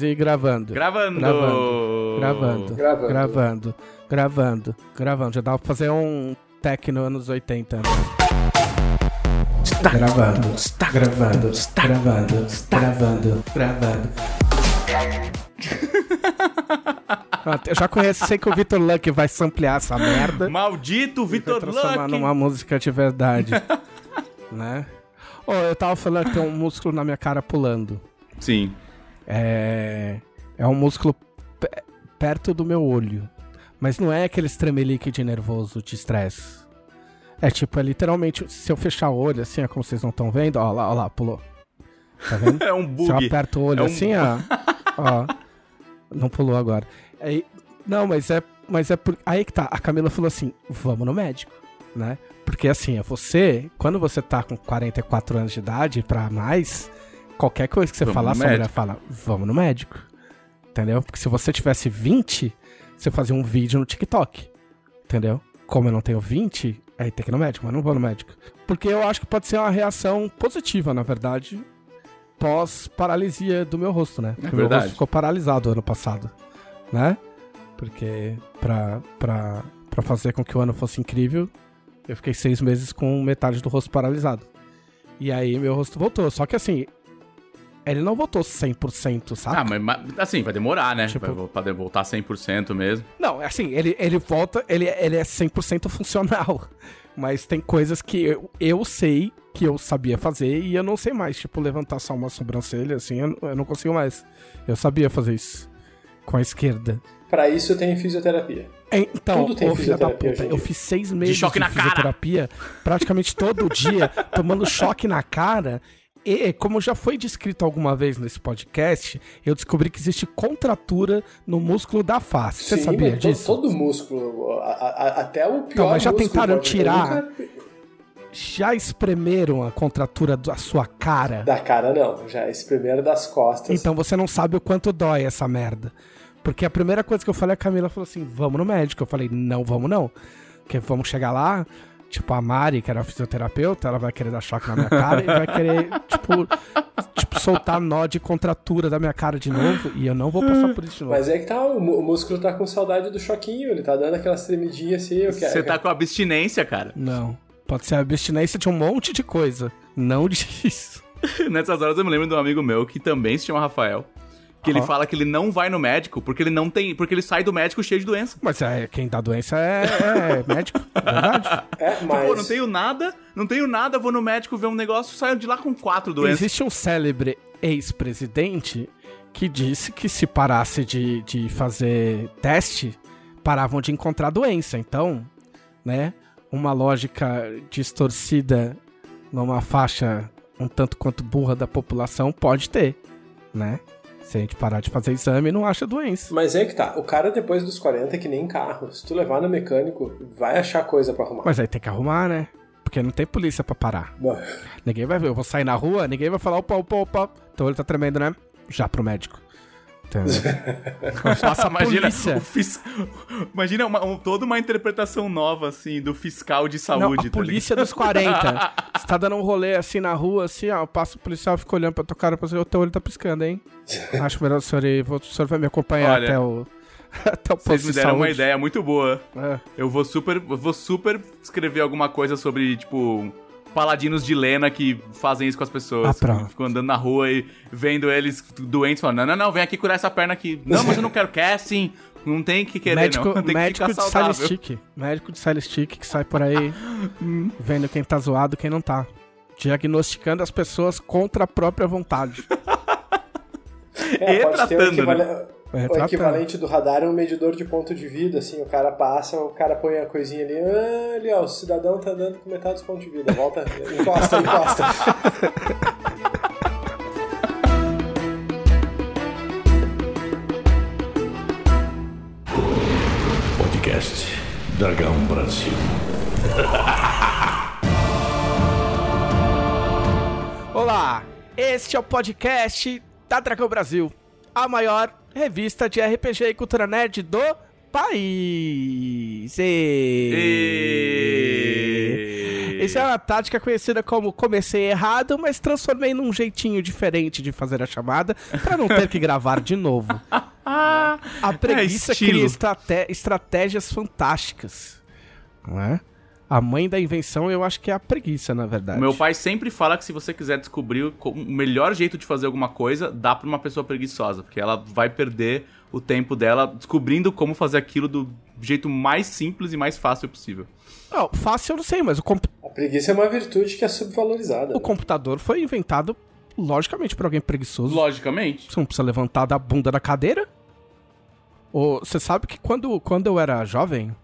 3 e gravando. Gravando. Gravando. Gravando. Gravando. Gravando. Gravando. Gravando. Já dava pra fazer um techno anos 80, né? Está gravando, está gravando, está gravando, está gravando, gravando. Pronto, Eu já conheço, sei que o Vitor Luck vai samplear essa merda. Maldito vai Vitor transformar Luck. numa música de verdade. né? Oh, eu tava falando que tem um músculo na minha cara pulando. Sim. É. É um músculo pe- perto do meu olho. Mas não é aquele tremelique de nervoso, de estresse. É tipo, é literalmente, se eu fechar o olho assim, é como vocês não estão vendo, ó lá, ó lá, pulou. Tá vendo? É um Se eu bug. aperto o olho É um- assim, ó. ó. Não pulou agora. Aí, não, mas é. Mas é por. Aí que tá. A Camila falou assim: vamos no médico, né? Porque assim, é você, quando você tá com 44 anos de idade pra mais, qualquer coisa que você Vamos falar, sua mulher médico. fala, vamos no médico. Entendeu? Porque se você tivesse 20, você fazia um vídeo no TikTok. Entendeu? Como eu não tenho 20, aí tem que ir no médico, mas não vou no médico. Porque eu acho que pode ser uma reação positiva, na verdade, pós-paralisia do meu rosto, né? Porque meu verdade. rosto ficou paralisado ano passado, né? Porque pra, pra, pra fazer com que o ano fosse incrível, eu fiquei seis meses com metade do rosto paralisado. E aí meu rosto voltou. Só que assim, ele não voltou 100%, sabe? Ah, mas, mas, assim, vai demorar, né? Tipo- Vai voltar 100% mesmo. Não, assim, ele, ele volta, ele, ele é 100% funcional. Mas tem coisas que eu, eu sei que eu sabia fazer e eu não sei mais. Tipo, levantar só uma sobrancelha, assim, eu, eu não consigo mais. Eu sabia fazer isso. Com a esquerda. Pra isso tem fisioterapia. É, Então, Tudo tem fisioterapia puta, eu fiz seis meses de, choque na cara. fisioterapia praticamente todo dia, tomando choque na cara. E, como já foi descrito alguma vez nesse podcast, eu descobri que existe contratura no músculo da face. Você Sim, sabia disso? Todo músculo, a- a- até o pior Então, mas já tentaram eu tirar? nunca- Já espremeram a contratura da sua cara? Da cara não, já esse primeiro das costas. Então você não sabe o quanto dói essa merda. Porque a primeira coisa que eu falei, a Camila falou assim: vamos no médico. Eu falei: não, vamos não. Porque vamos chegar lá. Tipo, a Mari, que era fisioterapeuta, ela vai querer dar choque na minha cara e vai querer, tipo, tipo, soltar nó de contratura da minha cara de novo. E eu não vou passar por isso de novo. Mas é que tá, o, o músculo tá com saudade do choquinho, ele tá dando aquelas tremidinhas assim. Eu quero, Você tá com abstinência, cara. Não. Pode ser abstinência de um monte de coisa. Não disso. Nessas horas eu me lembro de um amigo meu que também se chama Rafael. Que ele Aham. fala que ele não vai no médico porque ele não tem. Porque ele sai do médico cheio de doença. Mas é, quem dá doença é, é médico, é verdade. É, mas... Pô, não tenho nada, não tenho nada, vou no médico ver um negócio, saio de lá com quatro doenças. Existe um célebre ex-presidente que disse que se parasse de, de fazer teste, paravam de encontrar doença. Então, né, uma lógica distorcida numa faixa um tanto quanto burra da população pode ter, né? Se a gente parar de fazer exame, não acha doença. Mas é que tá, o cara depois dos 40 é que nem carro. Se tu levar no mecânico, vai achar coisa pra arrumar. Mas aí tem que arrumar, né? Porque não tem polícia pra parar. Ninguém vai ver. Eu vou sair na rua, ninguém vai falar, opa, opa, opa. Então ele tá tremendo, né? Já pro médico. Entendeu? Passa a Imagina, o fis... Imagina uma- um- toda uma interpretação nova, assim, do fiscal de Não, saúde. a tá polícia dos 40. Você tá dando um rolê assim na rua, assim, ó. Passa o policial, fica olhando pra tua cara pra o teu olho tá piscando, hein? Acho melhor o senhor ir. O senhor vai me acompanhar Olha, até o. Até o Vocês me de deram uma saúde. ideia muito boa. É. Eu vou super, eu vou super escrever alguma coisa sobre, tipo, paladinos de Lena que fazem isso com as pessoas. Ah, pronto. Ficam andando na rua e vendo eles doentes, falando, não, não, não, vem aqui curar essa perna aqui. Não, mas eu não quero casting. Não tem que querer, médico não. Tem médico que de ficar saudável. Silent Stick. Médico de Silent Stick que sai por aí vendo quem tá zoado e quem não tá. Diagnosticando as pessoas contra a própria vontade. é, E tratando, equivale- É, o equivalente do radar é um medidor de ponto de vida, assim, o cara passa, o cara põe a coisinha ali, ah, ali ó, o cidadão tá dando com metade dos pontos de vida, volta, encosta, encosta. Podcast Dragão Brasil. Olá, este é o podcast da Dragão Brasil, a maior revista de RPG e cultura nerd do país. E... E... Essa é uma tática conhecida como comecei errado, mas transformei num jeitinho diferente de fazer a chamada pra não ter que gravar de novo. A preguiça estilo. cria estratégias fantásticas. Não é? A mãe da invenção eu acho que é a preguiça, na verdade. O meu pai sempre fala que se você quiser descobrir o melhor jeito de fazer alguma coisa, dá pra uma pessoa preguiçosa, porque ela vai perder o tempo dela descobrindo como fazer aquilo do jeito mais simples e mais fácil possível. Não, fácil eu não sei, mas o, comp- A preguiça é uma virtude que é subvalorizada. o né? computador foi inventado, logicamente, por alguém preguiçoso. Logicamente. Você não precisa levantar da bunda da cadeira. Ou, você sabe que quando, quando eu era jovem,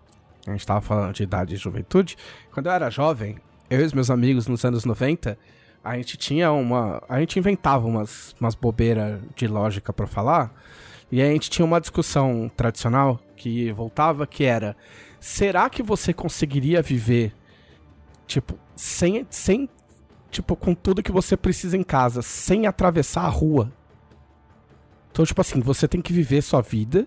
a gente tava falando de idade e juventude, quando eu era jovem, eu e os meus amigos nos anos 90, a gente tinha uma. A gente inventava umas, umas bobeiras de lógica pra falar. E a gente tinha uma discussão tradicional que voltava que era: será que você conseguiria viver, tipo, sem, sem tipo, com tudo que você precisa em casa, sem atravessar a rua? Então, tipo assim, você tem que viver sua vida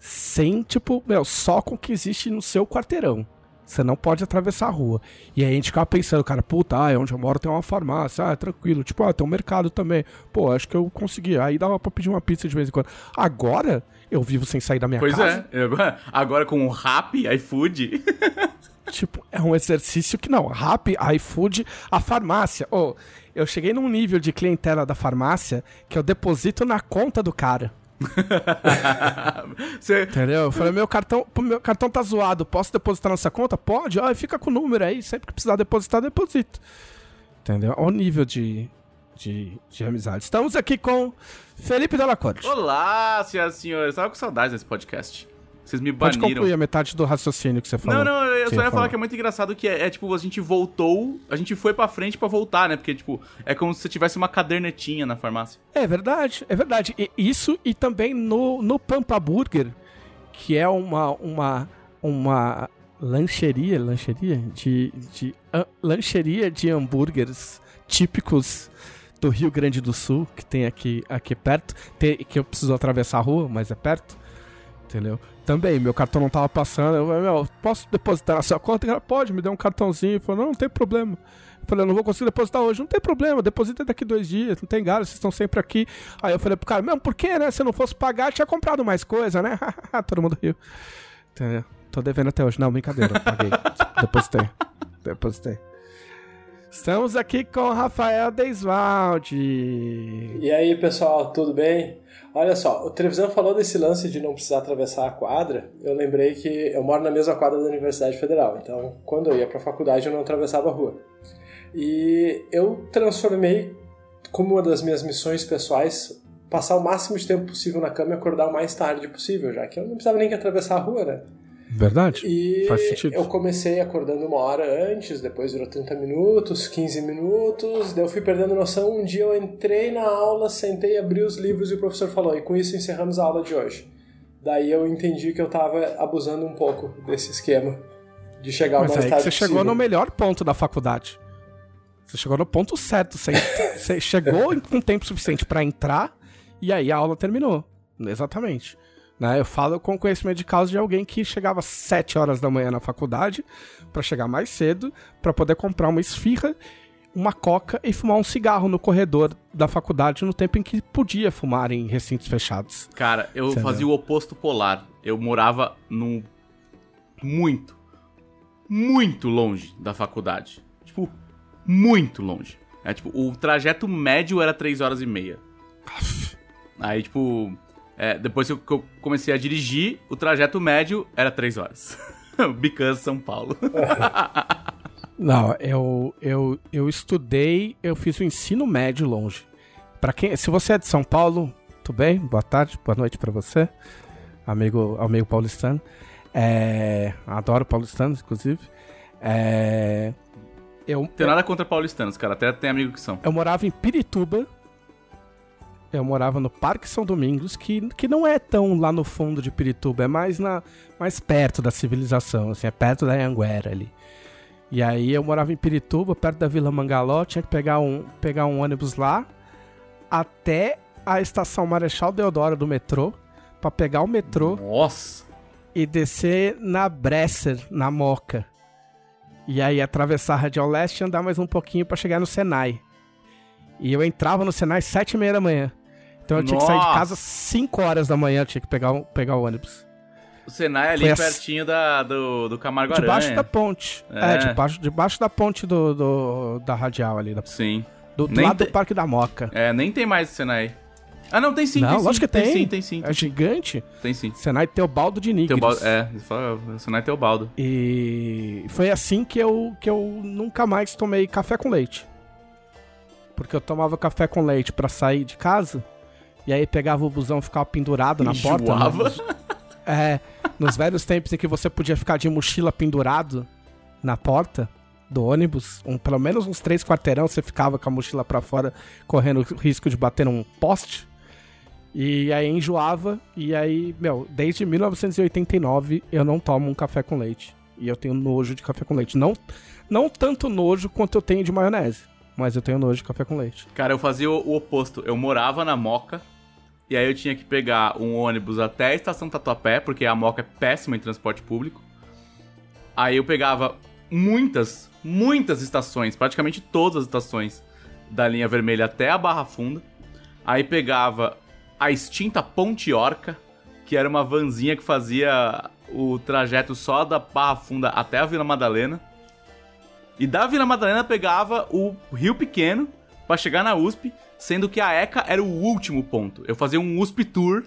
sem, tipo, meu, só com o que existe no seu quarteirão. Você não pode atravessar a rua. E aí a gente ficava pensando, cara, puta, ah, onde eu moro tem uma farmácia, ah, é tranquilo. Tipo, ah, tem um mercado também. Pô, acho que eu consegui. Aí dava pra pedir uma pizza de vez em quando. Agora, eu vivo sem sair da minha Pois casa. é. Agora, agora com o Rap, iFood. Tipo, é um exercício que não. Rap, iFood, a farmácia. Ô, eu cheguei num nível de clientela da farmácia que eu deposito na conta do cara. Você, Entendeu? Eu falei, meu cartão, meu cartão tá zoado, posso depositar na sua conta? Pode? Ah, fica com o número aí, sempre que precisar depositar, deposito. Entendeu? Olha o nível de, de, de amizade. Estamos aqui com Felipe Della Corte. Olá, senhoras e senhores. Tava com saudades desse podcast. Vocês me Pode baniram. concluir a metade do raciocínio que você falou. Não, não, eu só ia falar que é muito engraçado que é, é, tipo, a gente voltou, a gente foi pra frente pra voltar, né? Porque, tipo, é como se você tivesse uma cadernetinha na farmácia. É verdade, é verdade. E isso e também no, no Pampa Burger, que é uma, uma, uma lancheria, lancheria de, de ah, lancheria de hambúrgueres típicos do Rio Grande do Sul, que tem aqui, aqui perto, tem, que eu preciso atravessar a rua, mas é perto. Entendeu? Também, meu cartão não tava passando. Eu falei, meu, posso depositar na sua conta? Cara, pode, me deu um cartãozinho. Ele falou, não, não tem problema. Eu falei, eu não vou conseguir depositar hoje. Não tem problema, deposita daqui dois dias, não tem galho, vocês estão sempre aqui. Aí eu falei pro cara, mesmo por quê, né? Se eu não fosse pagar, tinha comprado mais coisa, né? Todo mundo riu. Entendeu? Tô devendo até hoje. Não, brincadeira, paguei. Depositei. Depositei. Estamos aqui com Rafael Deisvalde. E aí, pessoal, tudo bem? Olha só, o Trevisan falou desse lance de não precisar atravessar a quadra. Eu lembrei que eu moro na mesma quadra da Universidade Federal, então quando eu ia pra faculdade eu não atravessava a rua. E eu transformei como uma das minhas missões pessoais passar o máximo de tempo possível na cama e acordar o mais tarde possível, já que eu não precisava nem que atravessar a rua, né? Verdade? E Faz sentido. eu comecei acordando uma hora antes, depois virou 30 minutos, 15 minutos, daí eu fui perdendo noção. Um dia eu entrei na aula, sentei, abri os livros e o professor falou: e com isso encerramos a aula de hoje. Daí eu entendi que eu tava abusando um pouco desse esquema de chegar Mas mais que tarde você chegou possível. no melhor ponto da faculdade. Você chegou no ponto certo. Você, você chegou com tempo suficiente pra entrar e aí a aula terminou. Exatamente. Né? Eu falo com conhecimento de causa de alguém que chegava às 7 horas da manhã na faculdade pra chegar mais cedo, pra poder comprar uma esfirra, uma coca e fumar um cigarro no corredor da faculdade no tempo em que podia fumar em recintos fechados. Cara, eu Entendeu? fazia o oposto polar. Eu morava num. Muito, muito longe da faculdade. Tipo, muito longe. É tipo, o trajeto médio era 3 horas e meia. Aí, tipo, é, depois que eu, que eu comecei a dirigir, o trajeto médio era 3 horas. Because São Paulo. Não, eu, eu, eu estudei, eu fiz o ensino médio longe. Para quem, se você é de São Paulo, tudo bem? Boa tarde, boa noite pra você, amigo, amigo paulistano. É, adoro paulistanos, inclusive. É, eu, Tem nada contra paulistanos, cara. Até tem amigo que são. eu morava em Pirituba. Eu morava no Parque São Domingos, que, que não é tão lá no fundo de Pirituba, é mais, na, mais perto da civilização, assim, é perto da Anguera ali. E aí eu morava em Pirituba, perto da Vila Mangaló, tinha que pegar um, pegar um ônibus lá até a estação Marechal Deodoro do metrô, pra pegar o metrô Nossa! e descer na Bresser, na Moca. E aí atravessar a Radial Leste e andar mais um pouquinho pra chegar no Senai. E eu entrava no Senai às sete e meia da manhã. Então eu tinha que sair de Nossa. casa às 5 horas da manhã, tinha que pegar, o- pegar o ônibus. O Senai é ali Foi pertinho da, do, do Camargo Debaixo Aranha. da ponte. É. É, debaixo, debaixo da ponte do, do- da Radial ali. da- Sim. do do lado te- do Parque da Moca. É, nem tem mais Senai. Ah, não, tem sim, Não, tem sim. lógico que tem. sim, tem sim. É gigante. Tem sim. Senai Teobaldo de Nigris. Teobaldo, é, o Senai Teobaldo. E foi assim que eu, que eu nunca mais tomei café com leite. Porque eu tomava café com leite pra sair de casa, e aí pegava o busão e ficava pendurado na porta. Nos, é, nos velhos tempos em que você podia ficar de mochila pendurado na porta do ônibus, um, pelo menos uns três quarteirão você ficava com a mochila pra fora, correndo o risco de bater num poste. E aí enjoava, e aí, meu, desde 1989 eu não tomo um café com leite. E eu tenho nojo de café com leite. Não, não tanto nojo quanto eu tenho de maionese, mas eu tenho nojo de café com leite. Cara, eu fazia o, o oposto. Eu morava na Moca, e aí eu tinha que pegar um ônibus até a estação Tatuapé, porque a Moca é péssima em transporte público. Aí eu pegava muitas, muitas estações, praticamente todas as estações da linha vermelha até a Barra Funda. Aí pegava a extinta Ponte Orca, que era uma vanzinha que fazia o trajeto só da Barra Funda até a Vila Madalena. E da Vila Madalena pegava o Rio Pequeno pra chegar na USP, sendo que a ECA era o último ponto. Eu fazia um USP Tour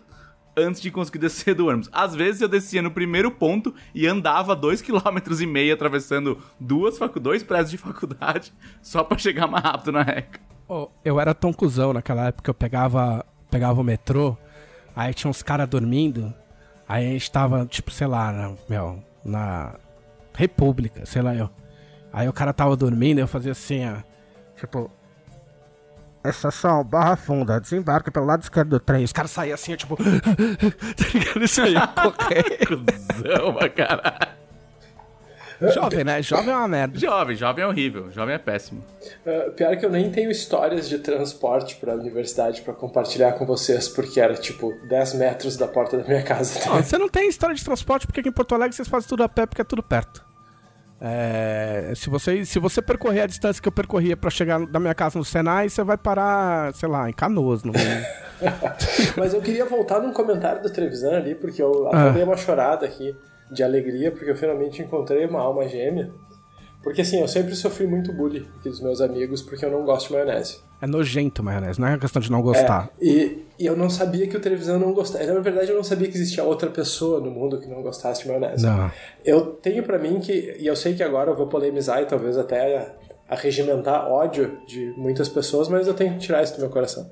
antes de conseguir descer do ônibus. Às vezes eu descia no primeiro ponto e andava 2,5 km e meio atravessando duas facu dois prédios de faculdade só pra chegar mais rápido na ECA. Ô, eu era tão cuzão naquela época, eu pegava, pegava o metrô, aí tinha uns caras dormindo, aí a gente tava, tipo, sei lá, na, meu, na República, sei lá eu. Aí o cara tava dormindo, eu fazia assim, ó, tipo... Estação Barra Funda, desembarque pelo lado esquerdo do trem. Os caras saíam assim, eu, tipo... tá ligado? Isso aí, correndo. Cusão pra caralho. Jovem, né? Jovem é uma merda. Jovem, jovem é horrível, jovem é péssimo. Uh, pior que eu nem tenho histórias de transporte pra universidade pra compartilhar com vocês, porque era tipo 10 metros da porta da minha casa. Não, você não tem história de transporte porque aqui em Porto Alegre vocês fazem tudo a pé porque é tudo perto. É, se, você, se você percorrer a distância que eu percorria pra chegar da minha casa no Senai, você vai parar, sei lá, em Canoas. No... Mas eu queria voltar num comentário do Trevisan ali, porque eu Ah. dei uma chorada aqui de alegria, porque eu finalmente encontrei uma alma gêmea. Porque assim, eu sempre sofri muito bullying aqui dos meus amigos, porque eu não gosto de maionese. É nojento maionese, não é questão de não gostar. É, e, e eu não sabia que o Trevisan não gostava. Na verdade, eu não sabia que existia outra pessoa no mundo que não gostasse de maionese. Não. Eu tenho pra mim que, e eu sei que agora eu vou polemizar e talvez até arregimentar ódio de muitas pessoas, mas eu tenho que tirar isso do meu coração.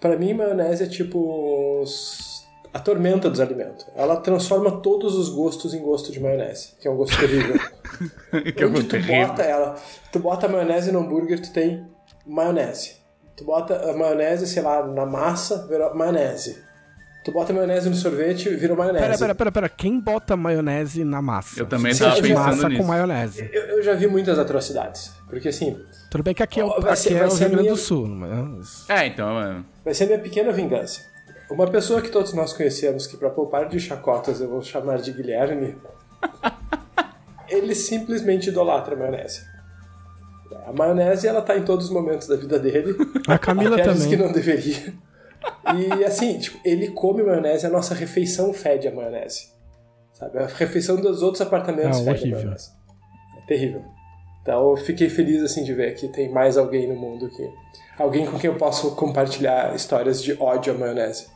Pra mim, maionese é tipo os- a tormenta dos alimentos. Ela transforma todos os gostos em gosto de maionese, que é um gosto terrível. que Onde tu terrível. bota ela, tu bota maionese no hambúrguer, tu tem maionese. Tu bota a maionese, sei lá, na massa, virou maionese. Tu bota maionese no sorvete, virou maionese. Pera, pera, pera, pera. Quem bota maionese na massa? Eu também tava pensando massa nisso. com maionese. Eu, eu já vi muitas atrocidades. Porque assim, Tudo bem que aqui é, o, aqui ser- é o Rio Grande minha- do Sul. Mas... É, então, mano. vai ser a minha pequena vingança. Uma pessoa que todos nós conhecemos, que pra poupar de chacotas eu vou chamar de Guilherme, ele simplesmente idolatra a maionese. A maionese, ela tá em todos os momentos da vida dele. A Camila até os que também. não deveria. E assim, tipo, ele come maionese, a nossa refeição fede a maionese. Sabe? A refeição dos outros apartamentos É fede horrível. a maionese. É terrível. Então eu fiquei feliz assim de ver que tem mais alguém no mundo que. Alguém com quem eu posso compartilhar histórias de ódio à maionese.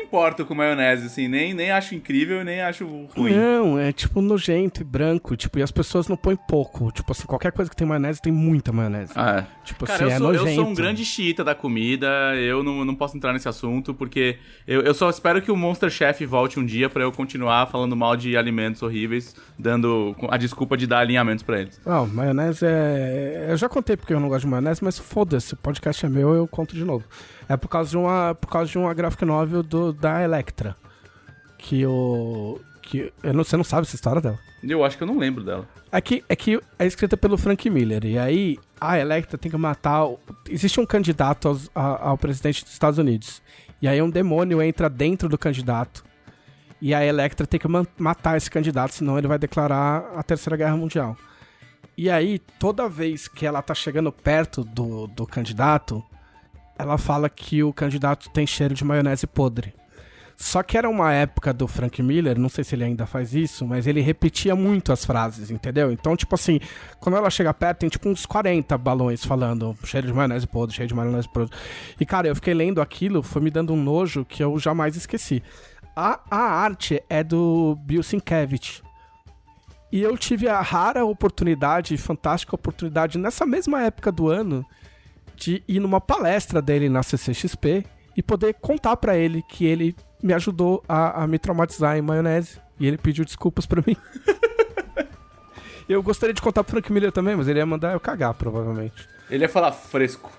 Eu me importo com maionese, assim, nem, nem acho incrível, nem acho ruim. Não, é tipo nojento e branco, tipo, e as pessoas não põem pouco. Tipo assim, qualquer coisa que tem maionese tem muita maionese. Ah, é. Tipo Cara, assim, eu é sou, eu nojento. sou um grande xiita da comida, eu não, não posso entrar nesse assunto, porque eu, eu só espero que o Monster Chef volte um dia pra eu continuar falando mal de alimentos horríveis, dando a desculpa de dar alinhamentos pra eles. Não, maionese é. Eu já contei porque eu não gosto de maionese, mas foda-se, o podcast é meu, eu conto de novo. É por causa de uma, por causa de uma graphic novel do, da Electra. Que o. Que, eu não, você não sabe essa história dela? Eu acho que eu não lembro dela. É que, é que é escrita pelo Frank Miller. E aí, a Electra tem que matar. Existe um candidato aos- a- ao presidente dos Estados Unidos. E aí, um demônio entra dentro do candidato. E a Electra tem que matar esse candidato, senão ele vai declarar a Terceira Guerra Mundial. E aí, toda vez que ela tá chegando perto do, do candidato, ela fala que o candidato tem cheiro de maionese podre. Só que era uma época do Frank Miller, não sei se ele ainda faz isso, mas ele repetia muito as frases, entendeu? Então, tipo assim, quando ela chega perto, tem tipo uns 40 balões falando cheiro de maionese podre, cheiro de maionese podre. E, cara, eu fiquei lendo aquilo, foi me dando um nojo que eu jamais esqueci. A, a arte é do Bill Sienkiewicz. E eu tive a rara oportunidade, fantástica oportunidade, nessa mesma época do ano, de ir numa palestra dele na CCXP e poder contar para ele que ele me ajudou a, a, me traumatizar em maionese. E ele pediu desculpas para mim. eu gostaria de contar pro Frank Miller também, mas ele ia mandar eu cagar, provavelmente. Ele ia falar fresco.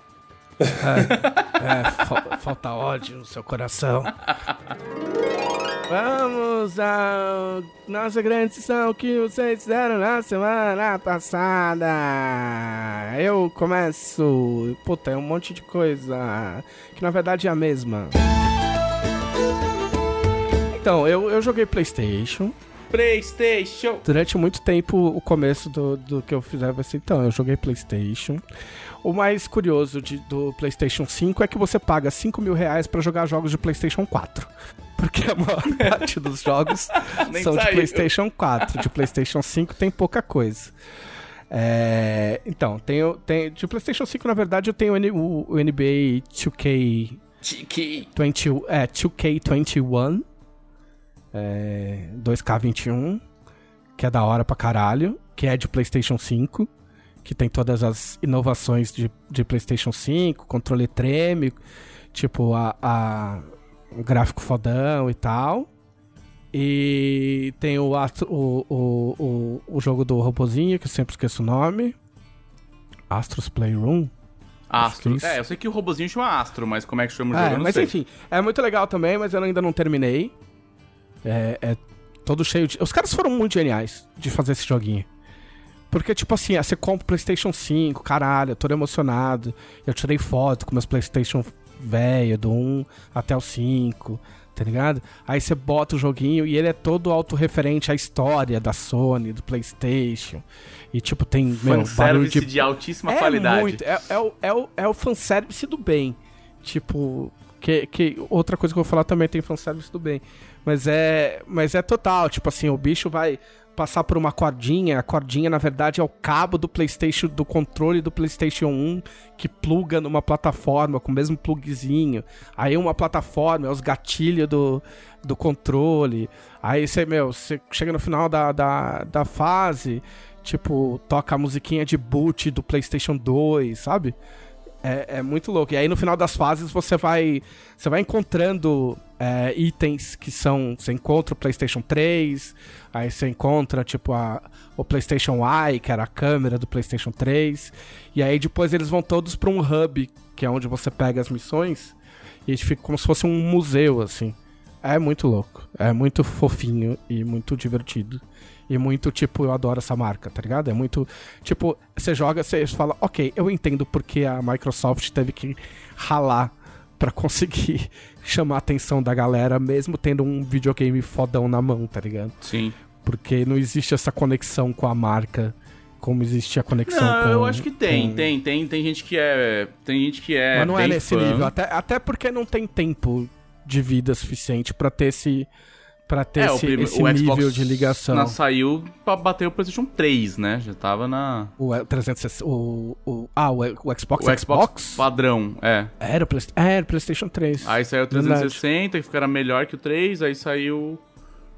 É, é fa falta ódio no seu coração. Vamos à nossa grande sessão que vocês fizeram na semana passada. Eu começo. Puta, é um monte de coisa que na verdade é a mesma. Então, eu, eu joguei PlayStation. PlayStation. Durante muito tempo, o começo do, do que eu fizer vai ser então, eu joguei PlayStation. O mais curioso de, do PlayStation 5 é que você paga 5 mil reais pra jogar jogos de PlayStation 4. Porque a maior parte dos jogos são de PlayStation 4. De PlayStation 5 tem pouca coisa. É, então, tenho, tenho, de PlayStation 5, na verdade, eu tenho o, o NBA 2K. 20, é, 2K21. É, 2K21. Que é da hora pra caralho. Que é de PlayStation 5 que tem todas as inovações de, de PlayStation 5, controle treme, tipo a, a o gráfico fodão e tal. E tem o, o, o, o, o jogo do robozinho, que eu sempre esqueço o nome. Astros Playroom. Astro. É, eu sei que o robozinho chama Astro, mas como é que chama o jogo? É, mas sei. enfim, é muito legal também, mas eu ainda não terminei. É, é todo cheio de. Os caras foram muito geniais de fazer esse joguinho. Porque, tipo assim, você compra o PlayStation 5, caralho, eu tô emocionado. Eu tirei foto com meus PlayStation velho, do 1 até o 5, tá ligado? Aí você bota o joguinho e ele é todo autorreferente à história da Sony, do PlayStation. E, tipo, tem. Meu, barulho de... de altíssima é qualidade. Muito, é, é, o, é, o, é o fanservice do bem. Tipo, que, que outra coisa que eu vou falar também tem fanservice do bem. Mas é, mas é total, tipo assim, o bicho vai passar por uma cordinha. A cordinha, na verdade, é o cabo do PlayStation, do controle do PlayStation 1 que pluga numa plataforma com o mesmo plugzinho. Aí uma plataforma, é os gatilhos do, do controle. Aí você, meu, você chega no final da, da, da fase, tipo, toca a musiquinha de boot do PlayStation 2, sabe? É, é, muito louco. E aí no final das fases você vai você vai encontrando é, itens que são você encontra o PlayStation 3, aí você encontra tipo a, o PlayStation Eye, que era a câmera do PlayStation 3, e aí depois eles vão todos para um hub, que é onde você pega as missões, e fica como se fosse um museu assim. É muito louco, é muito fofinho e muito divertido. E muito, tipo, eu adoro essa marca, tá ligado? É muito, tipo, você joga, você fala, ok, eu entendo porque a Microsoft teve que ralar para conseguir chamar a atenção da galera, mesmo tendo um videogame fodão na mão, tá ligado? Sim. Porque não existe essa conexão com a marca como existe a conexão não, com... eu acho que tem, com... tem, tem, tem gente que é, tem gente que é Mas não é nesse fã. nível, até, até porque não tem tempo de vida suficiente para ter esse Pra ter é, esse, o, esse o nível Xbox de ligação. Na, saiu pra bater o PlayStation 3, né? Já tava na. O 360. O, o, ah, o, o Xbox? O Xbox, Xbox padrão, é. Era o, Play, é, era o PlayStation 3. Aí saiu o 360, que era melhor que o 3. Aí saiu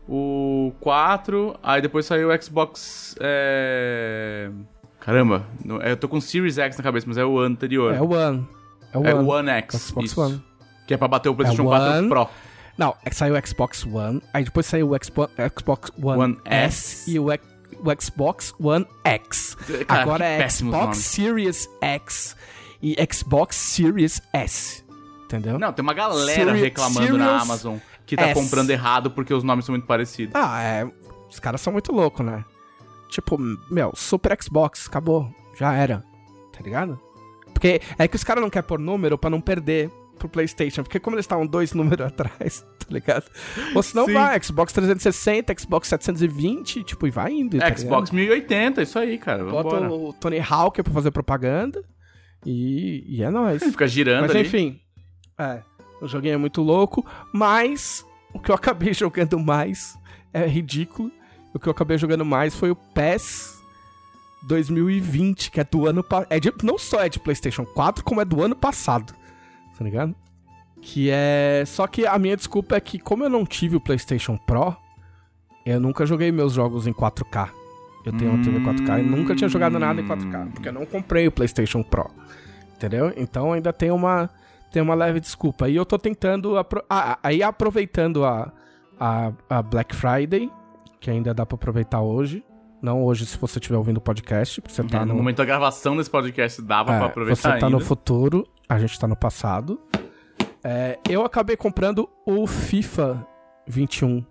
o 4. Aí depois saiu o Xbox. É... Caramba, eu tô com o Series X na cabeça, mas é o anterior. É o One. É o One, é o One X. Xbox isso. One. Que é pra bater o PlayStation é 4 Pro. Não, é saiu o Xbox One, aí depois saiu o Xbox, Xbox One, One S, S e o, o, Xbox One X. Cara, Agora é Xbox. Series X e Xbox Series S. Entendeu? Não, tem uma galera reclamando Series na Amazon que tá S. comprando errado porque os nomes são muito parecidos. Ah, é. Os caras são muito loucos, né? Tipo, meu, Super Xbox, acabou. Já era. Tá ligado? Porque é que os caras não querem pôr número pra não perder pro PlayStation, porque como eles estavam dois números atrás, tá ligado? Ou se não Sim. vai, Xbox 360, Xbox 720, tipo, e vai indo. tá Xbox 1080, isso aí, cara. ligado? Bota o Tony Hawk pra fazer propaganda e, e é nóis. Fica girando Mas ali. enfim, é, o joguinho é muito louco, mas o que eu acabei jogando mais é ridículo. O que eu acabei jogando mais foi o PES 2020, que é do ano passado. É de- não só é de PlayStation 4, como é do ano passado. Tá ligado? Que é. Só que a minha desculpa é que, como eu não tive o PlayStation Pro, eu nunca joguei meus jogos em 4K. Eu tenho uma TV 4K e nunca tinha jogado nada em 4K, porque eu não comprei o PlayStation Pro. Entendeu? Então ainda tem uma tem uma leve desculpa. E eu tô tentando. apro- ah, aí aproveitando a, a, a Black Friday, que ainda dá pra aproveitar hoje. Não hoje, se você estiver ouvindo o podcast, você tá É, no no, momento da gravação desse podcast dava é, pra aproveitar Você tá ainda. no futuro, a gente tá no passado. É, eu acabei comprando o FIFA 21,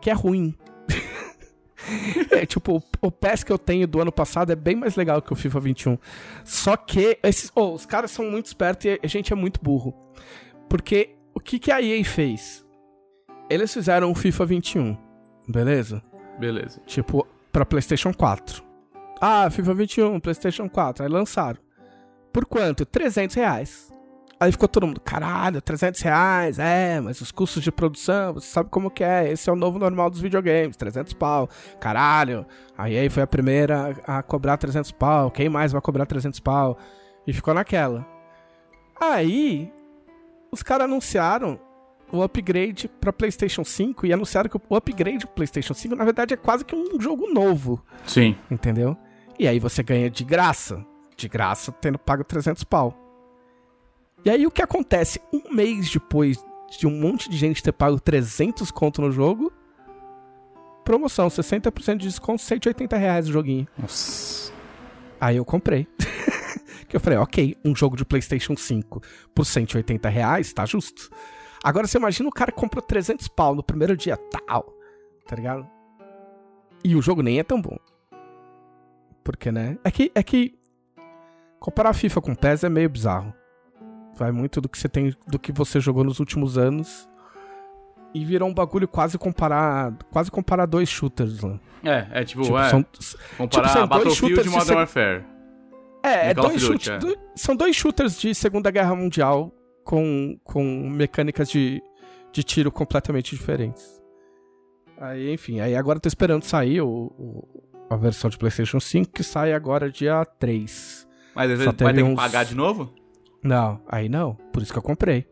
que é ruim. é tipo, o- o PES que eu tenho do ano passado é bem mais legal que o FIFA 21. Só que esses, oh, os caras são muito espertos e a gente é muito burro. Porque o que, que a EA fez? Eles fizeram o FIFA 21, beleza? Beleza. Tipo, pra PlayStation 4. Ah, FIFA 21, PlayStation 4. Aí lançaram. Por quanto? 300 reais. Aí ficou todo mundo, caralho, 300 reais, é, mas os custos de produção, você sabe como que é, esse é o novo normal dos videogames, 300 pau, caralho. Aí aí foi a primeira a cobrar 300 pau, quem mais vai cobrar 300 pau? E ficou naquela. Aí, os caras anunciaram o upgrade pra PlayStation 5 e anunciaram que o upgrade pro PlayStation 5 na verdade é quase que um jogo novo, Sim. entendeu? E aí você ganha de graça, de graça tendo pago 300 pau. E aí o que acontece um mês depois de um monte de gente ter pago 300 conto no jogo? Promoção, 60% de desconto, 180 reais o joguinho. Nossa. Aí eu comprei. que eu falei, ok, um jogo de PlayStation 5 por 180 reais, tá justo. Agora você imagina o cara que comprou 300 pau no primeiro dia, tal, tá ligado? E o jogo nem é tão bom. Porque, né? É que, é que comparar FIFA com PES é meio bizarro. Vai muito do que você tem, do que você jogou nos últimos anos. E virou um bagulho quase comparar, quase comparar dois shooters lá. É, é tipo, Tipo, é, são, comparar tipo, são dois Battlefield shooters e de Modern seg- Warfare. É, é dois shooters. é. do- são dois shooters de Segunda Guerra Mundial com, com mecânicas de, de tiro completamente diferentes. Aí, enfim, aí agora eu tô esperando sair o, o- a versão de PlayStation 5, que sai agora dia 3. Mas às vezes vai ter que uns- pagar de novo? Não, aí não. Por isso que eu comprei.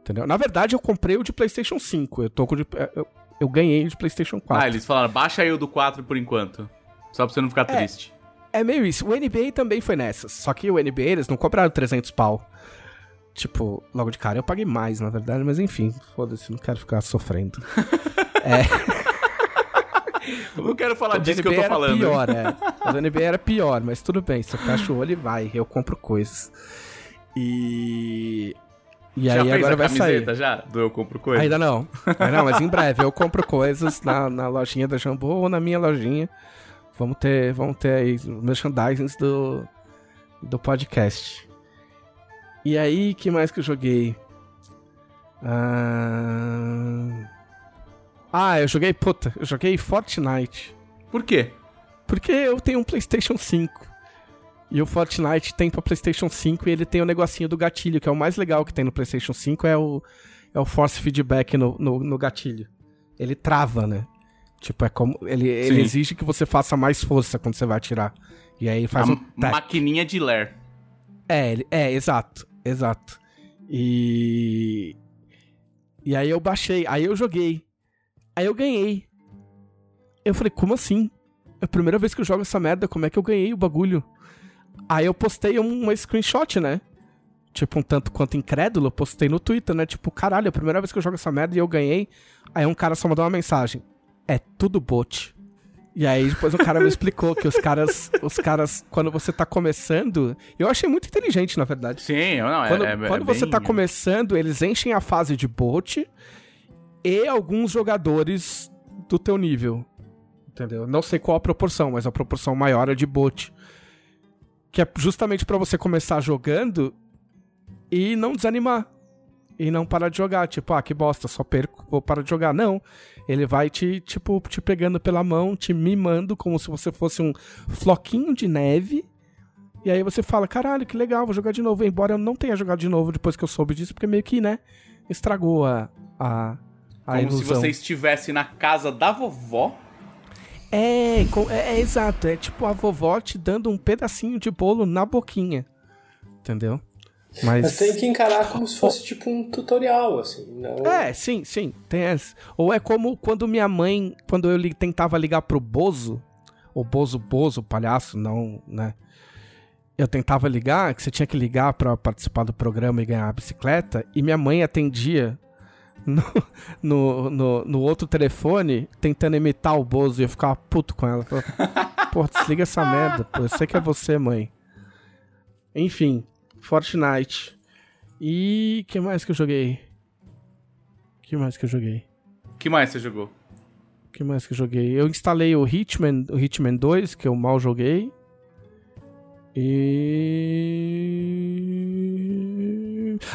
Entendeu? Na verdade, eu comprei o de PlayStation 5. Eu tô com de. Eu, eu ganhei o de PlayStation 4. Ah, eles falaram, baixa aí o do 4 por enquanto. Só pra você não ficar triste. É meio isso. O NBA também foi nessas. Só que o NBA eles não cobraram 300 pau. Tipo, logo de cara. Eu paguei mais, na verdade, mas enfim. Foda-se, não quero ficar sofrendo. Eu não quero falar O disso que eu tô era falando. pior, é. O do NBA era pior, mas tudo bem. Se eu fecho o olho e vai. Eu compro coisas. E. E já aí agora vai sair. já? Do Eu Compro Coisa? Ainda não. Ainda não, mas em breve eu compro coisas na, na lojinha da Jambô ou na minha lojinha. Vamos ter, vamos ter aí os merchandisings do, do podcast. E aí, que mais que eu joguei? Ah, ah eu joguei, puta, eu joguei Fortnite. Por quê? Porque eu tenho um PlayStation 5. E o Fortnite tem pra PlayStation 5 e ele tem o negocinho do gatilho, que é o mais legal que tem no PlayStation 5, é o, é o Force Feedback no, no, no gatilho. Ele trava, né? Tipo, é como. Ele, ele exige que você faça mais força quando você vai atirar. E aí faz a um. tac. maquininha de ler. É, ele- é, exato, exato. E. E aí eu baixei, aí eu joguei. Aí eu ganhei. Eu falei, como assim? É a primeira vez que eu jogo essa merda, como é que eu ganhei o bagulho? Aí eu postei um- uma screenshot, né? Tipo, um tanto quanto incrédulo, eu postei no Twitter, né? Tipo, caralho, é a primeira vez que eu jogo essa merda e eu ganhei. Aí um cara só mandou uma mensagem. É tudo bot. E aí depois o cara me explicou que os caras, os caras, quando você tá começando, eu achei muito inteligente, na verdade. Sim, não, é, Quando, é, é quando você tá começando, eles enchem a fase de bot e alguns jogadores do teu nível. Entendeu? Não sei qual a proporção, mas a proporção maior é de bot. Que é justamente pra você começar jogando e não desanimar. e não parar de jogar. Tipo, ah, que bosta, só perco, vou parar de jogar. Não. Ele vai te, tipo, te pegando pela mão, te mimando como se você fosse um floquinho de neve. E aí você fala, caralho, que legal, vou jogar de novo. Embora eu não tenha jogado de novo depois que eu soube disso, porque meio que, né, estragou a, a, a Como ilusão. se você estivesse na casa da vovó. É, é, é exato. É tipo a vovó te dando um pedacinho de bolo na boquinha. Entendeu? Mas. Mas tem que encarar como se fosse tipo um tutorial, assim. Não... É, sim, sim, tem essa. Ou é como quando minha mãe, quando eu li- tentava ligar pro Bozo, o Bozo Bozo, palhaço, não, né? Eu tentava ligar, que você tinha que ligar pra participar do programa e ganhar a bicicleta, e minha mãe atendia no, no, no, no outro telefone, tentando imitar o Bozo, e eu ficava puto com ela. Pô, desliga essa merda, pô, eu sei que é você, mãe. Enfim, Fortnite. E que mais que eu joguei? que mais que eu joguei? Que mais você jogou? que mais que eu joguei? Eu instalei o Hitman, o Hitman 2, que eu mal joguei. E.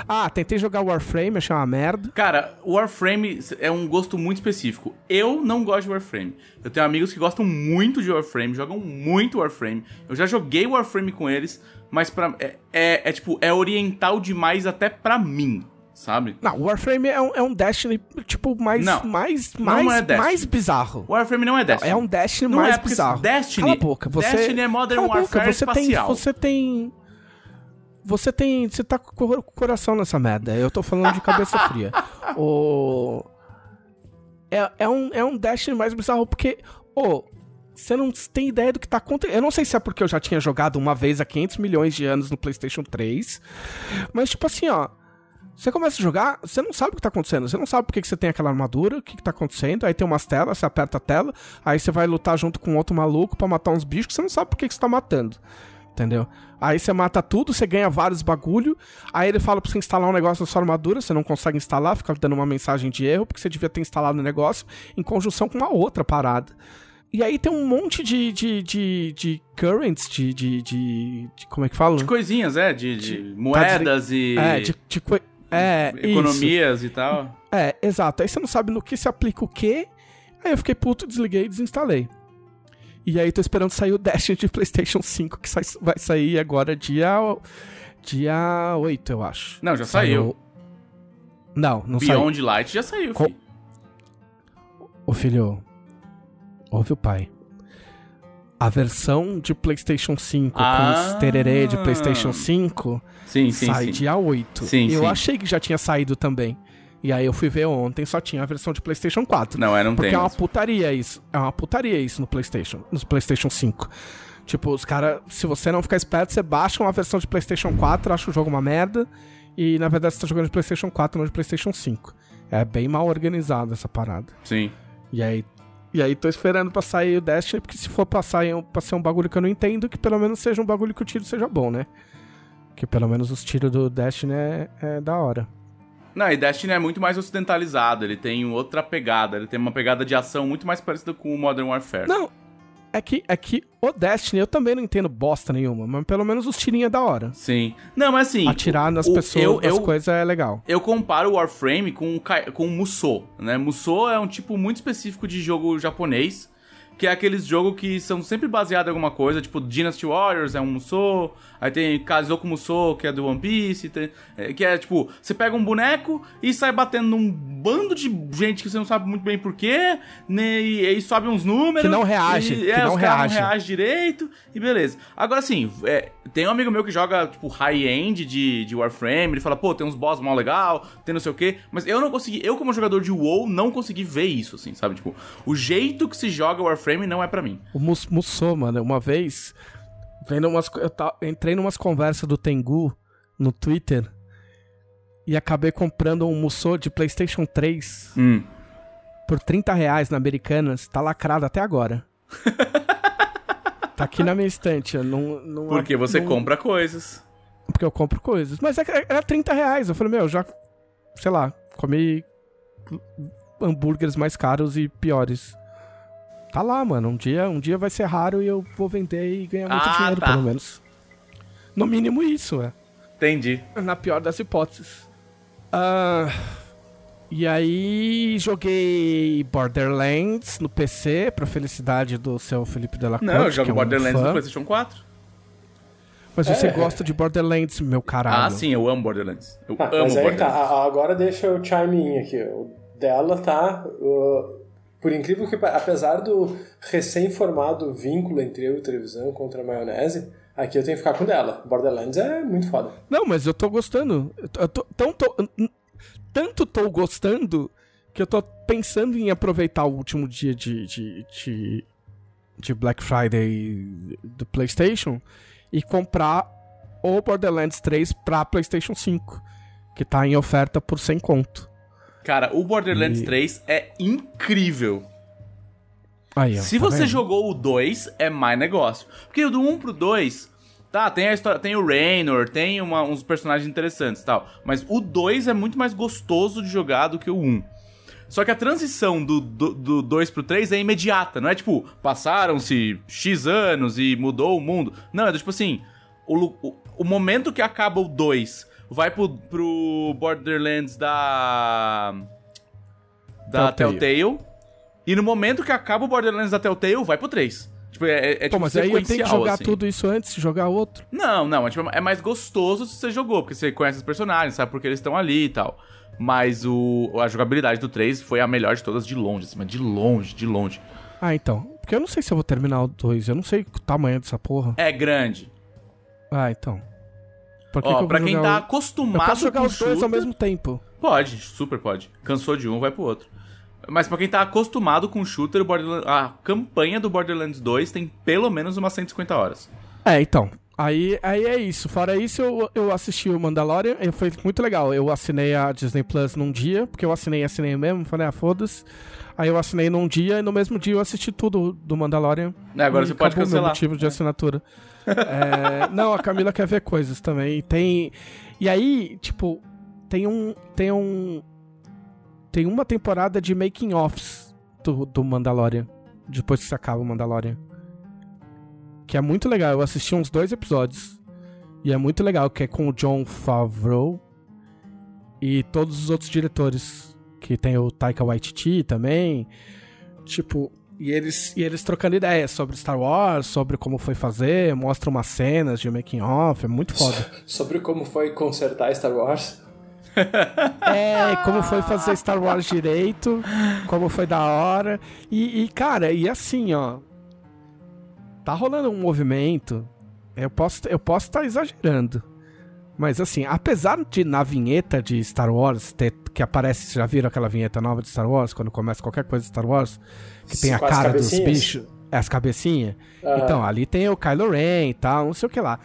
Ah, tentei jogar Warframe, achei uma merda. Cara, Warframe é um gosto muito específico. Eu não gosto de Warframe. Eu tenho amigos que gostam muito de Warframe, jogam muito Warframe. Eu já joguei Warframe com eles, mas pra, é, é, é, tipo, é oriental demais até pra mim, sabe? Não, Warframe é um, é um Destiny, tipo, mais, Não, mais, não mais, é mais bizarro. Warframe não é Destiny. É um Destiny Não mais é, bizarro. Destiny- Cala a boca, você... Destiny é Modern Cala a boca, Warfare você espacial. Tem, você tem... Você tem... Você tá com o coração nessa merda. Eu tô falando de cabeça fria. O... É, é, um, é um Destiny mais bizarro, porque... Ô, você não tem ideia do que tá acontecendo. Eu não sei se é porque eu já tinha jogado uma vez há 500 milhões de anos no PlayStation 3. Mas, tipo assim, ó... Você começa a jogar, você não sabe o que tá acontecendo. Você não sabe por que você tem aquela armadura, o que, que tá acontecendo. Aí tem umas telas, você aperta a tela, aí você vai lutar junto com outro maluco pra matar uns bichos você não sabe por que, que você tá matando. Entendeu? Aí você mata tudo, você ganha vários bagulho. Aí ele fala pra você instalar um negócio na sua armadura, você não consegue instalar, fica dando uma mensagem de erro, porque você devia ter instalado o negócio em conjunção com uma outra parada. E aí tem um monte de, de, de, de currents, de, de, de, de- Como é que fala? De coisinhas, é, de, de moedas e É, de, de é, isso. economias e tal. É, exato. Aí você não sabe no que se aplica o quê. Aí eu fiquei puto, desliguei e desinstalei. E aí tô esperando sair o Destiny de PlayStation 5, que sai- vai sair agora dia. Dia 8, eu acho. Não, já saiu. Não, não saiu. Beyond Light já saiu, Co- filho. Ô filho, ouve o pai. A versão de PlayStation 5 Ah. com os tererê de PlayStation 5 Sim, sim, sai sim. dia 8. Sim, eu sim. achei que já tinha saído também. E aí eu fui ver ontem, só tinha a versão de PlayStation 4. Não, é, não Porque tem. é uma putaria isso. É uma putaria isso no PlayStation, no PlayStation 5. Tipo, os caras, se você não ficar esperto, você baixa uma versão de PlayStation 4, acha o jogo uma merda, e na verdade você tá jogando de PlayStation 4, não de PlayStation 5. É bem mal organizado essa parada. Sim. E aí, e aí tô esperando pra sair o Destiny, porque se for pra, sair, pra ser um bagulho que eu não entendo, que pelo menos seja um bagulho que o tiro seja bom, né? Que pelo menos os tiros do Destiny é, é da hora. Não, e Destiny é muito mais ocidentalizado, ele tem outra pegada, ele tem uma pegada de ação muito mais parecida com o Modern Warfare. Não, é que, é que o Destiny eu também não entendo bosta nenhuma, mas pelo menos os tirinhos é da hora. Sim. Não, mas assim... Atirar nas o- pessoas, eu, nas eu, coisas é legal. eu comparo o Warframe com, o com o Musou, né? Musou é um tipo muito específico de jogo japonês, que é aqueles jogos que são sempre baseados em alguma coisa, tipo Dynasty Warriors é um Musou, aí tem Kazoku Musou, que é do One Piece, tem- é, que é tipo, você pega um boneco e sai batendo num bando de gente que você não sabe muito bem porquê, né, e aí sobe uns números. Que não reage, e, que é, não reage. não reagem direito, e beleza. Agora assim, é, tem um amigo meu que joga, tipo, high-end de, de Warframe, ele fala, pô, tem uns boss mal legal, tem não sei o quê, mas eu não consegui, eu como jogador de WoW, não consegui ver isso, assim, sabe? Tipo, o jeito que se joga Warframe não é pra mim. O Mus mano, uma vez, vendo umas, eu ta- entrei numas conversas do Tengu no Twitter e acabei comprando um Musou de PlayStation 3 Hum. por 30 reais na Americanas. Tá lacrado até agora. tá aqui na minha estante. Não, não, Porque você não- compra coisas. Porque eu compro coisas. Mas é era 30 reais. Eu falei, meu, eu já, sei lá, comi hambúrgueres mais caros e piores. Tá lá, mano. Um dia, um dia vai ser raro e eu vou vender e ganhar muito Ah, dinheiro, tá. pelo menos. No mínimo isso, é. Entendi. Na pior das hipóteses. Ah, e aí joguei Borderlands no PC, pra felicidade do seu Felipe Delacorte. Não, eu jogo que é um Borderlands fã. no PlayStation 4. Mas você É. gosta de Borderlands, meu caralho. Ah, sim, eu amo Borderlands. Eu Ah, amo mas aí tá, Borderlands. a- agora deixa eu chime in aqui. O dela tá. uh, por incrível que apesar do recém-formado vínculo entre eu e televisão contra a maionese, aqui eu tenho que ficar com dela. Borderlands é muito foda. Não, mas eu tô gostando. Eu tô, tão- tô- tanto tô gostando que eu tô pensando em aproveitar o último dia de, de, de, de Black Friday do PlayStation e comprar o Borderlands 3 pra PlayStation 5, que tá em oferta por 100 conto. Cara, o Borderlands E- 3 é incrível. Aí, ó, Se tá você vendo? jogou o 2, é mais negócio. Porque do 1 pro 2, tá, tem a história, tem o Raynor, tem uma- uns personagens interessantes e tal. Mas o 2 é muito mais gostoso de jogar do que o 1. Só que a transição do, do, do 2 pro 3 é imediata, não é tipo, passaram-se X anos e mudou o mundo. Não, é do tipo assim, o, o, o momento que acaba o 2 vai pro, pro Borderlands da. Da Telltale. Telltale. E no momento que acaba o Borderlands da Telltale, vai pro 3. Tipo, é, é Pô, tipo mas aí eu tenho que jogar assim. tudo isso antes de jogar outro. Não, não, é, tipo, é mais gostoso se você jogou, porque você conhece os personagens, sabe porque eles estão ali e tal. Mas o, a jogabilidade do 3 foi a melhor de todas de longe, assim, mas de longe, de longe. Ah, então. Porque eu não sei se eu vou terminar o 2. Eu não sei o tamanho dessa porra. É grande. Ah, então. Por que que Ó, eu vou pra quem tá o- Eu acostumado posso jogar com os dois ao mesmo tempo. Pode, super pode. Cansou de um, vai pro outro. Mas pra quem tá acostumado com shooter, a campanha do Borderlands 2 tem pelo menos umas 150 horas. É, então. Aí, aí é isso. Fora isso, eu, eu assisti o Mandalorian e foi muito legal. Eu assinei a Disney Plus num dia, porque eu assinei e assinei mesmo. Falei, ah, foda-se. Aí eu assinei num dia e no mesmo dia eu assisti tudo do Mandalorian. É, agora você pode o meu cancelar. motivo de assinatura. É, não, a Camila quer ver coisas também. Tem. E aí, tipo, tem um. Tem um. Tem uma temporada de making offs do, do Mandalorian. Depois que se acaba o Mandalorian. Que é muito legal. Eu assisti uns dois episódios. E é muito legal, que é com o John Favreau e todos os outros diretores. Que tem o Taika Waititi também. Tipo, e eles, e eles trocando ideias sobre Star Wars, sobre como foi fazer, mostra umas cenas de making off, é muito foda. Sobre como foi consertar Star Wars. É, como foi fazer Star Wars direito, como foi da hora. E, e, cara, e assim, ó. Tá rolando um movimento. Eu posso eu posso estar exagerando. Mas assim, apesar de na vinheta de Star Wars ter, que aparece, vocês já viram aquela vinheta nova de Star Wars, quando começa qualquer coisa de Star Wars, que tem a Com cara dos bichos, é, as cabecinhas. Ah. Então, ali tem o Kylo Ren e tal, não sei o que lá.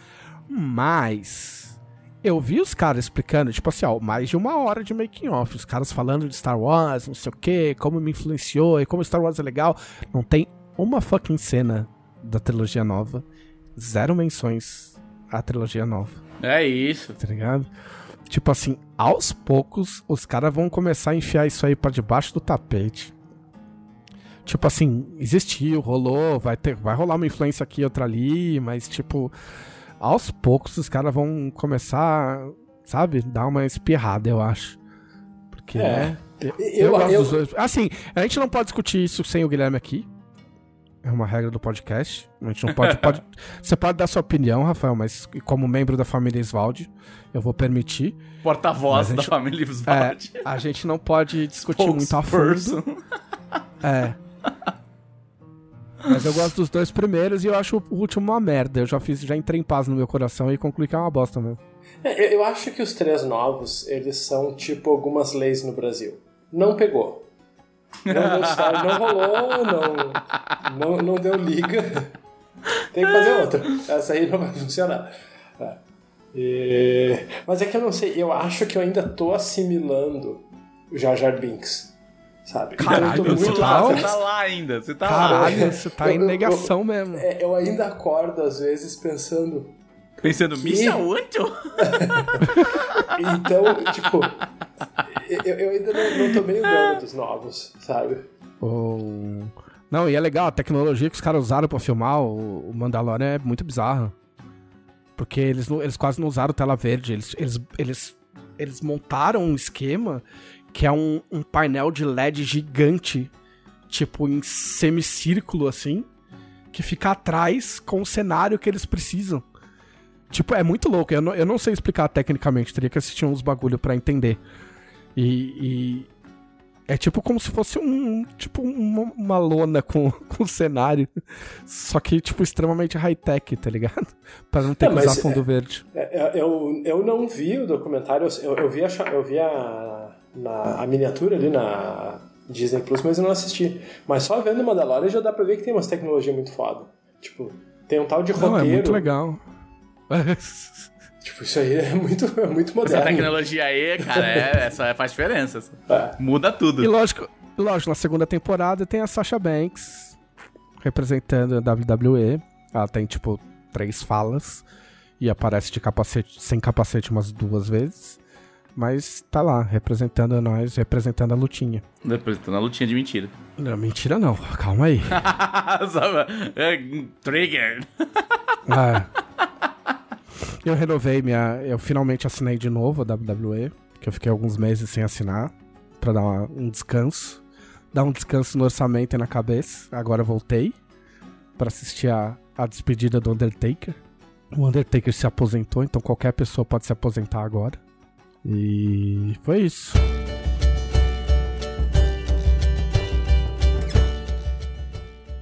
Mas eu vi os caras explicando, tipo assim, ó, mais de uma hora de making off, os caras falando de Star Wars, não sei o que, como me influenciou e como Star Wars é legal. Não tem uma fucking cena da trilogia nova. Zero menções à trilogia nova É isso. tá ligado? Tipo assim, aos poucos os caras vão começar a enfiar isso aí pra debaixo do tapete. Tipo assim, existiu, rolou, vai ter, vai rolar uma influência aqui, outra ali, mas tipo, aos poucos os caras vão começar, sabe, dar uma espirrada, eu acho. Porque, É. né? Eu, Eu- eu gosto eu- dos dois. Assim, a gente não pode discutir isso sem o Guilherme aqui. É uma regra do podcast. A gente não pode. pode você pode dar sua opinião, Rafael, mas como membro da família Svaldi, eu vou permitir. Porta-voz da gente- família É, Svald. a gente não pode discutir muito a fundo. É. Mas eu gosto dos dois primeiros e eu acho o último uma merda. Eu já fiz, já entrei em paz no meu coração e concluí que é uma bosta mesmo. É, Eu, eu acho que os três novos, eles são tipo algumas leis no Brasil. Não pegou. Não deu certo, não rolou, não, não, não deu liga. Tem que fazer outra. Essa aí não vai funcionar. É. E- Mas é que eu não sei, eu acho que eu ainda tô assimilando o Jar Jar Binks. Sabe? Então Caralho, eu tô você muito tá- lá. Você tá lá ainda, você tá lá. Caralho, você tá Eu- em eu- negação mesmo. É, eu ainda acordo às vezes pensando, Pensando, missa útil? Então, tipo, eu, eu ainda não, não tomei o dano dos novos, sabe? O- Não, e é legal, a tecnologia que os caras usaram pra filmar o o Mandalorian é muito bizarra. Porque eles, eles quase não usaram tela verde, eles, eles, eles, eles montaram um esquema que é um, um painel de LED gigante, tipo em semicírculo assim, que fica atrás com o cenário que eles precisam. Tipo, é muito louco. Eu não, eu não sei explicar tecnicamente, teria que assistir uns bagulho para entender. E, e, é tipo como se fosse um. Tipo, uma, uma lona com, com cenário. Só que, tipo, extremamente high-tech, tá ligado? pra não ter é, que usar fundo é, verde. É, é, eu, eu não vi o documentário, eu, eu vi, a, eu vi a, na, a miniatura ali na Disney Plus, mas eu não assisti. Mas só vendo Mandalorian já dá pra ver que tem umas tecnologias muito foda. Tipo, tem um tal de roteiro. Não, é muito legal. tipo, isso aí é muito, é muito moderno. Essa tecnologia aí, cara, é, essa faz diferença. É. Muda tudo. E lógico, lógico, na segunda temporada tem a Sasha Banks representando a WWE. Ela tem, tipo, três falas e aparece de capacete, sem capacete umas duas vezes. Mas tá lá, representando nós, representando a lutinha. Representando a lutinha de mentira. Não, mentira não, calma aí. é, trigger. É. Eu renovei minha. Eu finalmente assinei de novo a WWE, que eu fiquei alguns meses sem assinar, para dar uma, um descanso. Dar um descanso no orçamento e na cabeça. Agora voltei para assistir a, a despedida do Undertaker. O Undertaker se aposentou, então qualquer pessoa pode se aposentar agora. E foi isso.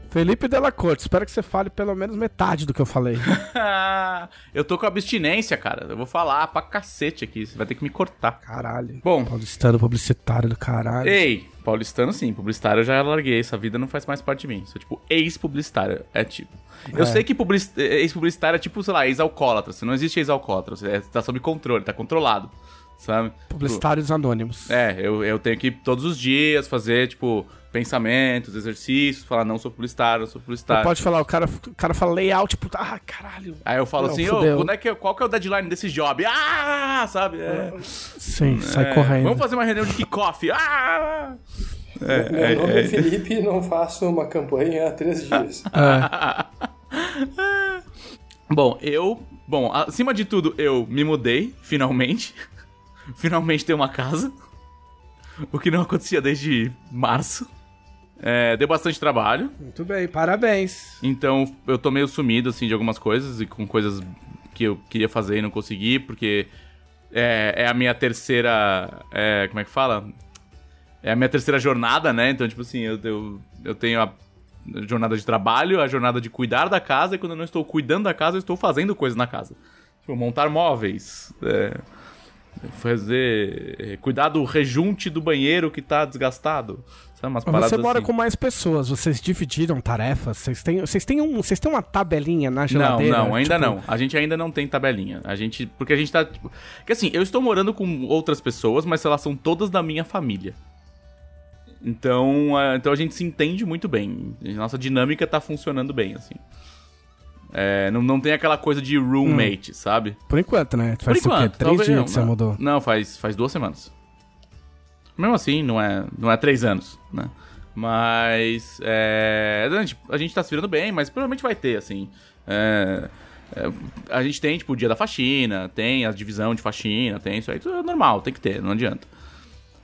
Felipe Della Corte, espero que você fale pelo menos metade do que eu falei. eu tô com abstinência, cara. Eu vou falar pra cacete aqui. Você vai ter que me cortar. Caralho. Bom. Paulistano publicitário do caralho. Ei, paulistano sim. Publicitário eu já larguei. Essa vida não faz mais parte de mim. Sou tipo ex-publicitário. É tipo. Eu é. sei que ex-publicitário é tipo, sei lá, ex-alcoólatra. Não existe ex-alcoólatra. Você tá sob controle, tá controlado sabe? Publicitários tipo, anônimos. É, eu, eu tenho que todos os dias fazer, tipo, pensamentos, exercícios, falar não sou publicitário, não sou publicitário. pode falar, o cara, o cara fala layout, tipo, ah, caralho. Aí eu falo não, assim, ô, quando é que, qual que é o deadline desse job? Ah, sabe? É. Sim, sai é, correndo. Vamos fazer uma reunião de kickoff. Ah! É, Meu é, nome é, é Felipe não faço uma campanha há três dias. Bom, eu. Bom, acima de tudo, eu me mudei, finalmente. finalmente tenho uma casa. O que não acontecia desde março. É, deu bastante trabalho. Muito bem, parabéns. Então eu tô meio sumido, assim, de algumas coisas e com coisas que eu queria fazer e não consegui, porque é, é a minha terceira. É, como é que fala? É a minha terceira jornada, né? Então, tipo assim, eu, eu, eu tenho a jornada de trabalho, a jornada de cuidar da casa, e quando eu não estou cuidando da casa, eu estou fazendo coisas na casa. Tipo, montar móveis. É, fazer. Eh, cuidar do rejunte do banheiro que tá desgastado. Sabe, umas Mas você mora assim. com mais pessoas, vocês dividiram tarefas? Vocês têm, vocês têm, um, vocês têm uma tabelinha na geladeira? Não, não, ainda tipo... não. A gente ainda não tem tabelinha. A gente. Porque a gente tá. Tipo, que assim, eu estou morando com outras pessoas, mas elas são todas da minha família. Então, uh, então a gente se entende muito bem. Nossa dinâmica tá funcionando bem, assim. É, não, não tem aquela coisa de roommate, hum. sabe? Por enquanto, né? Faz Por enquanto, o quê? Três dias não, que você mudou? Não, faz, faz duas semanas. Mesmo assim, não é, não é três anos, né? Mas. É, a, gente, a gente tá se virando bem, mas provavelmente vai ter, assim. É, é, a gente tem, tipo, o dia da faxina, tem a divisão de faxina, tem isso aí, tudo é normal, tem que ter, não adianta.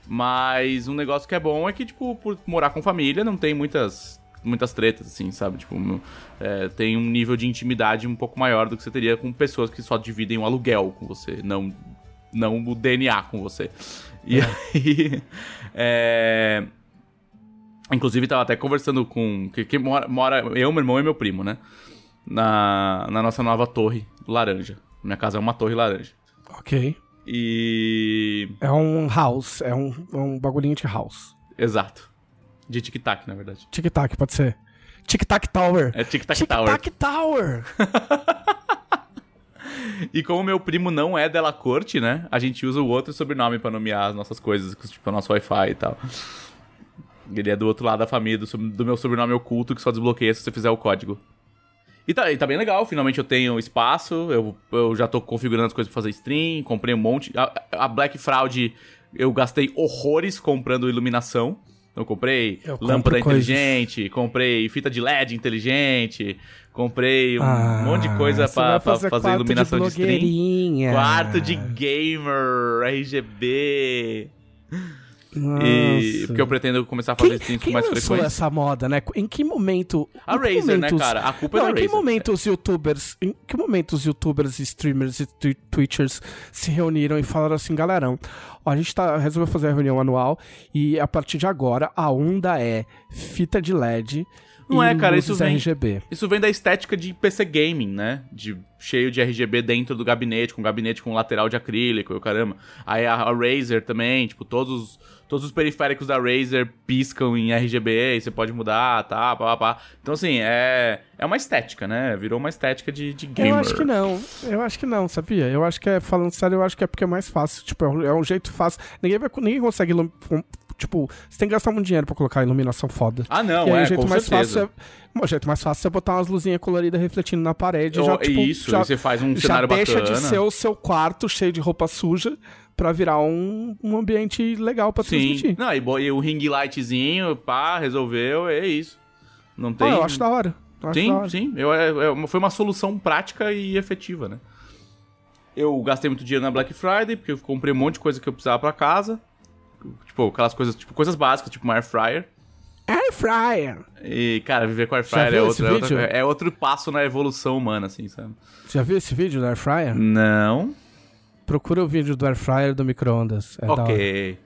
Mas um negócio que é bom é que, tipo, por morar com família, não tem muitas muitas tretas, assim, sabe? Tipo, é, tem um nível de intimidade um pouco maior do que você teria com pessoas que só dividem um aluguel com você, não, não o DNA com você. E é. aí. É... Inclusive, tava até conversando com. Que, que mora, mora, eu, meu irmão e meu primo, né? Na, na nossa nova torre laranja. Minha casa é uma torre laranja. Ok. E. É um house, é um, é um bagulhinho de house. Exato. De tic-tac, na verdade. Tic-tac, pode ser. Tic-tac Tower. É Tic-tac tic Tower. Tic-tac Tower. e como meu primo não é dela corte, né? A gente usa o outro sobrenome para nomear as nossas coisas, tipo o nosso Wi-Fi e tal. Ele é do outro lado da família, do, do, meu sobrenome oculto, que só desbloqueia se você fizer o código. E tá, e tá bem legal, finalmente eu tenho espaço, eu, eu já tô configurando as coisas pra fazer stream, comprei um monte. A, a Black Fraud eu gastei horrores comprando iluminação Então eu comprei Eu lâmpada coisas. inteligente, comprei fita de LED inteligente, comprei um Ah, monte de coisa pra fazer fazer iluminação de, stream. blogueirinha. Quarto de gamer, RGB. Nossa. E porque eu pretendo começar a fazer Quem, streams com mais frequência. essa moda, né? Em que momento... A em que Razer, né, cara? A culpa Não, é em da que Razer. momento os youtubers, em que momento os youtubers, streamers e twi- twitchers se reuniram e falaram assim, galerão, ó, a gente tá, resolveu fazer a reunião anual e a partir de agora a onda é fita de LED Não e é, cara, isso vem- RGB. Isso vem da estética de PC gaming, né? De cheio de RGB dentro do gabinete, com gabinete com lateral de acrílico, e o caramba. Aí a, a Razer também, tipo, todos os, todos os periféricos da Razer piscam em RGB, e você pode mudar, tá, pá, pá, pá. Então, assim, é, é uma estética, né? Virou uma estética de, de gamer. Eu acho que não, eu acho que não, sabia? Eu acho que é, falando sério, eu acho que é porque é mais fácil. Tipo, é um, é jeito fácil. Ninguém, vai, ninguém consegue. Tipo, você tem que gastar muito dinheiro pra colocar iluminação foda. Ah, não, e aí é, o jeito mais certeza. fácil é. O jeito mais fácil é botar umas luzinhas coloridas refletindo na parede. Oh, já, tipo, isso, já, e você faz um já cenário deixa bacana. de ser o seu quarto cheio de roupa suja pra virar um, um ambiente legal pra Sim. transmitir. Não, e, e o ring lightzinho, pá, resolveu, é isso. Não tem... Ah, eu acho da hora. Eu da Sim, hora. sim. Eu, é- é uma- foi uma solução prática e efetiva, né? Eu gastei muito dinheiro na Black Friday, porque eu comprei um monte de coisa que eu precisava pra casa. Tipo, aquelas coisas, tipo, coisas básicas, tipo uma air fryer. Air fryer. E, cara, viver com air fryer é outro, é, outro, é outro passo na evolução humana, assim, sabe? Já viu esse vídeo do Air Fryer? Não. Procura o vídeo do Air Fryer do micro-ondas. É ok.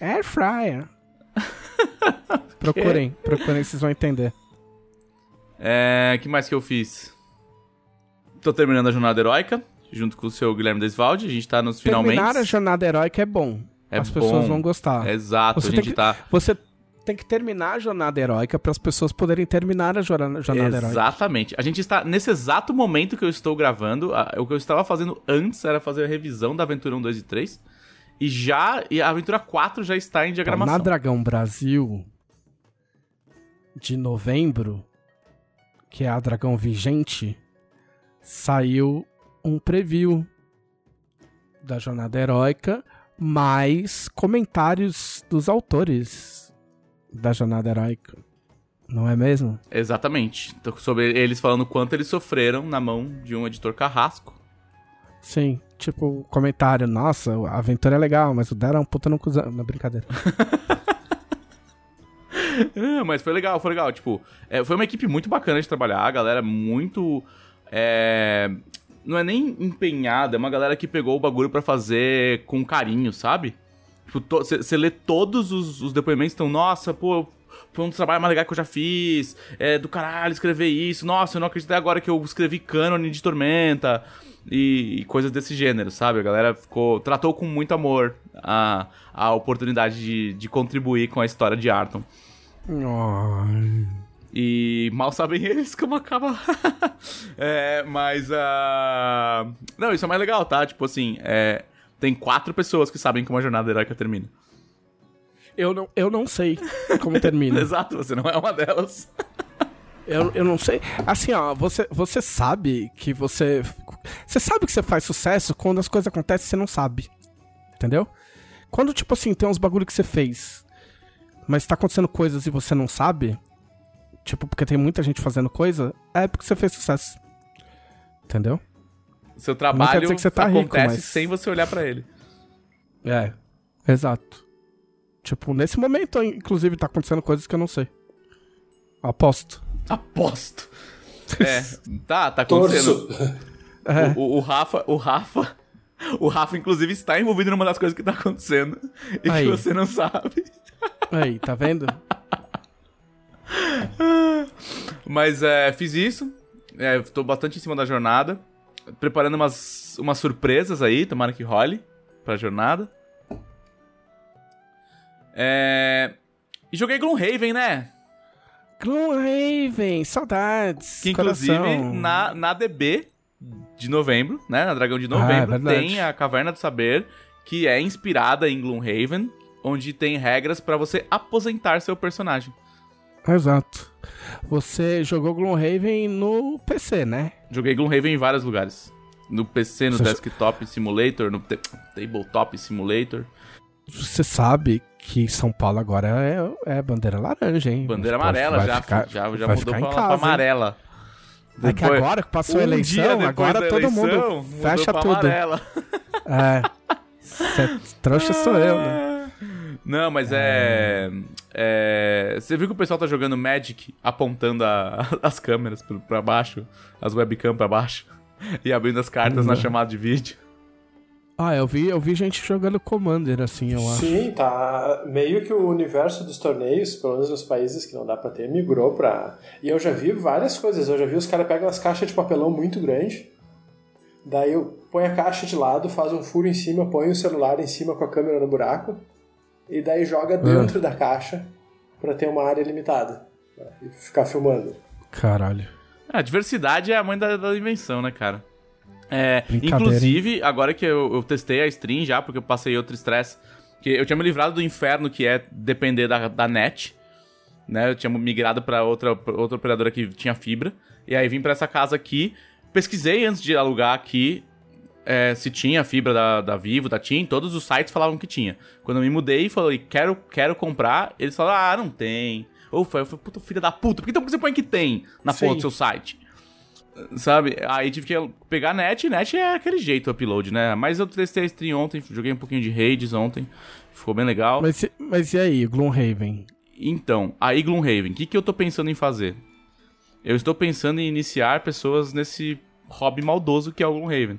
Air Fryer. procurem, procurem, vocês vão entender. É, que mais que eu fiz? Tô terminando a jornada heróica, junto com o seu Guilherme Desvalde. A gente tá nos finalmente. Terminar a jornada heróica é bom. É As pessoas bom. vão gostar. Exato, Você a tem gente que- tá. Você tem que terminar a jornada heróica para as pessoas poderem terminar a jornada heróica. Exatamente. A gente está nesse exato momento que eu estou gravando. a- o que eu estava fazendo antes era fazer a revisão da Aventura 1, 2 e 3. E já. E a Aventura 4 já está em Então, diagramação. na Dragão Brasil de novembro, que é a Dragão Vigente, saiu um preview da jornada heróica, mais comentários dos autores da jornada heróica. Não é mesmo? Exatamente. Tô sobre eles falando quanto eles sofreram na mão de um editor carrasco. Sim, tipo, comentário, nossa, a aventura é legal, mas o dela é um puta no cuzão. Na brincadeira. É, mas foi legal, foi legal. Tipo, é, foi uma equipe muito bacana de trabalhar, a galera muito. é, não é nem empenhada, é uma galera que pegou o bagulho pra fazer com carinho, sabe? Tipo, você lê todos os, os depoimentos, então, nossa, pô, foi um dos trabalhos mais legais que eu já fiz. É do caralho escrever isso. Nossa, eu não acreditei agora que eu escrevi cânone de Tormenta. E, e coisas desse gênero, sabe? A galera ficou. tratou com muito amor a, a oportunidade de, de contribuir com a história de Arton. Ai. E mal sabem eles como acaba. é, mas a. Não, isso é mais legal, tá? Tipo assim, é, tem quatro pessoas que sabem como a jornada heróica termina. Eu não, eu não sei como termina. Exato, você não é uma delas. Eu, eu não sei. Assim, ó, você, você sabe que você. Você sabe que você faz sucesso quando as coisas acontecem e você não sabe. Entendeu? Quando, tipo assim, tem uns bagulho que você fez, mas tá acontecendo coisas e você não sabe. Tipo, porque tem muita gente fazendo coisa, é porque você fez sucesso. Entendeu? Seu trabalho que você tá rico, acontece mas- sem você olhar pra ele. É. Exato. Tipo, nesse momento, inclusive, tá acontecendo coisas que eu não sei. Aposto. Aposto. É, tá, tá acontecendo. É. O, o- o Rafa, o Rafa, o Rafa, inclusive, está envolvido numa das coisas que tá acontecendo e Aí. que você não sabe. Aí, tá vendo? Mas é, fiz isso. É, tô bastante em cima da jornada. Preparando umas, umas surpresas aí, tomara que role pra jornada. É. E joguei Gloomhaven, né? Gloomhaven, saudades. Que inclusive coração. na, na DB de novembro, né? Na Dragão de Ah, é Novembro, tem a Caverna do Saber, que é inspirada em Gloomhaven, onde tem regras pra você aposentar seu personagem. Exato. Você jogou Gloomhaven no PC, né? Joguei Gloomhaven em vários lugares. No PC, no Você- Desktop Simulator, no Tabletop Simulator. você sabe que São Paulo agora é, é bandeira laranja, hein? Bandeira Mas, amarela já, ficar- já, já vai mudou pra, pra casa, hein? amarela. É que Depois- agora que passou a um dia eleição, depois agora todo eleição, mundo fecha pra tudo. amarela. É. Cê, trouxa sou eu, né? Não, mas é... é- Você viu que o pessoal tá jogando Magic apontando a- as câmeras pra baixo, as webcam pra baixo, e abrindo as cartas na Não. chamada de vídeo? Ah, eu vi, eu vi gente jogando Commander, assim, eu acho. Sim, tá. Meio que o universo dos torneios, pelo menos nos países que não dá pra ter, migrou pra. E eu já vi várias coisas. Eu já vi os caras pegam as caixas de papelão muito grande. Daí eu põe a caixa de lado, faz um furo em cima, põe o celular em cima com a câmera no buraco. E daí joga dentro da caixa pra ter uma área limitada. né, E ficar filmando. Caralho. A diversidade é a mãe da, da invenção, né, cara? É, inclusive, agora que eu, eu testei a stream já, porque eu passei outro estresse, que eu tinha me livrado do inferno que é depender da, da net, né? Eu tinha migrado pra outra, pra outra operadora que tinha fibra, e aí vim pra essa casa aqui, pesquisei antes de alugar aqui é, se tinha fibra da, da Vivo, da TIM, todos os sites falavam que tinha. Quando eu me mudei e falei, quero, quero comprar, eles falaram, ah, não tem. Ou foi, eu falei, puta filha da puta, por que, então você põe que tem na Sim. porra do seu site? Sabe? Aí tive que pegar net, e net é aquele jeito o upload, né? Mas eu testei a stream ontem, joguei um pouquinho de Raids ontem, ficou bem legal. Mas, e- mas e aí, Gloomhaven? Então, aí Gloomhaven, o que, que eu tô pensando em fazer? Eu estou pensando em iniciar pessoas nesse hobby maldoso que é o Gloomhaven.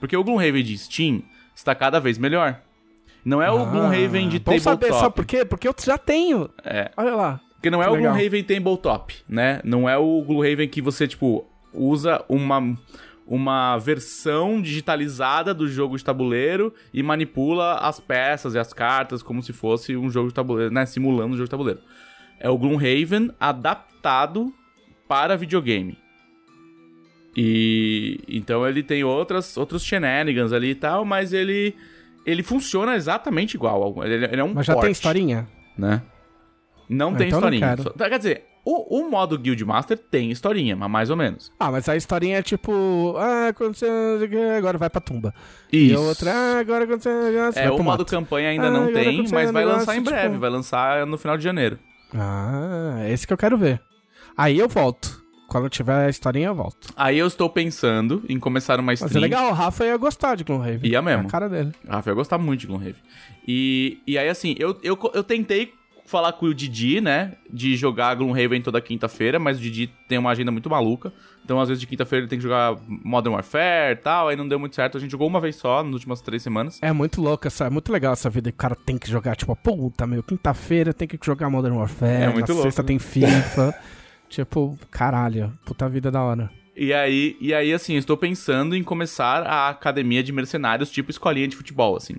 Porque o Gloomhaven de Steam está cada vez melhor. Não é o Gloomhaven de Ah, Bom saber, tabletop. sabe por quê? Porque eu já tenho. É. Olha lá. Porque não é Que o legal. Gloomhaven tabletop, né? Não é o Gloomhaven que você, tipo, usa uma, uma versão digitalizada do jogo de tabuleiro e manipula as peças e as cartas como se fosse um jogo de tabuleiro, né? Simulando um jogo de tabuleiro. É o Gloomhaven adaptado para videogame. E então ele tem outras, outros shenanigans ali e tal, mas ele ele funciona exatamente igual. Ele, ele é um Mas já tem port historinha? né? Não Ah, tem então não historinha. quero. Só- Quer dizer, o, o modo Guildmaster tem historinha, mas mais ou menos. Ah, mas a historinha é tipo. Ah, aconteceu. Agora vai pra tumba. Isso. E a outra, ah, agora aconteceu. Você É, o modo mato. campanha ainda Ah, não tem, mas vai lançar em tipo- breve. Vai lançar no final de janeiro. Ah, é esse que eu quero ver. Aí eu volto. Quando tiver a historinha, eu volto. Aí eu estou pensando em começar uma Mas stream. é legal, o Rafa ia gostar de Gloomhaven. Ia mesmo. É a cara dele. Rafa, eu ia gostar muito de Gloomhaven. E, e aí, assim, eu, eu, eu tentei falar com o Didi, né? De jogar Gloomhaven toda quinta-feira, mas o Didi tem uma agenda muito maluca. Então, às vezes, de quinta-feira ele tem que jogar Modern Warfare e tal. Aí não deu muito certo. A gente jogou uma vez só, nas últimas três semanas. É muito louco, essa, é muito legal essa vida que o cara tem que jogar, tipo, puta, meu, quinta-feira tem que jogar Modern Warfare, É muito na louco, sexta né? tem FIFA. tipo, caralho, puta vida da hora. E aí, e aí, assim, estou pensando em começar a academia de mercenários, tipo escolinha de futebol, assim.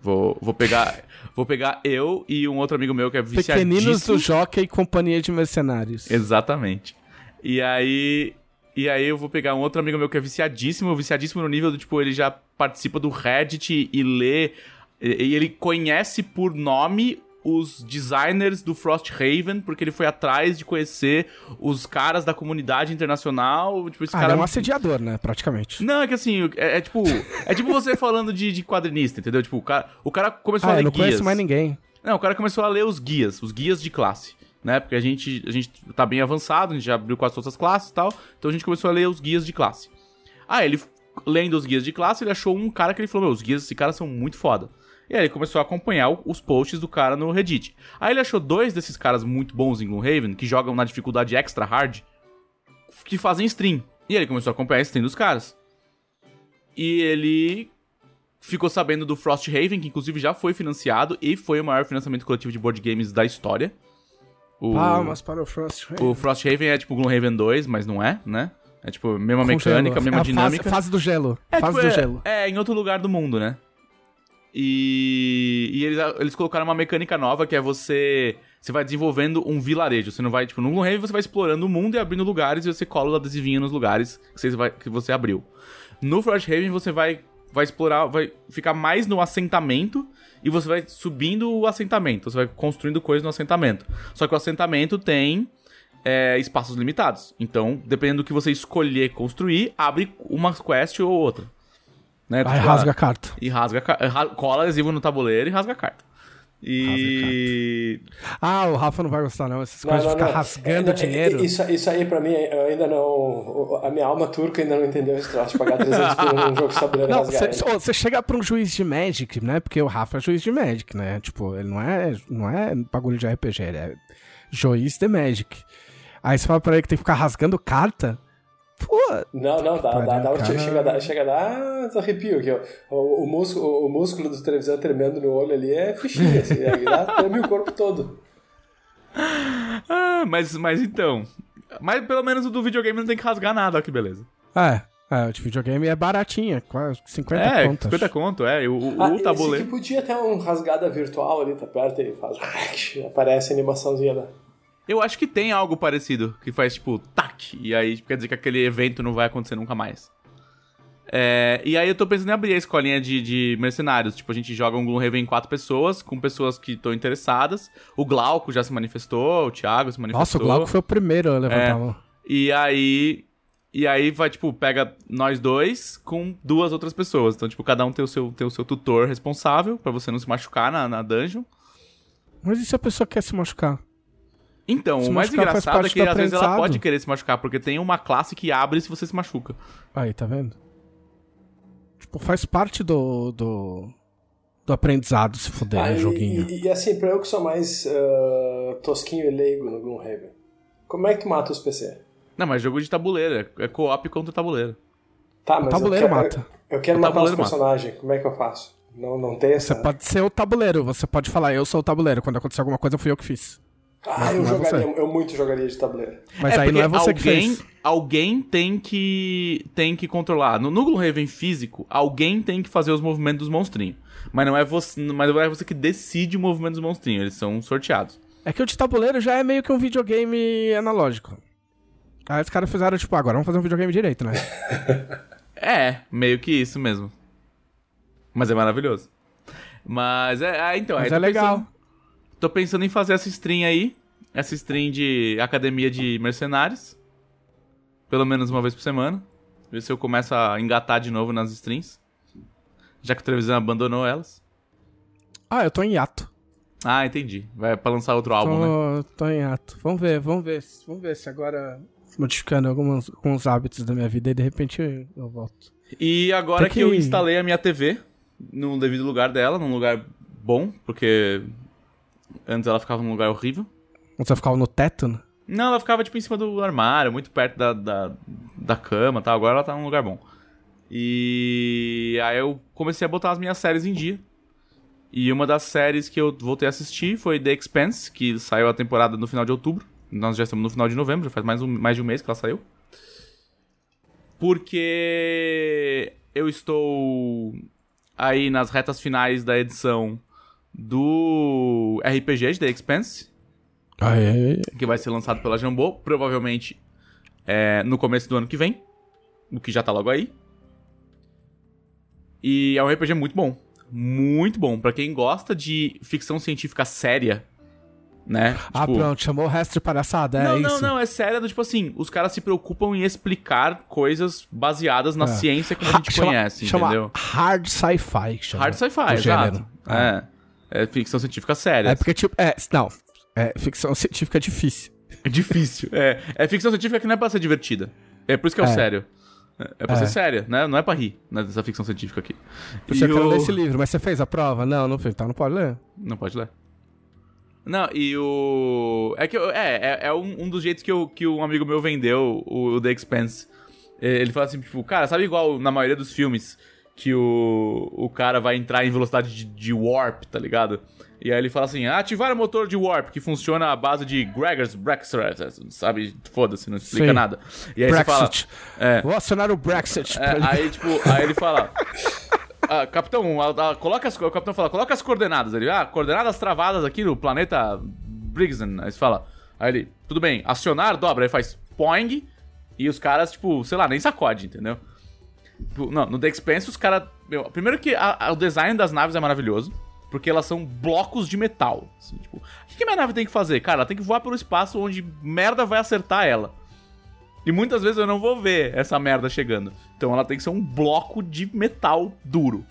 Vou, vou pegar vou pegar eu e um outro amigo meu que é viciadíssimo. Pequeninos do Jockey e Companhia de Mercenários. Exatamente. E aí. E aí eu vou pegar um outro amigo meu que é viciadíssimo, viciadíssimo no nível do tipo, ele já participa do Reddit e lê. E ele conhece por nome os designers do Frosthaven, porque ele foi atrás de conhecer os caras da comunidade internacional. Tipo, esse Ah, cara. ele é um assediador, né, praticamente. Não, é que assim, é, é tipo. É tipo você falando de, de quadrinista, entendeu? Tipo, o cara, o cara começou a Ah, ler eu não guias. conheço mais ninguém. Não, o cara começou a ler os guias, os guias de classe, né? Porque a gente, a gente tá bem avançado, a gente já abriu quase todas as classes e tal, então a gente começou a ler os guias de classe. Ah, ele, lendo os guias de classe, ele achou um cara que ele falou, meu, os guias desse cara são muito foda. E aí ele começou a acompanhar os posts do cara no Reddit. Aí ele achou dois desses caras muito bons em Gloomhaven, que jogam na dificuldade extra hard, que fazem stream. E aí ele começou a acompanhar a stream dos caras. E ele ficou sabendo do Frosthaven, que inclusive já foi financiado e foi o maior financiamento coletivo de board games da história. O, Palmas para o Frost o Frosthaven é tipo Gloomhaven 2, mas não é, né? É tipo, mesma mecânica, mesma é dinâmica. Fase, fase do gelo. É, fase tipo, do é- gelo. É, em outro lugar do mundo, né? E, e eles, eles colocaram uma mecânica nova que é você. Você vai desenvolvendo um vilarejo. Você não vai, tipo, no Gloomhaven você vai explorando o mundo e abrindo lugares e você cola o adesivinho nos lugares que você, vai, que você abriu. No Frosthaven você vai, vai explorar, vai ficar mais no assentamento e você vai subindo o assentamento. Você vai construindo coisas no assentamento. Só que o assentamento tem é, espaços limitados. Então, dependendo do que você escolher construir, abre uma quest ou outra. Né? Aí Tipo, rasga ah, a carta. E rasga, cola adesivo no tabuleiro e rasga a carta. E. Ah, o Rafa não vai gostar, não. Essas Não, coisas não, de ficar não. rasgando É, dinheiro. Isso, isso aí, pra mim, eu ainda não. A minha alma turca ainda não entendeu esse troço de pagar 300 por um jogo de tabuleiro Não, rasgar. você chega pra um juiz de Magic, né? Porque o Rafa é juiz de Magic, né? Tipo, ele não é, não é bagulho de RPG, ele é juiz de Magic. Aí você fala pra ele que tem que ficar rasgando carta. Pô, Não, não, dá, dá, dá, um- cara. chega a dar, chega a dar uns arrepio aqui, ó. O, o, músculo, o músculo do televisão tremendo no olho ali é fichinha, assim, é, dá, treme o corpo todo. Ah, mas, mas então. Mas pelo menos o do videogame não tem que rasgar nada, ó, que beleza. é. É, o de videogame é baratinha, quase 50 é, contas. 50 conto, é. O, o, Ah, o esse tabuleiro. aqui podia ter um rasgada virtual ali, tá perto e faz. Aparece a animaçãozinha lá. Eu acho que tem algo parecido, que faz tipo, tac, e aí quer dizer que aquele evento não vai acontecer nunca mais. É, e aí eu tô pensando em abrir a escolinha de, de mercenários. Tipo, a gente joga um Gloomhaven em quatro pessoas, com pessoas que estão interessadas. O Glauco já se manifestou, o Thiago se Nossa, manifestou. o Glauco foi o primeiro a levantar É. a mão. E aí. E aí vai, tipo, pega nós dois com duas outras pessoas. Então, tipo, cada um tem o seu, tem o seu tutor responsável pra você não se machucar na, na dungeon. Mas e se a pessoa quer se machucar? Então, Se o mais engraçado é que às vezes ela pode querer se machucar, porque tem uma classe que abre se você se machuca. Aí, tá vendo? Tipo, faz parte do. do, do aprendizado se fuder Ah, no e, joguinho. E, e assim, pra eu que sou mais ah, tosquinho e leigo no Gloomhaven, como é que tu mata os PC? Não, mas jogo de tabuleiro, é- é co-op contra tabuleiro. Tá, mas tabuleiro eu quero, mata. Eu quero O matar os personagens, como é que eu faço? Não, não tem essa... Você pode ser o tabuleiro, você pode falar, eu sou o tabuleiro. Quando acontecer alguma coisa, fui eu que fiz. Ah, eu é jogaria, você. eu muito jogaria de tabuleiro. Mas aí não é você que alguém, fez. alguém tem que tem que controlar. No, Gloomhaven físico, alguém tem que fazer os movimentos dos monstrinhos. Mas não é você, mas não é você que decide o movimento dos monstrinhos, eles são sorteados. É que o de tabuleiro já é meio que um videogame analógico. Aí os caras fizeram, tipo, agora vamos fazer um videogame direito, né? É, meio que isso mesmo. Mas é maravilhoso. Mas é, ah, então, Mas aí é legal. Pensando, tô pensando em fazer essa stream aí, essa stream de academia de mercenários. Pelo menos uma vez por semana. Ver se eu começo a engatar de novo nas streams. Já que o televisão abandonou elas. Ah, eu tô em hiato. Ah, entendi. Vai pra lançar outro álbum, né? Tô, tô em hiato. Vamos ver, vamos ver. Vamos ver se agora modificando alguns, alguns hábitos da minha vida e de repente eu, eu volto. E agora Tem que... eu que- instalei a minha TV no devido lugar dela, num lugar bom, porque antes ela ficava num lugar horrível. Você ficava no teto, né? Não, ela ficava tipo em cima do armário, muito perto da, da, da cama e tal. Agora ela tá num lugar bom. E aí eu comecei a botar as minhas séries em dia. E uma das séries que eu voltei a assistir foi The Expanse, que saiu a temporada no final de outubro. Nós já estamos no final de novembro, já faz mais, um, mais de um mês que ela saiu. Porque eu estou aí nas retas finais da edição do RPG de The Expanse Aí, que vai ser lançado pela Jambô, provavelmente é, no começo do ano que vem, o que já tá logo aí. E é um RPG muito bom, muito bom Pra quem gosta de ficção científica séria, né? Ah, Tipo, pronto, chamou o resto de palhaçada, é não, isso? não, não, é séria do tipo assim, os caras se preocupam em explicar coisas baseadas na É. ciência como a Ha- gente chama- conhece, chama entendeu? Hard sci-fi. que Hard sci-fi, exato. gênero. É. é ficção científica séria. É porque, tipo, é, não, é ficção científica difícil. É difícil. É, é ficção científica que não é pra ser divertida. É por isso que é, o É. sério. É, é pra É. ser séria, né? Não é pra rir né, dessa ficção científica aqui. Você E quer o- ler esse livro, mas você fez a prova? Não, não fez, então não pode ler. Não pode ler. Não, e o. É que eu- é, é, é um, um dos jeitos que, eu, que um amigo meu vendeu o, o The Expanse. Ele fala assim, tipo, cara, sabe igual na maioria dos filmes que o, o cara vai entrar em velocidade de, de warp, tá ligado? E aí ele fala assim, ativar o motor de warp, que funciona à base de Gregor's Brexit, sabe? Foda-se, não explica Sim. nada. E aí você fala... Brexit. É, Vou acionar o Brexit. é, aí, tipo, aí ele fala. ah, capitão, ah, coloca as, o capitão fala, coloca as coordenadas. Ele, ah, coordenadas travadas aqui no planeta Brigson. Aí você fala, aí ele, tudo bem, acionar, dobra. Aí faz poing e os caras, tipo, sei lá, nem sacode, entendeu? Tipo, Não, no The Expanse os caras. Primeiro que a- a- o design das naves é maravilhoso. Porque elas são blocos de metal. assim, tipo, o que, que minha nave tem que fazer? Cara, ela tem que voar pelo espaço onde merda vai acertar ela. E muitas vezes eu não vou ver essa merda chegando. Então ela tem que ser um bloco de metal duro.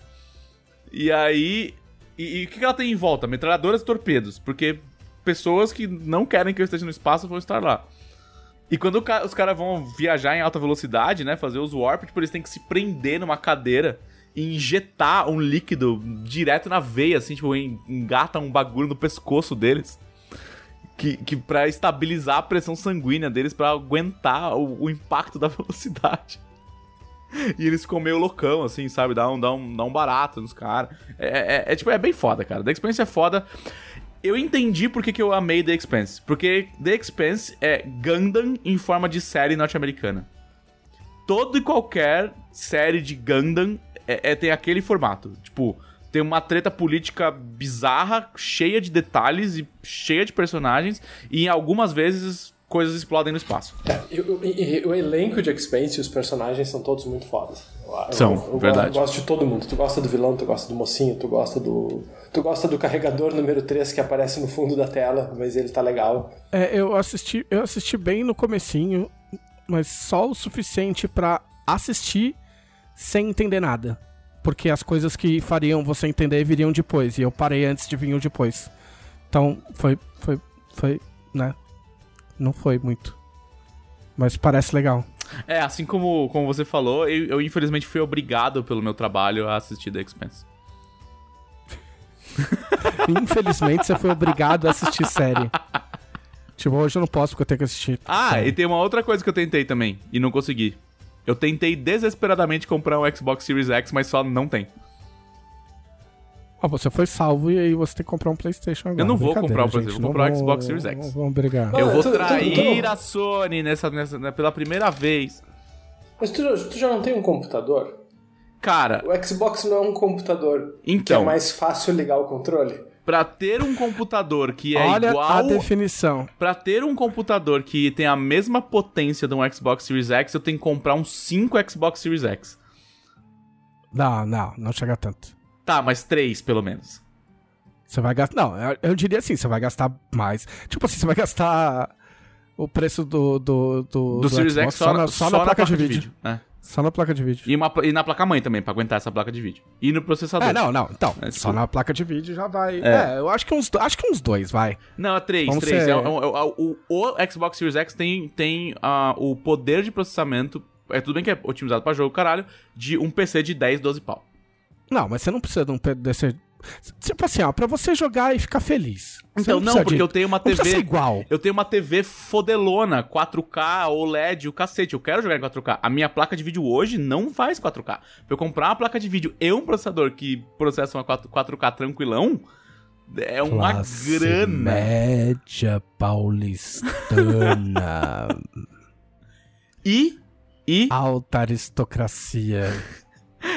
E aí. E, e o que ela tem em volta? Metralhadoras e torpedos. Porque pessoas que não querem que eu esteja no espaço vão estar lá. E quando os caras vão viajar em alta velocidade, né? Fazer os warp, tipo, eles têm que se prender numa cadeira e injetar um líquido direto na veia, assim, tipo, engata um bagulho no pescoço deles. Que, que pra estabilizar a pressão sanguínea deles, para aguentar o, o, impacto da velocidade. E eles ficam meio loucão, assim, sabe? Dá um, dá um, dá um barato nos caras. É, é, é, tipo, é bem foda, cara. The Expanse é foda. Eu entendi por que, eu amei The Expanse. Porque The Expanse é Gundam em forma de série norte-americana. Todo e qualquer série de Gundam é, é, tem aquele formato. Tipo, tem uma treta política bizarra, cheia de detalhes e cheia de personagens, e algumas vezes coisas explodem no espaço. É, o elenco de Expanse e os personagens são todos muito fodas. São, eu, eu, verdade. Eu gosto de todo mundo. Tu gosta do vilão, tu gosta do mocinho, tu gosta do. Tu gosta do carregador número 3 que aparece no fundo da tela, mas ele tá legal. É, eu assisti, eu assisti bem no comecinho, mas só o suficiente para assistir sem entender nada. Porque as coisas que fariam você entender viriam depois. E eu parei antes de vir o depois. Então, foi. Foi. Foi. Né? Não foi muito. Mas parece legal. É, assim como, como você falou, eu, eu infelizmente fui obrigado pelo meu trabalho a assistir The Expanse. Infelizmente você foi obrigado a assistir série. Tipo, hoje eu não posso porque eu tenho que assistir. Ah, série. e tem uma outra coisa que eu tentei também e não consegui. Eu tentei desesperadamente comprar um Xbox Series X, mas só não tem. Ah, você foi salvo e aí você tem que comprar um PlayStation agora. Eu não vou comprar o PlayStation, vou comprar o Xbox Series X. Vamos brigar. Eu vou trair a Sony nessa, nessa, né, pela primeira vez. Mas tu, tu já não tem um computador? Cara. O Xbox não é um computador. Então. Que é mais fácil ligar o controle? Pra ter um computador que é Olha igual. a definição. Pra ter um computador que tem a mesma potência de um Xbox Series X, eu tenho que comprar uns 5 Xbox Series X. Não, não, não chega tanto. Tá, mas três, pelo menos. Você vai gastar. Não, eu diria assim, você vai gastar mais. Tipo assim, você vai gastar o preço do. Do, do, do, Series X só, na, só, só na, na, placa, placa de, de, vídeo. vídeo. É. Só na placa de vídeo. E, uma, e na placa-mãe também, pra aguentar essa placa de vídeo. E no processador. É, não, não. Então, é, tipo... só na placa de vídeo já vai. É, é eu acho que, uns, acho que uns dois, vai. Não, é três, Vamos três. Ser... É, é, o, o, Xbox Series X tem, tem uh, o poder de processamento. É tudo bem que é otimizado pra jogo, caralho. De um PC de 10, 12 pau. Não, mas você não precisa de um desse. Tipo assim, ó, pra você jogar e ficar feliz. Então, não, não porque de... eu tenho uma TV. Igual. Eu tenho uma TV fodelona, 4K, OLED, o cacete. Eu quero jogar em 4K. A minha placa de vídeo hoje não faz 4K. Pra eu comprar uma placa de vídeo e um processador que processa uma 4K tranquilão, é uma Classe grana. Média paulistana. e. E. Alta aristocracia.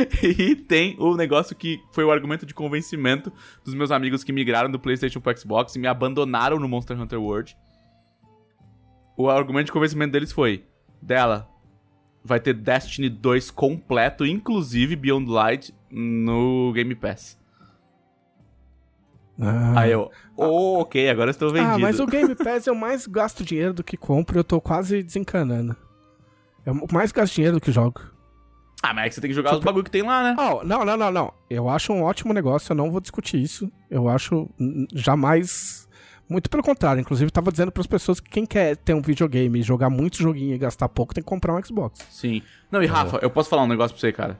e tem o negócio que foi o argumento de convencimento dos meus amigos que migraram do PlayStation pro Xbox e me abandonaram no Monster Hunter World. O argumento de convencimento deles foi: dela, vai ter Destiny 2 completo, inclusive Beyond Light, no Game Pass. Ah. Aí eu, oh, ok, agora estou vendido. Ah, mas o Game Pass eu mais gasto dinheiro do que compro, eu tô quase desencanando. Eu mais gasto dinheiro do que jogo. Ah, mas é que você tem que jogar tipo... os bagulho que tem lá, né? Oh, não, não, não, não. Eu acho um ótimo negócio, eu não vou discutir isso. Eu acho jamais. Muito pelo contrário, inclusive tava dizendo para as pessoas que quem quer ter um videogame, jogar muito joguinho e gastar pouco, tem que comprar um Xbox. Sim. Não, e Rafa, eu posso falar um negócio pra você, cara?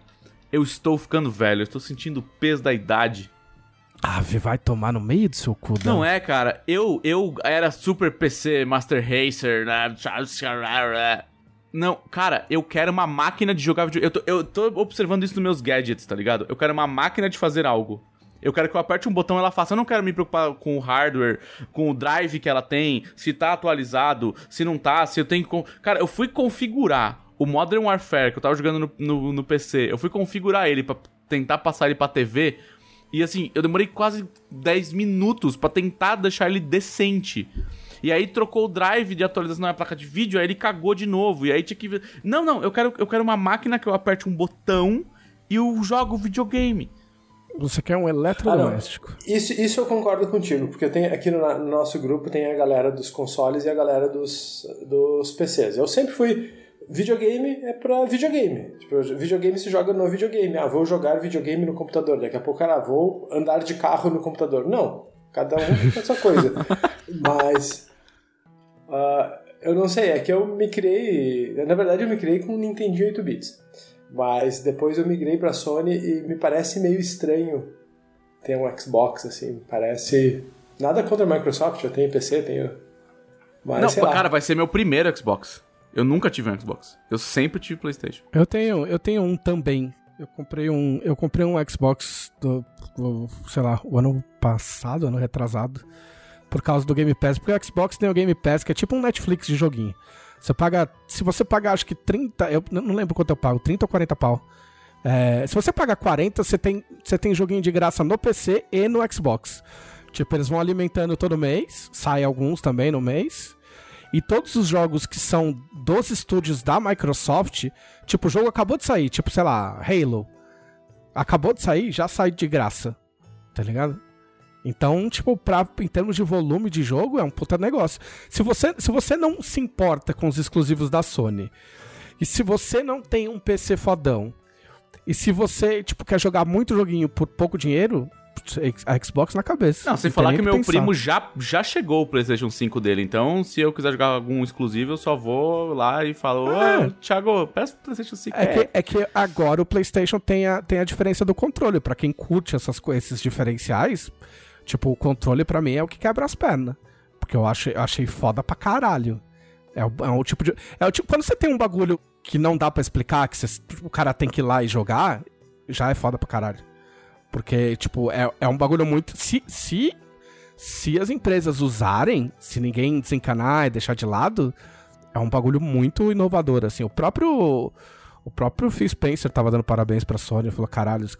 Eu estou ficando velho, eu estou sentindo o peso da idade. Ah, vai tomar no meio do seu cu, Não, não é, cara. Eu, eu era super PC, Master Racer, né? Não, cara, eu quero uma máquina de jogar videogame. Eu tô, eu tô observando isso nos meus gadgets, tá ligado? Eu quero uma máquina de fazer algo. Eu quero que eu aperte um botão e ela faça. Eu não quero me preocupar com o hardware, com o drive que ela tem, se tá atualizado, se não tá, se eu tenho que. Cara, eu fui configurar o Modern Warfare que eu tava jogando no, no, no PC. Eu fui configurar ele para tentar passar ele pra TV. E assim, eu demorei quase 10 minutos para tentar deixar ele decente. E aí trocou o drive de atualização na placa de vídeo, aí ele cagou de novo. E aí tinha que. Não, não, eu quero, eu quero uma máquina que eu aperte um botão e eu jogo videogame. Você quer um eletrodoméstico. Ah, isso, isso eu concordo contigo, porque tenho, aqui no, no, nosso grupo tem a galera dos consoles e a galera dos, dos PCs. Eu sempre fui videogame é pra videogame. Tipo, videogame se joga no videogame. Ah, vou jogar videogame no computador. Daqui a pouco, ah, vou andar de carro no computador. Não. Cada um tem a sua coisa. Mas. Uh, eu não sei, é que eu me criei. Na verdade, eu me criei com um Nintendo 8 bits. Mas depois eu migrei pra Sony e me parece meio estranho ter um Xbox, assim. Parece. Nada contra a Microsoft, eu tenho PC, tenho. Mas, não, cara, vai ser meu primeiro Xbox. Eu nunca tive um Xbox. Eu sempre tive PlayStation. Eu tenho, eu tenho um também. Eu comprei um, eu comprei um Xbox do, do, sei lá, o ano passado, ano retrasado, por causa do Game Pass, porque o Xbox tem o Game Pass, que é tipo um Netflix de joguinho. Você paga, se você pagar acho que 30, eu não lembro quanto eu pago, 30 ou 40 pau. É, se você pagar 40, você tem, você tem joguinho de graça no PC e no Xbox. Tipo, eles vão alimentando todo mês, sai alguns também no mês. E todos os jogos que são dos estúdios da Microsoft, tipo, o jogo acabou de sair, tipo, sei lá, Halo. Acabou de sair, já sai de graça. Tá ligado? Então, tipo, pra, em termos de volume de jogo, é um puta negócio. Se você, se você não se importa com os exclusivos da Sony, e se você não tem um PC fodão, e se você, tipo, quer jogar muito joguinho por pouco dinheiro, a Xbox na cabeça. Não, sem não falar que meu pensar. primo já, já chegou o PlayStation 5 dele. Então, se eu quiser jogar algum exclusivo, eu só vou lá e falo: é. Thiago, peça o PlayStation 5. É, é. Que, é que agora o PlayStation tem a, tem a diferença do controle. para quem curte essas, esses diferenciais, tipo, o controle para mim é o que quebra as pernas. Porque eu achei, eu achei foda pra caralho. É o, é o tipo de. É o tipo. Quando você tem um bagulho que não dá para explicar, que você, o cara tem que ir lá e jogar, já é foda pra caralho. Porque, tipo, é, é um bagulho muito. Se, se, se as empresas usarem, se ninguém desencanar e deixar de lado, é um bagulho muito inovador, assim. O próprio o próprio Phil Spencer tava dando parabéns pra Sony, falou, caralho, os,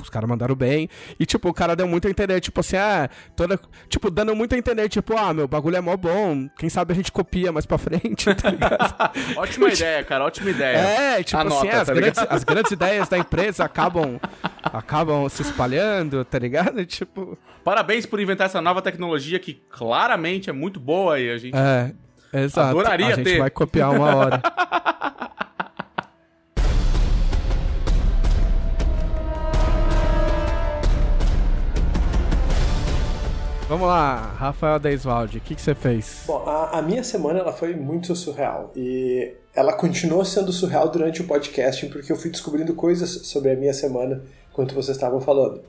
os caras mandaram bem. E, tipo, o cara deu muito a entender, tipo assim, ah, toda. Tipo, dando muito a entender, tipo, ah, meu bagulho é mó bom, quem sabe a gente copia mais pra frente, tá ligado? ótima ideia, cara, ótima ideia. É, tipo Anota, assim, as, tá grandes, as grandes ideias da empresa acabam, acabam se espalhando, tá ligado? Tipo. Parabéns por inventar essa nova tecnologia que claramente é muito boa e a gente. É. Exato. Adoraria a gente ter. vai copiar uma hora. Vamos lá, Rafael Deisvalde, o que, que você fez? Bom, a, a, minha semana ela foi muito surreal e ela continuou sendo surreal durante o podcast porque eu fui descobrindo coisas sobre a minha semana enquanto vocês estavam falando.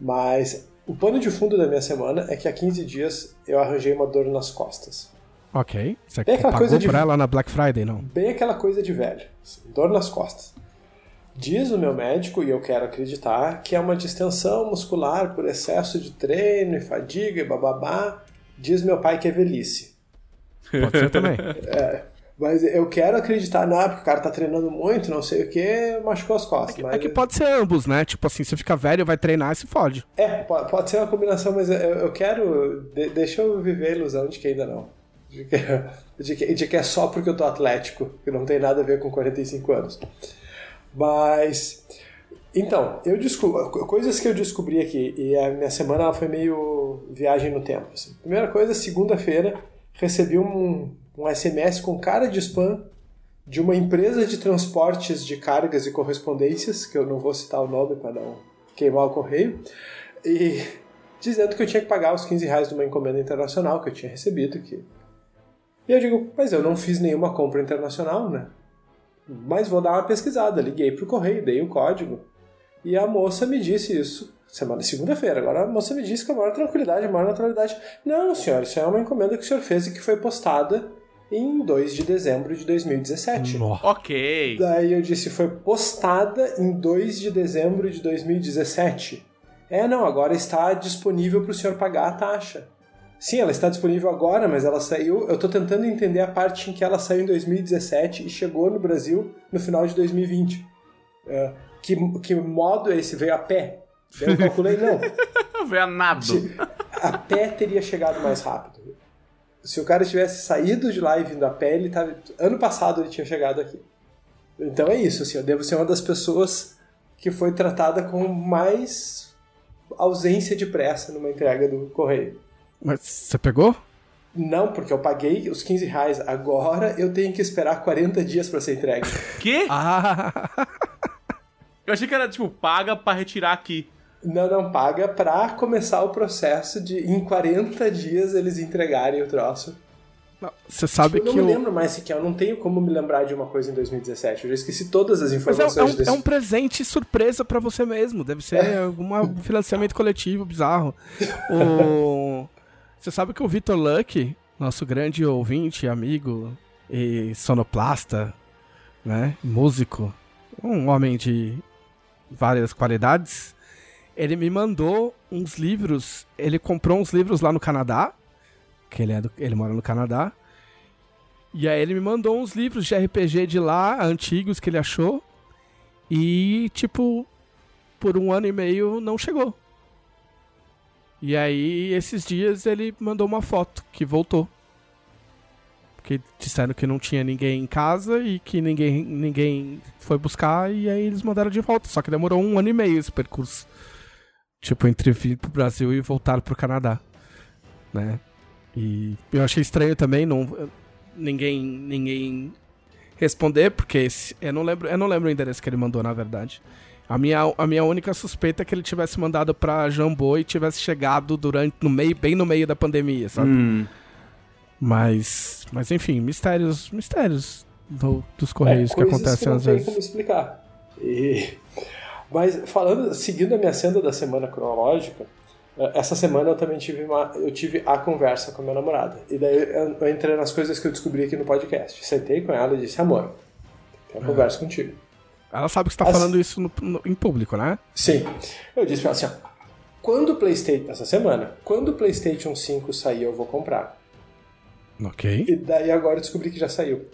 Mas o pano de fundo da minha semana é que há 15 dias eu arranjei uma dor nas costas. Ok. Você bem aquela coisa de pra ela na Black Friday, não? Bem aquela coisa de velho. Assim, dor nas costas. Diz o meu médico, e eu quero acreditar, que é uma distensão muscular por excesso de treino e fadiga e bababá. Diz meu pai que é velhice. Pode ser também. É, mas eu quero acreditar, não, porque o cara tá treinando muito, não sei o que, machucou as costas. É que, mas... é que pode ser ambos, né? Tipo assim, você fica velho, vai treinar e se fode. É, pode, pode ser uma combinação, mas eu, eu quero. De, deixa eu viver a ilusão de que ainda não. De que, de que, de que é só porque eu tô atlético, que não tem nada a ver com 45 anos. Mas. Então, eu descubro, coisas que eu descobri aqui, e a minha semana foi meio viagem no tempo. Assim. Primeira coisa, segunda-feira, recebi um, um SMS com cara de spam de uma empresa de transportes de cargas e correspondências, que eu não vou citar o nome para não queimar o correio, e dizendo que eu tinha que pagar os 15 reais de uma encomenda internacional que eu tinha recebido. Que... E eu digo, mas eu não fiz nenhuma compra internacional, né? Mas vou dar uma pesquisada. Liguei pro correio, dei o código. E a moça me disse isso. Semana segunda-feira. Agora a moça me disse com a maior tranquilidade, a maior naturalidade. Não, senhor, isso é uma encomenda que o senhor fez e que foi postada em 2 de dezembro de 2017. Nossa. Ok. Daí eu disse, foi postada em 2 de dezembro de 2017. É, não, agora está disponível para o senhor pagar a taxa. Sim, ela está disponível agora, mas ela saiu. Eu estou tentando entender a parte em que ela saiu em 2017 e chegou no Brasil no final de 2020. É, que, que modo é esse? Veio a pé? Eu calculei, não. Veio a nado. A pé teria chegado mais rápido. Se o cara tivesse saído de lá e vindo a pé, ele tava, ano passado ele tinha chegado aqui. Então é isso, assim, eu devo ser uma das pessoas que foi tratada com mais ausência de pressa numa entrega do correio. Mas você pegou? Não, porque eu paguei os 15 reais. Agora eu tenho que esperar 40 dias pra ser entregue. Quê? Ah, Eu achei que era, tipo, paga pra retirar aqui. Não, não paga pra começar o processo de em 40 dias eles entregarem o troço. você sabe eu não que me lembro mais sequer, eu não tenho como me lembrar de uma coisa em 2017. Eu já esqueci todas as Mas é, informações é um, desse. é um presente surpresa pra você mesmo. Deve ser algum financiamento coletivo bizarro. O... Você sabe que o Vitor Luck, nosso grande ouvinte, amigo e sonoplasta, né? Músico, um homem de várias qualidades, ele me mandou uns livros. Ele comprou uns livros lá no Canadá, que ele, é do- ele mora no Canadá. E aí ele me mandou uns livros de RPG de lá, antigos que ele achou. E, tipo, por um ano e meio não chegou. E aí, esses dias, ele mandou uma foto que voltou. Porque disseram que não tinha ninguém em casa e que ninguém, ninguém foi buscar, e aí eles mandaram de volta. Só que demorou um ano e meio esse percurso. Tipo, entre vir pro Brasil e voltar pro Canadá. Né? E eu achei estranho também, não, ninguém, ninguém responder, porque esse- eu, não lembro, eu não lembro o endereço que ele mandou, na verdade. A minha, a minha única suspeita é que ele tivesse mandado pra Jambô e tivesse chegado durante, no meio, bem no meio da pandemia, sabe? Hum. Mas, mas enfim, mistérios, mistérios do- dos correios que É, coisas acontecem não às tem vezes. como explicar. E- Mas falando, seguindo a minha senda da semana cronológica, eh, essa semana eu também tive uma, eu tive a conversa com a minha namorada. E daí eu, eu entrei nas coisas que eu descobri aqui no podcast. Sentei com ela e disse: "Amor, tem uma conversa contigo". Ela sabe que você tá As- falando isso no- no- em público, né? Sim. Eu disse pra ela assim: ó, quando o PlayStation essa semana, quando o PlayStation 5 sair, eu vou comprar. Ok. E daí agora eu descobri que já saiu.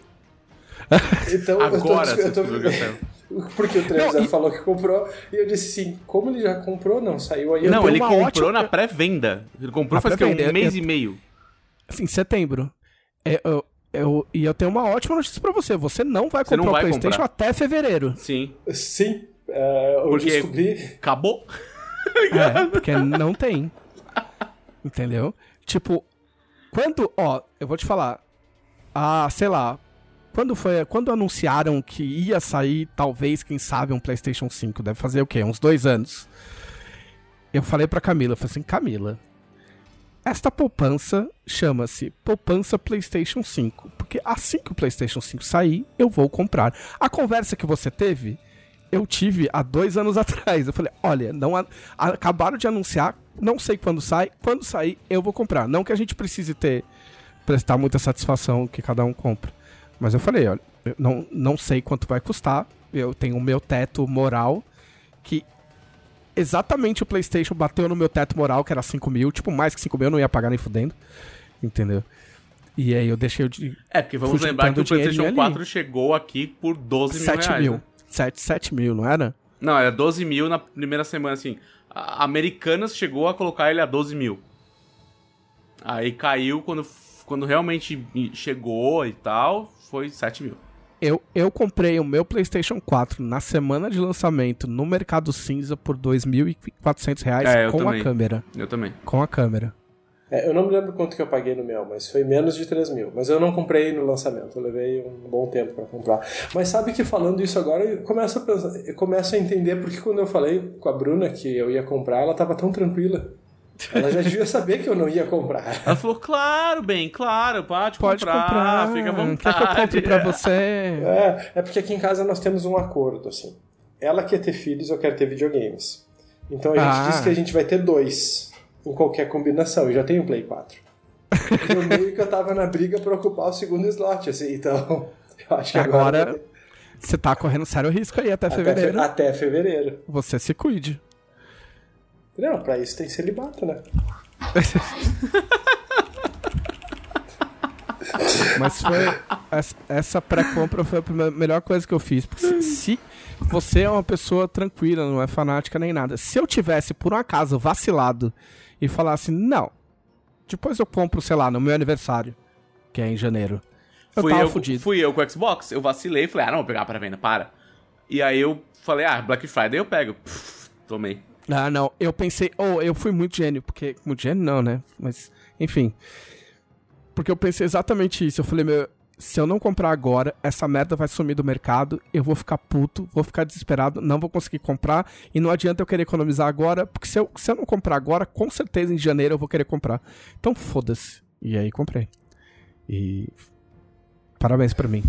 Então Agora eu tô, eu tô, porque o Não, e- falou que comprou e eu disse assim, como ele já comprou, não saiu aí. Não, ele comprou ótima- na pré-venda. Ele comprou Na faz que, um mês eu- e meio. Assim, setembro. É, eu, eu- e eu tenho uma ótima notícia pra você. Você não vai Você não comprar o vai PlayStation comprar. até fevereiro. Sim. Sim, é, eu Porque- descobri. Acabou. É, porque não tem. Entendeu? Tipo, quando, ó, eu vou te falar. Ah, sei lá. Quando foi, quando anunciaram que ia sair, talvez, quem sabe, um PlayStation 5, deve fazer o quê? Uns dois anos. Eu falei pra Camila, eu falei assim, Camila, esta poupança chama-se poupança PlayStation 5, porque assim que o PlayStation 5 sair, eu vou comprar. A conversa que você teve, eu tive há dois anos atrás. Eu falei, olha, não a- acabaram de anunciar, não sei quando sai, quando sair eu vou comprar. Não que a gente precise ter prestar muita satisfação que cada um compra. Mas eu falei, olha, eu não, não sei quanto vai custar. Eu tenho o meu teto moral que exatamente o PlayStation bateu no meu teto moral, que era 5 mil. Tipo, mais que 5 mil eu não ia pagar nem fudendo. Entendeu? E aí eu deixei de É, porque vamos lembrar que o PlayStation dinheirinho ali. 4 chegou aqui por 12 mil 7 reais. mil. né? 7, 7 mil, não era? Não, era 12 mil na primeira semana, assim. A Americanas chegou a colocar ele a 12 mil. Aí caiu quando, quando realmente chegou e tal, foi 7 mil. Eu, eu comprei o meu PlayStation 4 na semana de lançamento no Mercado Cinza por 2.400 reais É, com também. a câmera. Eu também. Com a câmera. É, eu não me lembro quanto que eu paguei no meu, mas foi menos de 3 mil. Mas eu não comprei no lançamento, eu levei um bom tempo pra comprar. Mas sabe que falando isso agora, eu começo a, pensar, eu começo a entender porque quando eu falei com a Bruna que eu ia comprar, ela tava tão tranquila. Ela já devia saber que eu não ia comprar. Ela falou, claro, bem, claro, pode, Pode comprar, comprar. fica à vontade. Quer que eu compre pra você? É, é porque aqui em casa nós temos um acordo, assim. Ela quer ter filhos, eu quero ter videogames. Então a gente Ah. disse que a gente vai ter dois em qualquer combinação. Eu já tenho um Play 4. Eu meio que eu tava na briga pra ocupar o segundo slot, assim. Então, eu acho que agora... Agora, você tá correndo sério risco aí até até fevereiro. fe- até fevereiro. Você se cuide. Não, pra isso tem celibato, né? Mas foi. essa- pré-compra foi a primeira- melhor coisa que eu fiz. Porque se, se você é uma pessoa tranquila, não é fanática nem nada. Se eu tivesse, por um acaso, vacilado e falasse, não, depois eu compro, sei lá, no meu aniversário, que é em janeiro. Eu fui, tava eu, fudido. fui eu com o Xbox, eu vacilei, falei, ah, não, vou pegar pra venda, para. E aí eu falei, ah, Black Friday eu pego. Pff, tomei. Ah, não. Eu pensei, oh, eu fui muito gênio, porque. Muito gênio não, né? Mas, enfim. Porque eu pensei exatamente isso. Eu falei, meu, se eu não comprar agora, essa merda vai sumir do mercado, eu vou ficar puto, vou ficar desesperado, não vou conseguir comprar, e não adianta eu querer economizar agora, porque se eu, se eu não comprar agora, com certeza em janeiro eu vou querer comprar. Então foda-se. E aí comprei. E. Parabéns pra mim.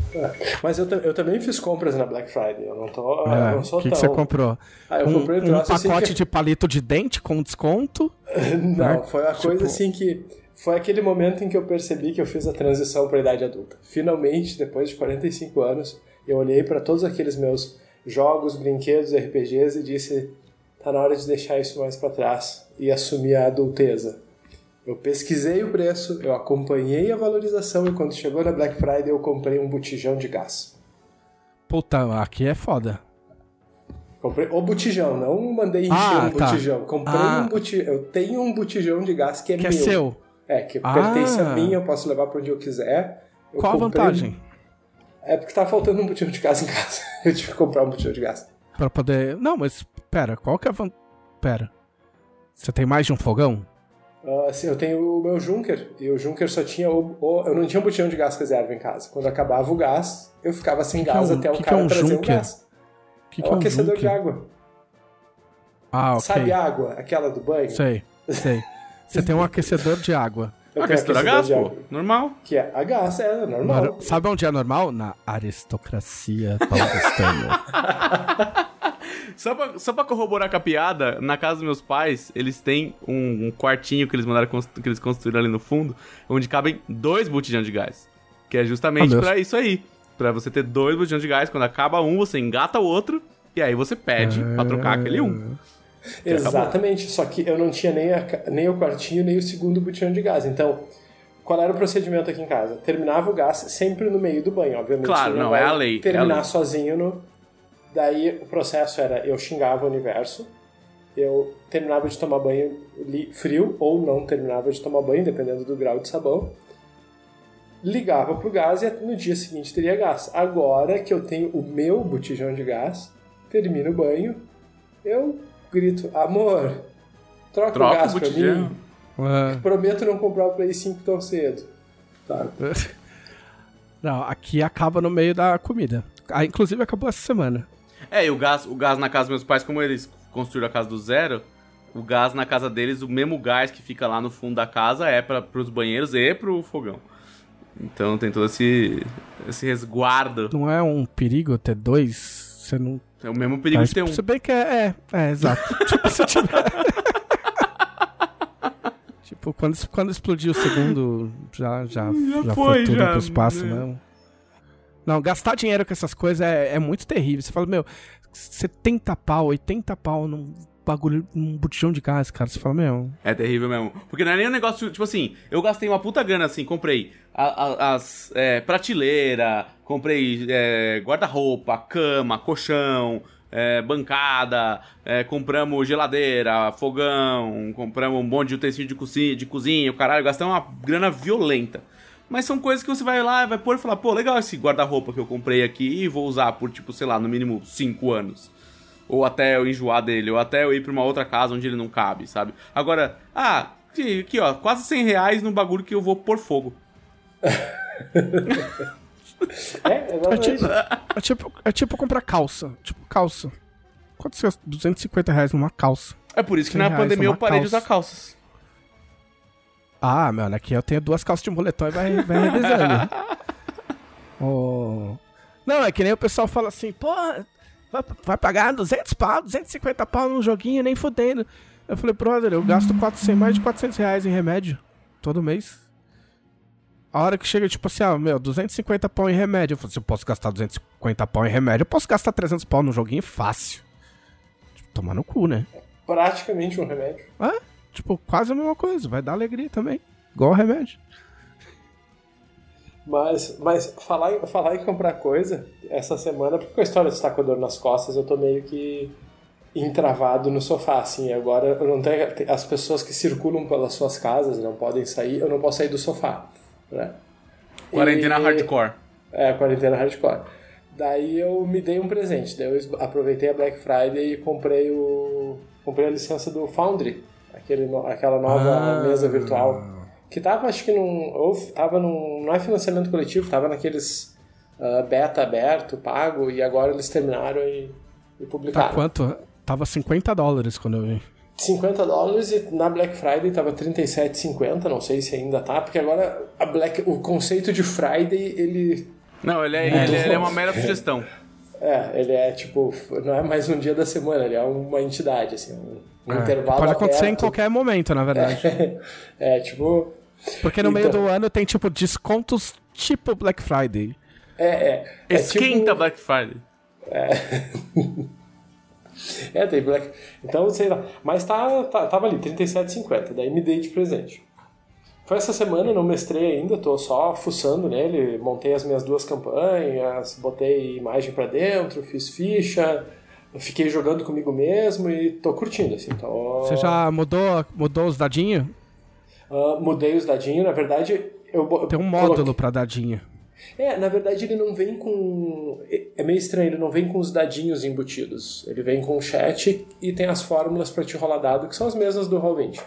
Mas eu, eu também fiz compras na Black Friday. Eu não tô. É, eu não sou o que, tão. que você comprou? Ah, eu um, comprei um um troço assim pacote que- de palito de dente com desconto? Não, né? foi uma Tipo- coisa assim que. Foi aquele momento em que eu percebi que eu fiz a transição para a idade adulta. Finalmente, depois de 45 anos, eu olhei para todos aqueles meus jogos, brinquedos, RPGs e disse: tá na hora de deixar isso mais para trás e assumir a adulteza. Eu pesquisei o preço, eu acompanhei a valorização e quando chegou na Black Friday eu comprei um botijão de gás. Puta, aqui é foda. Comprei o botijão, não mandei encher Ah, um tá. botijão. Comprei Ah. um botijão. Eu tenho um botijão de gás que é Que meu. é seu. É, que Ah. pertence a mim, eu posso levar pra onde eu quiser. Eu Qual a comprei vantagem? É porque tava faltando um botijão de gás em casa. Eu tive que comprar um botijão de gás. Pra poder. Não, mas pera, qual que é a van... Pera. Você tem mais de um fogão? Ah, assim, eu tenho o meu Junker, e o Junker só tinha o, o- Eu não tinha um botijão de gás reserva em casa. Quando acabava o gás, eu ficava sem Que que é gás um- até o que que cara é um trazer Junker? o gás. O que, é que um é um aquecedor Junker? de água. Ah, ok. Sabe água? Aquela do banho? Sei, sei. Você tem um aquecedor de água. Eu Ah, aquecedor a gás, de pô. água. Normal. Que é a gás, é normal. Nor- Sabe onde é normal? Na aristocracia paulistana. Só pra, só pra corroborar com a piada, na casa dos meus pais, eles têm um, um quartinho que eles mandaram que eles construíram ali no fundo, onde cabem dois botijões de gás. Que é Ah, justamente meu. pra isso aí. Pra você ter dois botijões de gás, quando acaba um, você engata o outro, e aí você pede pra trocar aquele um. Exatamente, só que eu não tinha nem, a nem o quartinho, nem o segundo botijão de gás. Então, qual era o procedimento aqui em casa? Terminava o gás sempre no meio do banho, obviamente. Claro, não, vai é a lei, é a Terminar lei. sozinho no. Daí o processo era: eu xingava o universo, eu terminava de tomar banho frio, ou não terminava de tomar banho, dependendo do grau de sabão. Ligava pro gás e no dia seguinte teria gás. Agora que eu tenho o meu botijão de gás, termino o banho, eu grito, amor, troca, Troca o gás o pra mim. É. Prometo não comprar o Play 5 tão cedo. Tá. Não, aqui acaba no meio da comida. Ah, inclusive acabou essa semana. É, e o gás, o gás na casa dos meus pais, como eles construíram a casa do zero, o gás na casa deles, o mesmo gás que fica lá no fundo da casa é para pros banheiros e pro fogão. Então tem todo esse, esse resguardo. Não é um perigo ter dois? Você não. É o mesmo perigo Mas, de ter um. Se bem que é. É, é exato. tipo, se tiver. tipo, quando, quando explodir o segundo, já, já, já, foi, foi, tudo já, pro espaço, né? não. Não, gastar dinheiro com essas coisas é, é muito terrível. Você fala, meu, 70 pau, 80 pau num bagulho, num botijão de gás, cara. Você fala, meu. É terrível mesmo. Porque não é nem um negócio, tipo assim, eu gastei uma puta grana assim, comprei a- a- as é, prateleira, comprei é, guarda-roupa, cama, colchão, é, bancada, é, compramos geladeira, fogão, compramos um monte de utensílio de cozinha, de cozinha, o caralho, gastei uma grana violenta. Mas são coisas que você vai lá, vai pôr e falar, pô, legal esse guarda-roupa que eu comprei aqui e vou usar por, tipo, sei lá, no mínimo 5 anos. Ou até eu enjoar dele, ou até eu ir pra uma outra casa onde ele não cabe, sabe? Agora, ah, aqui, aqui, ó, quase 100 reais no bagulho que eu vou pôr fogo. É, É exatamente. tipo, é tipo, é tipo comprar calça. Tipo, calça. Quanto você gasta? 250 reais numa calça. É por isso que 100 na pandemia eu parei de calça. usar calças. Ah, mano, aqui eu tenho duas calças de moletom e vai, vai revisando. oh. Não, é que nem o pessoal fala assim, pô, vai, vai pagar 200 pau, 250 pau num joguinho, nem fudendo. Eu falei, brother, eu gasto 400, mais de 400 reais em remédio todo mês. A hora que chega, tipo assim, ah, meu, 250 pau em remédio. Eu falei, se eu posso gastar 250 pau em remédio, eu posso gastar 300 pau no joguinho fácil. Tipo, tomar no cu, né? Praticamente um remédio. É, tipo, quase a mesma coisa. Vai dar alegria também. Igual o remédio. Mas, mas falar, em, falar em comprar coisa, essa semana, porque com a história de estar com a dor nas costas, eu tô meio que entravado no sofá, assim. Agora eu não tenho. As pessoas que circulam pelas suas casas não podem sair, eu não posso sair do sofá. Né? Quarentena E- hardcore. É, quarentena hardcore. Daí eu me dei um presente. Daí eu aproveitei a Black Friday e comprei o. comprei a licença do Foundry, aquele, aquela nova Ah. mesa virtual. que tava, acho que num. Ou tava num. Não é financiamento coletivo, tava naqueles uh, beta aberto, pago, e agora eles terminaram e, e publicaram. Tá quanto? Tava 50 dólares quando eu vi. 50 dólares e na Black Friday tava 37,50, não sei se ainda tá, porque agora a Black, o conceito de Friday, ele... Não, ele é, ele, ele é uma mera sugestão. É, ele é tipo, não é mais um dia da semana, ele é uma entidade, assim, um, É, intervalo Pode acontecer aberto. em qualquer momento, na verdade. É, tipo... Porque no meio Então. do ano tem, tipo, descontos tipo Black Friday. É, é. é Esquenta tipo, Black Friday. É, tem Black. Então, sei lá. Mas tá, tá, tava ali, 37,50. Daí me dei de presente. Foi essa semana, não mestrei ainda, tô só fuçando nele. Montei as minhas duas campanhas, botei imagem pra dentro, fiz ficha, fiquei jogando comigo mesmo e tô curtindo, assim. Tô... Você já mudou, mudou os dadinhos? Ah, mudei os dadinhos, na verdade. Eu, Tem um coloquei- módulo pra dadinho. É, na verdade ele não vem com. É meio estranho, ele não vem com os dadinhos embutidos. Ele vem com o chat e tem as fórmulas pra te rolar dado, que são as mesmas do Roll20.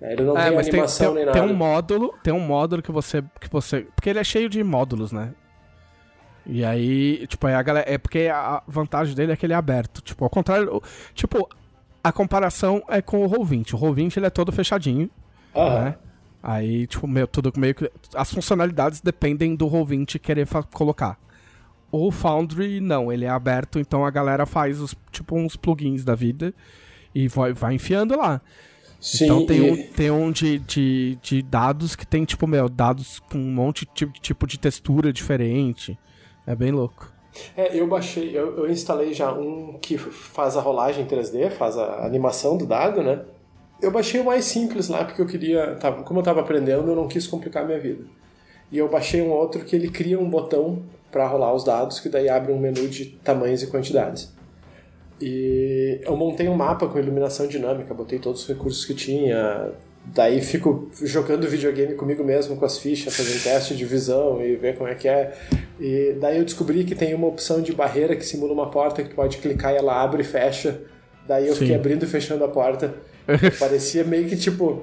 Né, Ele não É, tem mas tem, animação tem, nem nada. tem um módulo, tem um módulo que você, que você, porque ele é cheio de módulos, né? E aí, tipo, aí a galera, é porque a vantagem dele é que ele é aberto, tipo, ao contrário, tipo, a comparação é com o Roll20. O Roll20 ele é todo fechadinho, Aham. né? Aí, tipo, meio, tudo meio que as funcionalidades dependem do Roll20 querer colocar. O Foundry não, ele é aberto, então a galera faz os tipo uns plugins da vida e vai, vai enfiando lá. Sim, Então tem e- um, tem um de, de, de dados que tem, tipo, meu, dados com um monte de tipo, de textura diferente. É bem louco. É, eu baixei, eu, eu instalei já um que faz a rolagem 3D, faz a animação do dado, né? Eu baixei o mais simples lá porque eu queria, tava, como eu tava aprendendo, eu não quis complicar a minha vida. E eu baixei um outro que ele cria um botão para rolar os dados, que daí abre um menu de tamanhos e quantidades. E eu montei um mapa com iluminação dinâmica, botei todos os recursos que tinha. Daí fico jogando videogame comigo mesmo com as fichas, fazendo teste de visão e ver como é que é. E daí eu descobri que tem uma opção de barreira que simula uma porta que tu pode clicar e ela abre e fecha. Daí eu Sim. fiquei abrindo e fechando a porta. Parecia meio que tipo.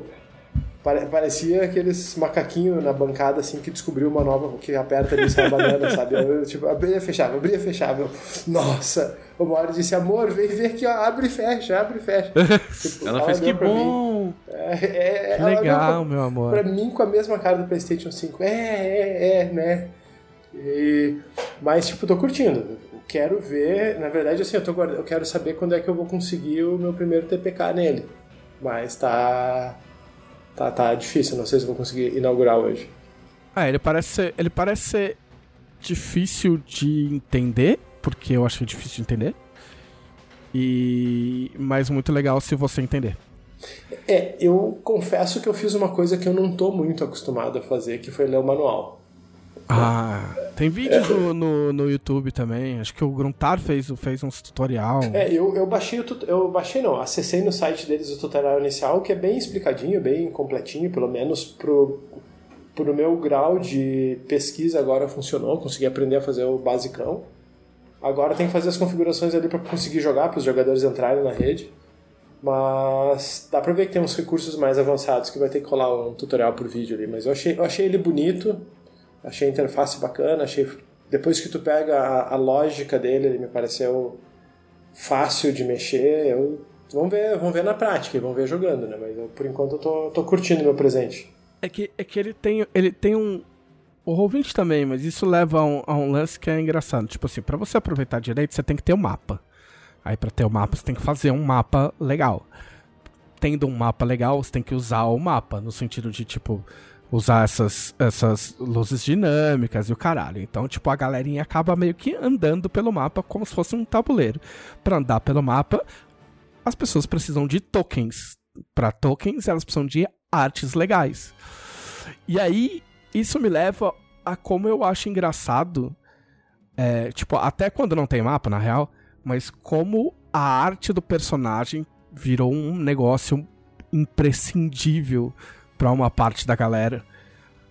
Pare- Parecia aqueles macaquinhos na bancada assim que descobriu uma nova que aperta ali e sai a banana, sabe? Eu, tipo, abria e fechava, abria e fechava. Eu, Nossa! O Mauro disse, amor, vem ver aqui, ó, abre e fecha, abre e fecha. Tipo, Ela fez deu que bom. É, é, Que ela legal, pra- meu amor. Pra mim, com a mesma cara do PlayStation 5. É, é, é, né? E- mas, tipo, tô curtindo. Quero ver. Na verdade, assim, eu, tô guarda- eu quero saber quando é que eu vou conseguir o meu primeiro TPK nele. Mas tá. Tá, tá difícil. Não sei se vou conseguir inaugurar hoje. Ah, ele parece ser, ele parece ser difícil de entender, porque eu achei difícil de entender. E mas muito legal se você entender. É, eu confesso que eu fiz uma coisa que eu não tô muito acostumado a fazer, que foi ler o manual. Ah, tem vídeos no, no, no YouTube também. Acho que o Gruntar fez, fez uns tutorial. É, eu, eu baixei o tut- eu baixei não, acessei no site deles o tutorial inicial, que é bem explicadinho, bem completinho, pelo menos pro, pro meu grau de pesquisa agora funcionou, consegui aprender a fazer o basicão. Agora tem que fazer as configurações ali para conseguir jogar, para os jogadores entrarem na rede. Mas dá pra ver que tem uns recursos mais avançados que vai ter que rolar um tutorial por vídeo ali. Mas eu achei, eu achei ele bonito, achei a interface bacana, achei. Depois que tu pega a, a lógica dele, ele me pareceu fácil de mexer. Eu, vamos ver, vamos ver na prática, vamos ver jogando, né? Mas eu, por enquanto eu tô, tô curtindo meu presente. É que, é que ele tem, ele tem um. O Roll20 também, mas isso leva a um, a um lance que é engraçado. Tipo assim, pra você aproveitar direito, você tem que ter um mapa. Aí pra ter o mapa, você tem que fazer um mapa legal. Tendo um mapa legal, você tem que usar o mapa, no sentido de, tipo, usar essas, essas luzes dinâmicas e o caralho. Então, tipo, a galerinha acaba meio que andando pelo mapa como se fosse um tabuleiro. Pra andar pelo mapa, as pessoas precisam de tokens. Pra tokens, elas precisam de artes legais. E aí, isso me leva a como eu acho engraçado, é, tipo, até quando não tem mapa, na real, mas como a arte do personagem virou um negócio imprescindível pra uma parte da galera.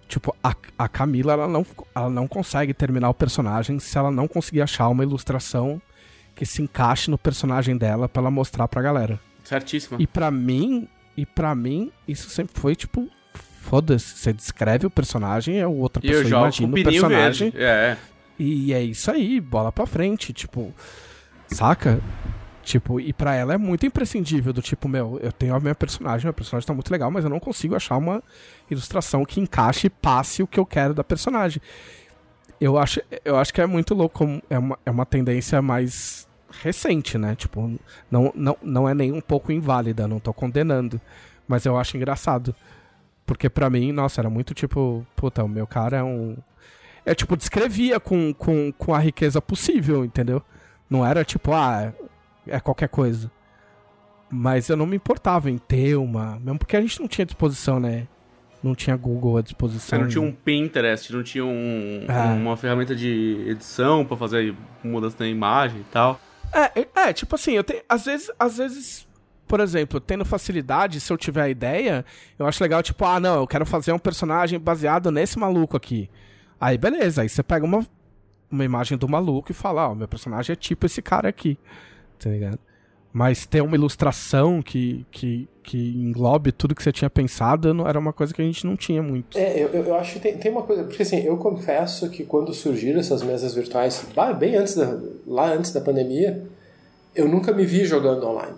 Tipo, a, a Camila, ela não, ela não consegue terminar o personagem se ela não conseguir achar uma ilustração que se encaixe no personagem dela pra ela mostrar pra galera. Certíssima. E pra mim, e para mim, isso sempre foi tipo Foda-se, você descreve o personagem, é outra E eu pessoa imagina o pininho personagem. É. E é isso aí, bola pra frente, tipo, saca? Tipo, e pra ela é muito imprescindível do tipo, meu, eu tenho a minha personagem, minha personagem tá muito legal, mas eu não consigo achar uma ilustração que encaixe e passe o que eu quero da personagem. Eu acho, eu acho que é muito louco, é uma, é uma tendência mais recente, né? Tipo, não, não, não é nem um pouco inválida, não tô condenando, mas eu acho engraçado. Porque pra mim, nossa, era muito tipo, puta, o meu cara é um é tipo, descrevia com, com, com a riqueza possível, entendeu? Não era tipo, ah, é qualquer coisa. Mas eu não me importava em ter uma. Mesmo porque a gente não tinha disposição, né? Não tinha Google à disposição. Você não tinha um Pinterest, não tinha um, Ah. uma ferramenta de edição pra fazer mudança na imagem e tal. É, é, é, tipo assim, eu tenho. Às vezes, às vezes, por exemplo, tendo facilidade, se eu tiver a ideia, eu acho legal, tipo, ah, não, eu quero fazer um personagem baseado nesse maluco aqui. Aí, beleza, aí você pega uma, uma imagem do maluco e fala, ó, meu personagem é tipo esse cara aqui. Tá ligado? Mas ter uma ilustração que, que, que englobe tudo que você tinha pensado não, era uma coisa que a gente não tinha muito. É, eu, eu acho que tem, tem uma coisa, porque assim, eu confesso que quando surgiram essas mesas virtuais, bem antes da, lá antes da pandemia, eu nunca me vi jogando online.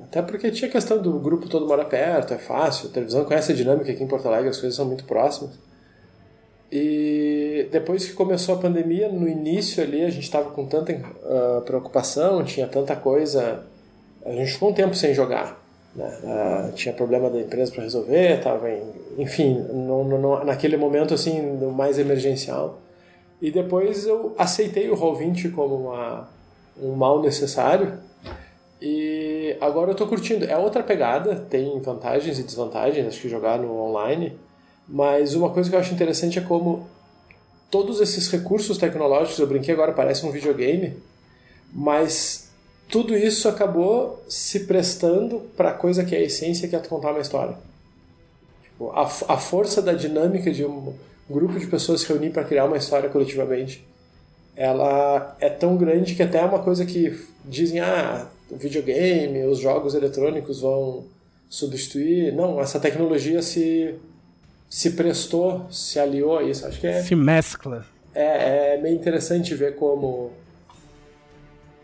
Até porque tinha a questão do grupo todo mora perto, é fácil, a televisão conhece a dinâmica aqui em Porto Alegre, as coisas são muito próximas. E depois que começou a pandemia, no início ali a gente estava com tanta ah, preocupação, tinha tanta coisa, a gente ficou um tempo sem jogar. Né? Ah, tinha problema da empresa para resolver, estava em, enfim, no, no- naquele momento assim mais emergencial. E depois eu aceitei o Roll20 como uma, um mal necessário. E agora eu tô curtindo. É outra pegada, tem vantagens e desvantagens, acho que jogar no online. Mas uma coisa que eu acho interessante é como todos esses recursos tecnológicos, eu brinquei agora, parece um videogame, mas tudo isso acabou se prestando para a coisa que é a essência, que é contar uma história. Tipo, a, a força da dinâmica de um grupo de pessoas se reunir para criar uma história coletivamente, ela é tão grande que até é uma coisa que dizem, ah, o videogame, os jogos eletrônicos vão substituir. Não, essa tecnologia se, se prestou, se aliou a isso. Acho que é, Se mescla. é, é meio interessante ver como,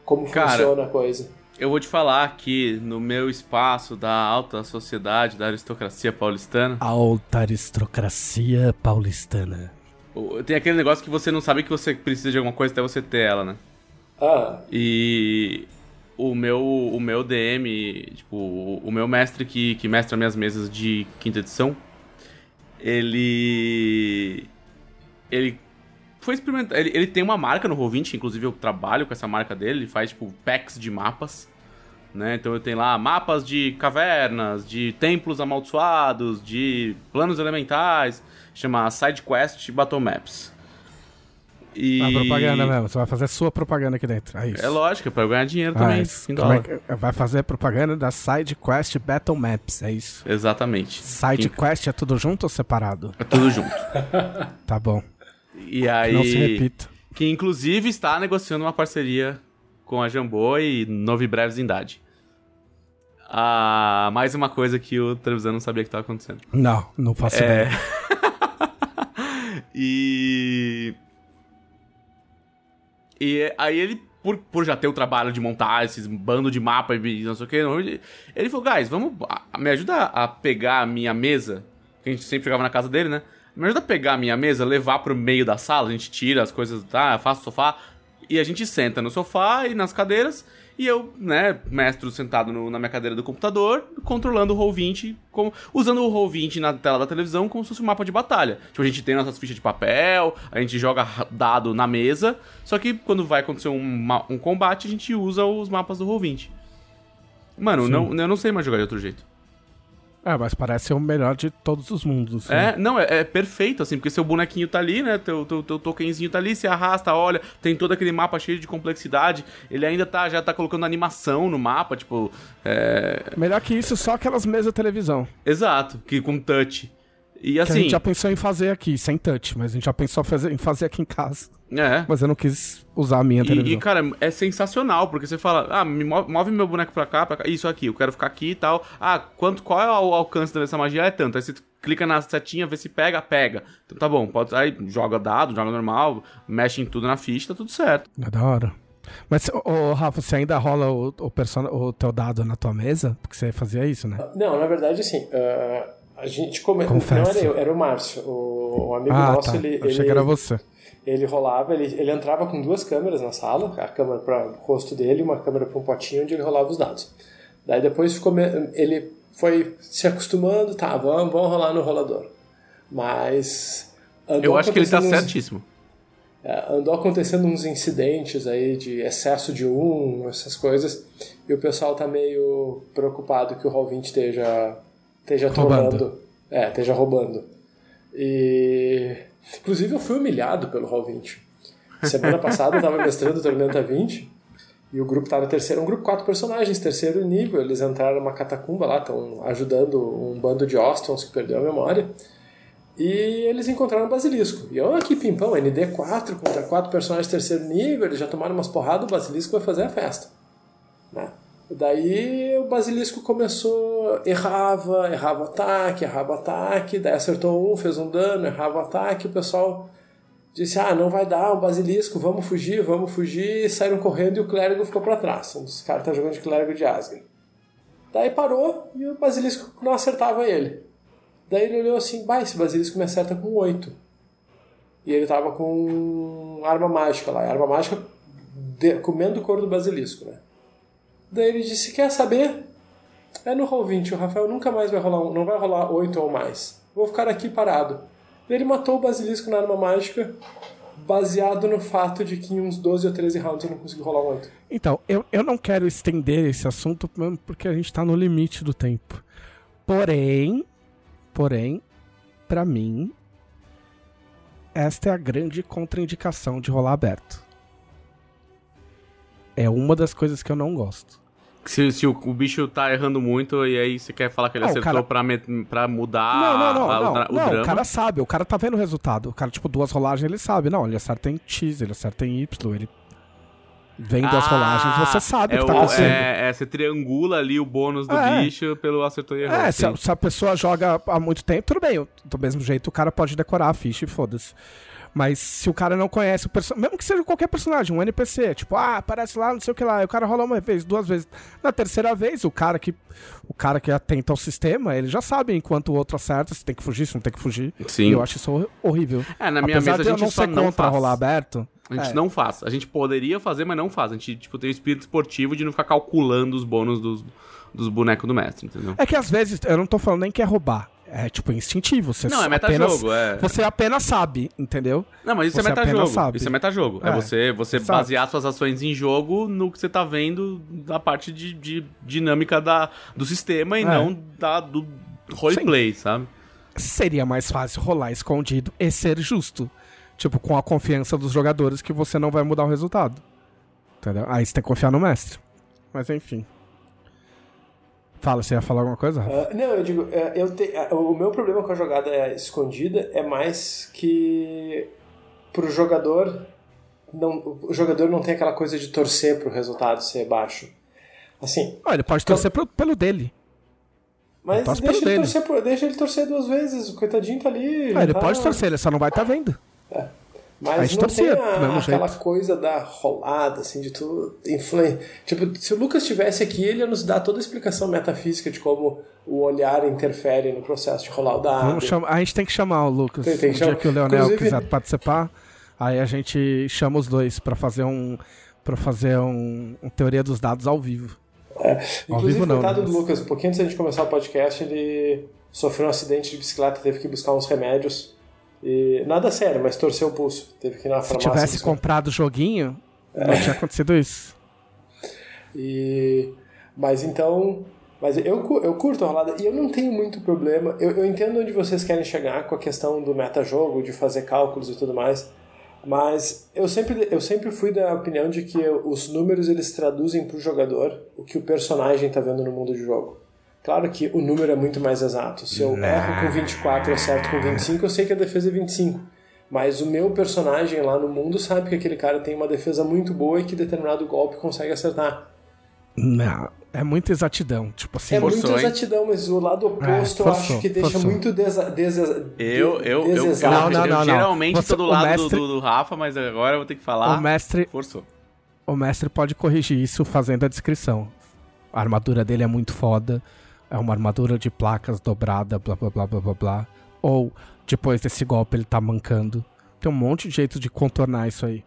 como Cara, funciona a coisa. Eu vou te falar que no meu espaço da alta sociedade, da aristocracia paulistana, Alta aristocracia paulistana. o- tem aquele negócio que você não sabe que você precisa de alguma coisa até você ter ela, né? Ah, E o meu, o meu DM, tipo, o o meu mestre que, que mestra minhas mesas de quinta edição, ele. Ele foi experimentar. Ele, ele tem uma marca no Roll20, inclusive eu trabalho com essa marca dele, ele faz, tipo, packs de mapas. Né? Então eu tenho lá mapas de cavernas, de templos amaldiçoados, de planos elementais, chama Side Quest Battle Maps. E... A propaganda mesmo, você vai fazer sua propaganda aqui dentro. É isso. É lógico, é pra eu ganhar dinheiro Ah, também. é é que- vai fazer propaganda da Side Quest Battle Maps, é isso. Exatamente. Side Que- Quest é tudo junto ou separado? É tudo junto. Tá bom. E Que aí. não se repita. Que inclusive está negociando uma parceria com a Jambô e Novi Brevesindade. Ah, mais uma coisa que o televisão não sabia que estava acontecendo. Não, não faço É. ideia. E. E aí ele, por, por já ter o trabalho de montar esses bando de mapa e não sei o que, ele, falou, guys, vamos. a- Me ajuda a pegar a minha mesa, que a gente sempre jogava na casa dele, né? Me ajuda a pegar a minha mesa, levar pro meio da sala, a gente tira as coisas, tá? Faço o sofá. E a gente senta no sofá e nas cadeiras. E eu, né, mestro sentado no- na minha cadeira do computador, controlando o Roll20, como, usando o Roll20 na tela da televisão como se fosse um mapa de batalha. Tipo, a gente tem nossas fichas de papel, a gente joga dado na mesa, só que quando vai acontecer um, um combate, a gente usa os mapas do Roll20. Mano, Sim. não, eu não sei mais jogar de outro jeito. É, mas parece ser o melhor de todos os mundos. né? É, não, é, é perfeito, assim, porque seu bonequinho tá ali, né? Teu, teu, teu tokenzinho tá ali, você arrasta, olha, tem todo aquele mapa cheio de complexidade. Ele ainda tá, já tá colocando animação no mapa, tipo. É... Melhor que isso, só aquelas mesas de televisão. Exato, que com touch. E Que a assim. gente já pensou em fazer aqui, sem touch, mas a gente já pensou fazer- em fazer aqui em casa. É. Mas eu não quis usar a minha E, televisão. e, cara, é sensacional, porque você fala, ah, me move, move meu boneco pra cá, pra cá, isso aqui, eu quero ficar aqui e tal. Ah, quanto, qual é o alcance dessa magia? É tanto. Aí você clica na setinha, vê se pega, pega. Então tá bom, pode aí joga dado, joga normal, mexe em tudo na ficha, tá tudo certo. É da hora. Mas, ô, Rafa, você ainda rola o, o, person... o teu dado na tua mesa? Porque você fazia isso, né? Não, na verdade, assim, uh, a gente começou. Não era eu, era o Márcio. O, o amigo Ah, nosso, tá. ele. Achei ele- que era você. Ele rolava, ele, ele entrava com duas câmeras na sala, a câmera para o rosto dele e uma câmera para um potinho onde ele rolava os dados. Daí depois ficou, me- ele foi se acostumando, tá, vamos, vamos rolar no rolador. Mas Eu acho que ele tá uns- certíssimo. é, andou acontecendo uns incidentes aí de excesso de um, essas coisas, e o pessoal tá meio preocupado que o Roll20 esteja, esteja Roubando. É, esteja roubando. E. Inclusive eu fui humilhado pelo Roll20. Semana passada eu tava mestrando Tormenta 20 e o grupo tava terceiro, um grupo quatro personagens, terceiro nível. Eles entraram numa catacumba lá, estão ajudando um bando de Ostons que perdeu a memória. E eles encontraram o basilisco. E eu aqui, pimpão, ND4 contra quatro personagens de terceiro nível, eles já tomaram umas porradas, o basilisco vai fazer a festa. Né? Daí o basilisco começou, errava, errava ataque, errava ataque, daí acertou um, fez um dano, errava ataque, o pessoal disse, ah, não vai dar, o basilisco, vamos fugir, vamos fugir, e saíram correndo e o clérigo ficou para trás. Os caras estão jogando de clérigo de Asgard. Daí parou e o basilisco não acertava ele. Daí ele olhou assim, bah, esse basilisco me acerta com 8. E ele tava com arma mágica lá, arma mágica de- comendo o couro do basilisco, né? Daí ele disse, quer saber? É no roll 20, o Rafael nunca mais vai rolar, não vai rolar 8 ou mais. Vou ficar aqui parado. Ele matou o basilisco na arma mágica, baseado no fato de que em uns 12 ou 13 rounds eu não consegui rolar um 8. Então, eu, eu não quero estender esse assunto porque a gente tá no limite do tempo. Porém, porém, pra mim, esta é a grande contraindicação de rolar aberto. É uma das coisas que eu não gosto. Se, se o, o bicho tá errando muito e aí você quer falar que ele o acertou cara- pra, pra mudar não, não, não, a- não. o, dra- o não, drama? o cara sabe, o cara tá vendo o resultado. O cara, tipo, duas rolagens, ele sabe. Não, ele acerta em X, ele acerta em Y, ele. Vendo as Ah, rolagens, você sabe o é que tá o- acontecendo. É, é, você triangula ali o bônus do É. bicho pelo acertou e errou. É, se a, se a pessoa joga há muito tempo, tudo bem. Do mesmo jeito, o cara pode decorar a ficha e foda-se. Mas se o cara não conhece o personagem, mesmo que seja qualquer personagem, um NPC, tipo, ah, aparece lá, não sei o que lá, e o cara rola uma vez, duas vezes. Na terceira vez, o cara que o cara que atenta ao sistema, ele já sabe enquanto o outro acerta se tem que fugir, se não tem que fugir. Sim. E eu acho isso hor- horrível. É, na minha Apesar mesa a gente não só não contra faz. rolar aberto. A gente É. não faz. A gente poderia fazer, mas não faz. A gente, tipo, tem o espírito esportivo de não ficar calculando os bônus dos, dos bonecos do mestre, entendeu? É que às vezes, eu não tô falando nem que é roubar. É tipo instintivo. Você Não, é metajogo, apenas, é. Você apenas sabe, entendeu? Não, mas isso Você é metajogo. sabe. Isso é metajogo. É, É, você, você basear suas ações em jogo no que você tá vendo da parte de, de dinâmica da, do sistema e É. não da, do roleplay, sabe? seria mais fácil rolar escondido e ser justo. Tipo, com a confiança dos jogadores que você não vai mudar o resultado. Entendeu? Aí você tem que confiar no mestre. Mas enfim. Fala, você ia falar alguma coisa? Ah, não, eu digo, é, eu te- ah, o meu problema com a jogada escondida é mais que pro jogador não, o jogador não tem aquela coisa de torcer pro resultado ser baixo. Assim, Ah, ele pode torcer pro- pelo dele. mas deixa pelo ele, dele. torcer deixa ele torcer duas vezes, o coitadinho tá ali. Ah, ele tá- pode torcer, ele só não vai estar vendo. A Mas não tem torcia, a- do mesmo aquela jeito. coisa da rolada, assim, de tu influencia. Tipo, se o Lucas estivesse aqui, ele ia nos dar toda a explicação metafísica de como o olhar interfere no processo de rolar o dado. A gente tem que chamar o Lucas. Tem- tem dia que o Leonel Inclusive- quiser participar, aí a gente chama os dois pra fazer um. para fazer um, um teoria dos dados ao vivo. Ao Inclusive, vivo não, coitado né? do Lucas, um pouquinho antes da gente começar o podcast, ele sofreu um acidente de bicicleta, teve que buscar uns remédios. E nada sério, mas torceu o pulso. Teve que ir na Se farmácia. tivesse buscar. comprado o joguinho, não tinha acontecido isso. E... Mas então. Mas eu, eu curto a rolada e eu não tenho muito problema. Eu, eu entendo onde vocês querem chegar com a questão do metajogo, de fazer cálculos e tudo mais. Mas eu sempre, eu sempre fui da opinião de que os números eles traduzem para o jogador o que o personagem está vendo no mundo de jogo. Claro que o número é muito mais exato. Se eu erro com 24 e acerto com 25, eu sei que a defesa é 25. Mas o meu personagem lá no mundo sabe que aquele cara tem uma defesa muito boa e que determinado golpe consegue acertar. Não, é muita exatidão. Tipo assim, É Forçou, muita hein? exatidão, mas o lado oposto eu forçou, acho que deixa forçou. muito desa, desa, Eu, eu, eu, eu. Não, não, eu não, não. geralmente tô do o lado mestre- do, do Rafa, mas agora eu vou ter que falar. o mestre, Forçou. o mestre pode corrigir isso fazendo a descrição. A armadura dele é muito foda. É uma armadura de placas dobrada, blá blá blá blá blá blá. Ou depois desse golpe ele tá mancando. Tem um monte de jeito de contornar isso aí.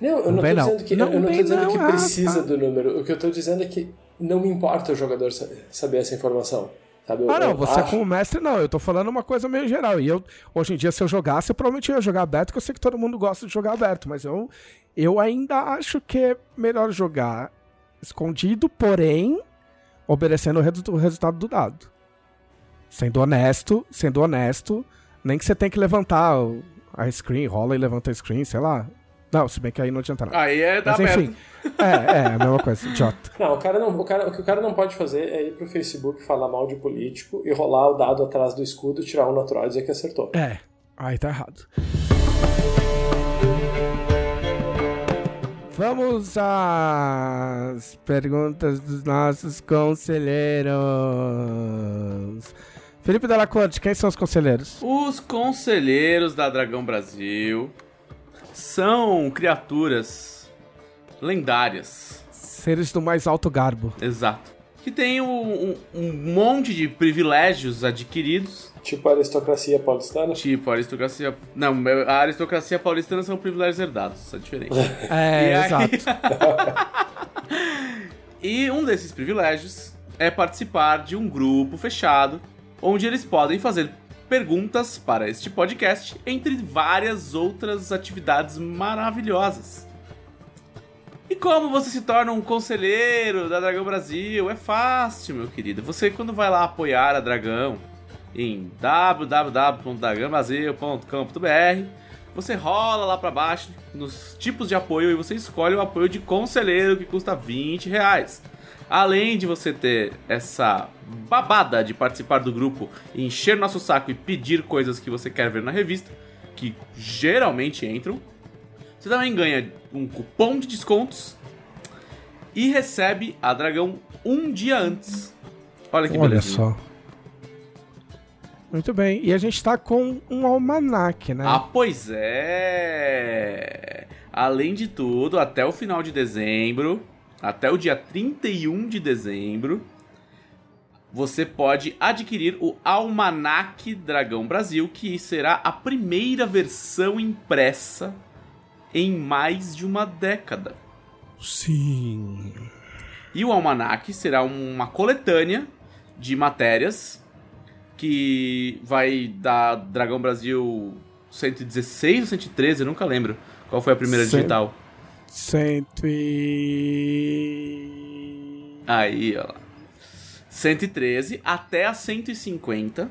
Não, eu Não não, tô dizendo que, Não eu não tô dizendo não. que Ah, precisa tá. do número. O que eu tô dizendo é que não me importa o jogador sa- saber essa informação. Sabe? Eu- Ah, não, você acho- como mestre, não. Eu tô falando uma coisa meio geral. E eu, hoje em dia, se eu jogasse, eu provavelmente ia jogar aberto, porque eu sei que todo mundo gosta de jogar aberto. Mas eu, eu ainda acho que é melhor jogar escondido, porém, obedecendo o, resu- o resultado do dado. Sendo honesto, sendo honesto, nem que você tem que levantar o- a screen, rola e levanta a screen, sei lá. Não, se bem que aí não adianta nada. Aí é Mas aberto. enfim, é, é, a mesma coisa, idiota. Não, o, cara não, o, cara, o que o cara não pode fazer é ir pro Facebook falar mal de político e rolar o dado atrás do escudo, tirar um natural e dizer que acertou. É, aí tá errado. Vamos às perguntas dos nossos conselheiros. Felipe Della Corte, quem são os conselheiros? Os conselheiros da Dragão Brasil são criaturas lendárias. Seres do mais alto garbo. Exato. Que tem um, um- um monte de privilégios adquiridos. Tipo a aristocracia paulistana. Tipo, a aristocracia. Não, a aristocracia paulistana são privilégios herdados. Isso é diferente. É, E aí- exato. E um desses privilégios é participar de um grupo fechado, onde eles podem fazer perguntas para este podcast, entre várias outras atividades maravilhosas. E como você se torna um conselheiro da Dragão Brasil? É fácil, meu querido. Você, quando vai lá apoiar a Dragão em www.dragãobrasil.com.br, você rola lá pra baixo nos tipos de apoio e você escolhe o apoio de conselheiro que custa 20 reais. Além de você ter essa babada de participar do grupo, encher nosso saco e pedir coisas que você quer ver na revista, que geralmente entram, você também ganha um cupom de descontos e recebe a Dragão um dia antes. Olha que Olha beleza. só. Muito bem. E a gente tá com um almanac, né? Ah, pois é. Além de tudo, até o final de dezembro, até o dia 31 de dezembro, você pode adquirir o Almanac Dragão Brasil, que será a primeira versão impressa em mais de uma década. Sim. E o Almanac será uma coletânea de matérias que vai da Dragão Brasil 116 ou 113, eu nunca lembro qual foi a primeira Cem- digital. Cento e... Aí, ó lá. 113 até a 150,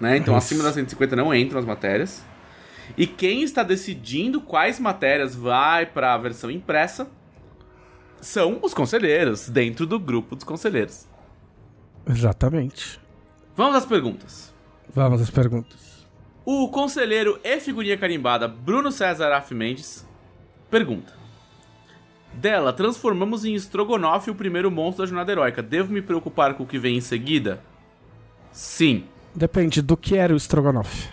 né? Então acima da 150 não entram as matérias. E quem está decidindo quais matérias vai para a versão impressa são os conselheiros, dentro do grupo dos conselheiros. Exatamente. Vamos às perguntas. Vamos às perguntas. O conselheiro e figurinha carimbada Bruno César Af Mendes pergunta: Dela, transformamos em Strogonoff o primeiro monstro da jornada heróica. Devo me preocupar com o que vem em seguida? Sim. Depende do que era o estrogonofe.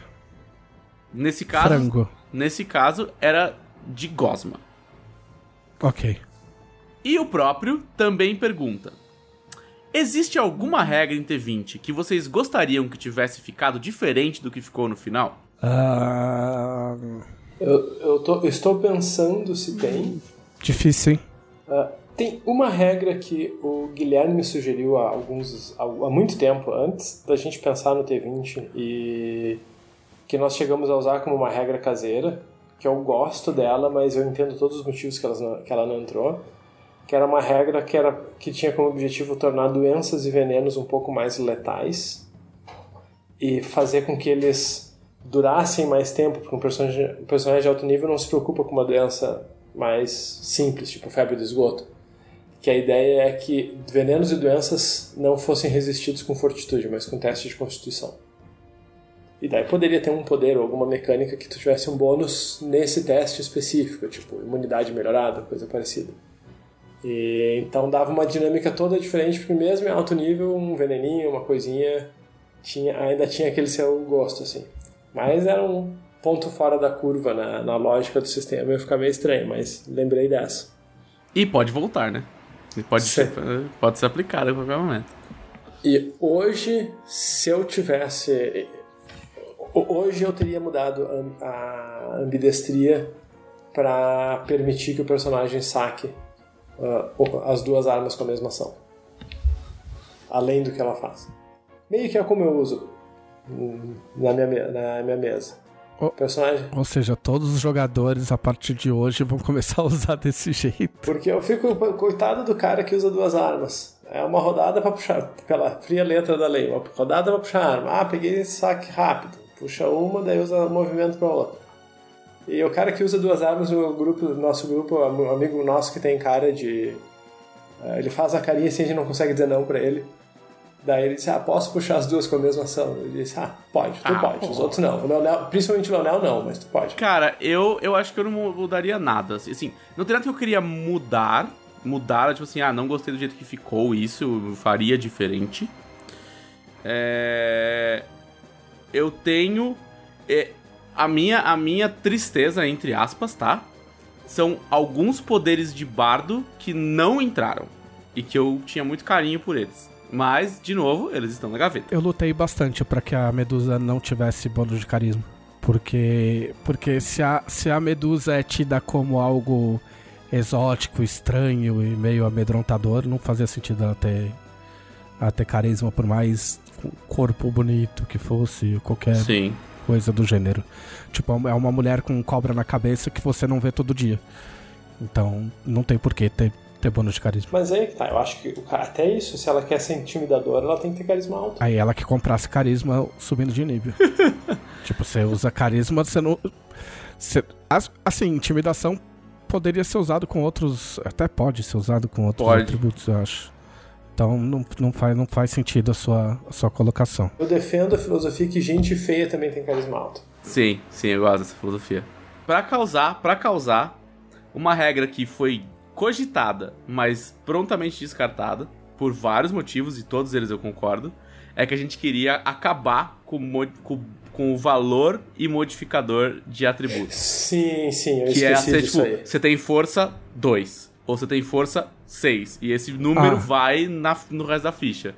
Nesse caso, Frango. nesse caso era de gosma. Ok. E o próprio também pergunta: Existe alguma regra em T20 que vocês gostariam que tivesse ficado diferente do que ficou no final? Ah, Eu, eu, tô, eu estou pensando se tem. difícil, hein? Ah, tem uma regra que o Guilherme me sugeriu há alguns há, há muito tempo antes da gente pensar no T20 e que nós chegamos a usar como uma regra caseira, que eu gosto dela, mas eu entendo todos os motivos que ela não, que ela não entrou, que era uma regra que era que tinha como objetivo tornar doenças e venenos um pouco mais letais e fazer com que eles durassem mais tempo, porque um personagem, um personagem de alto nível não se preocupa com uma doença mais simples, tipo febre do esgoto. Que a ideia é que venenos e doenças não fossem resistidos com fortitude, mas com teste de constituição. E daí poderia ter um poder ou alguma mecânica que tu tivesse um bônus nesse teste específico, tipo imunidade melhorada, coisa parecida. E, então dava uma dinâmica toda diferente, porque mesmo em alto nível, um veneninho, uma coisinha, tinha, ainda tinha aquele seu gosto, assim. Mas era um ponto fora da curva na, na lógica do sistema, ia ficar meio estranho, mas lembrei dessa. E pode voltar, né? E pode, ser, pode ser aplicado em qualquer momento. E hoje, se eu tivesse. Hoje eu teria mudado a ambidestria para permitir que o personagem saque uh, as duas armas com a mesma ação. Além do que ela faz. Meio que é como eu uso na minha, na minha mesa. O, personagem. Ou seja, todos os jogadores a partir de hoje vão começar a usar desse jeito. Porque eu fico coitado do cara que usa duas armas. É uma rodada para puxar, pela fria letra da lei, uma rodada para puxar a arma. Ah, peguei saque rápido. Puxa uma, daí usa movimento para outra. E o cara que usa duas armas, o grupo, nosso grupo, um amigo nosso que tem cara de. Uh, ele faz a carinha assim, a gente não consegue dizer não para ele. Daí ele disse, ah, posso puxar as duas com a mesma ação? Ele disse, ah, pode, tu ah, pode, pô. os outros não. O Leonel, principalmente o Leonel não, mas tu pode. Cara, eu, eu acho que eu não mudaria nada. Assim, não tem nada que eu queria mudar, mudar, tipo assim, ah, não gostei do jeito que ficou isso, eu faria diferente. É... Eu tenho... É, a, minha, a minha tristeza, entre aspas, tá? São alguns poderes de bardo que não entraram. E que eu tinha muito carinho por eles. Mas, de novo, eles estão na gaveta. Eu lutei bastante para que a Medusa não tivesse bônus de carisma. Porque, porque se, a, se a Medusa é tida como algo exótico, estranho e meio amedrontador, não fazia sentido ela ter, ela ter carisma, por mais corpo bonito que fosse, qualquer Sim. Coisa do gênero. Tipo, é uma mulher com cobra na cabeça que você não vê todo dia. Então, não tem por que ter ter bônus de carisma. Mas aí tá, eu acho que até isso, se ela quer ser intimidadora, ela tem que ter carisma alto. Aí ela que comprasse carisma subindo de nível. tipo, você usa carisma, você não. Você, assim, intimidação poderia ser usado com outros. Até pode ser usado com outros pode. atributos, eu acho. Então não, não, faz, não faz sentido a sua, a sua colocação. Eu defendo a filosofia que gente feia também tem carisma alto. Sim, sim, eu gosto dessa filosofia. Para causar, para causar, uma regra que foi cogitada, mas prontamente descartada, por vários motivos, e todos eles eu concordo, é que a gente queria acabar com, com, com o valor e modificador de atributos. Sim, sim, eu que é esqueci é ser, tipo, você tem força 2, ou você tem força 6, e esse número ah. vai na, no resto da ficha.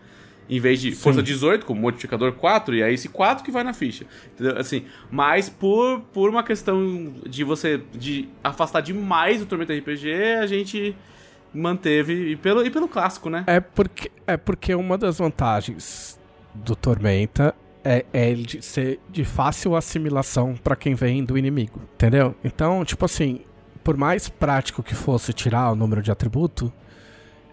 Em vez de Sim. força 18, com modificador 4, e é esse 4 que vai na ficha. Entendeu? Assim, mas por, por uma questão de você de afastar demais o Tormenta RPG, a gente manteve, e pelo, e pelo clássico, né? É porque, é porque uma das vantagens do Tormenta é, é de ser de fácil assimilação para quem vem do inimigo, entendeu? Então, tipo assim, por mais prático que fosse tirar o número de atributo,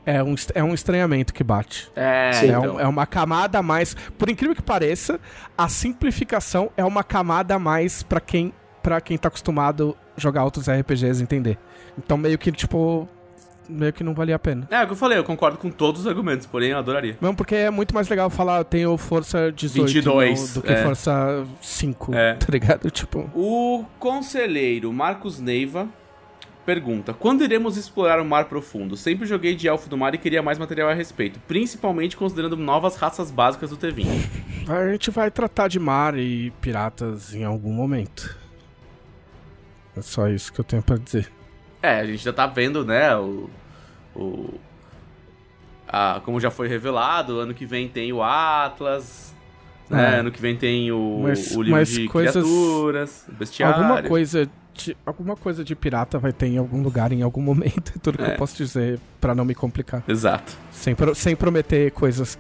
é um, é um estranhamento que bate. É, é, então. um, é, uma camada a mais. Por incrível que pareça, a simplificação é uma camada a mais para quem para quem tá acostumado a jogar outros RPGs entender. Então meio que tipo meio que não valia a pena. É, é o que eu falei, eu concordo com todos os argumentos, porém eu adoraria. Mesmo porque é muito mais legal falar, tenho força 18 22, no, do que é. força 5, é. tá ligado? Tipo. O conselheiro Marcos Neiva Pergunta: Quando iremos explorar o mar profundo? Sempre joguei de elfo do mar e queria mais material a respeito, principalmente considerando novas raças básicas do T20. A gente vai tratar de mar e piratas em algum momento. É só isso que eu tenho para dizer. É, a gente já tá vendo, né, o. o a, como já foi revelado, ano que vem tem o Atlas. Né, é. Ano que vem tem o, mas, o livro de coisas, criaturas, bestiário. Alguma coisa alguma coisa de pirata vai ter em algum lugar, em algum momento. É tudo que é. eu posso dizer para não me complicar. Exato. Sem, pro, sem prometer coisas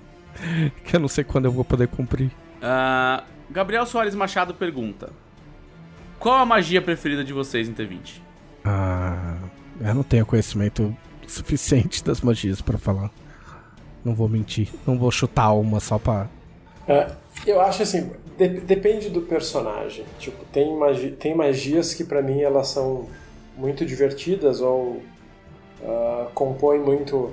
que eu não sei quando eu vou poder cumprir. Uh, Gabriel Soares Machado pergunta: Qual a magia preferida de vocês em T20? Ah, eu não tenho conhecimento suficiente das magias para falar. Não vou mentir. Não vou chutar uma só pra. É, eu acho assim, de, depende do personagem. Tipo, tem, magi, tem magias que para mim elas são muito divertidas ou uh, compõem muito.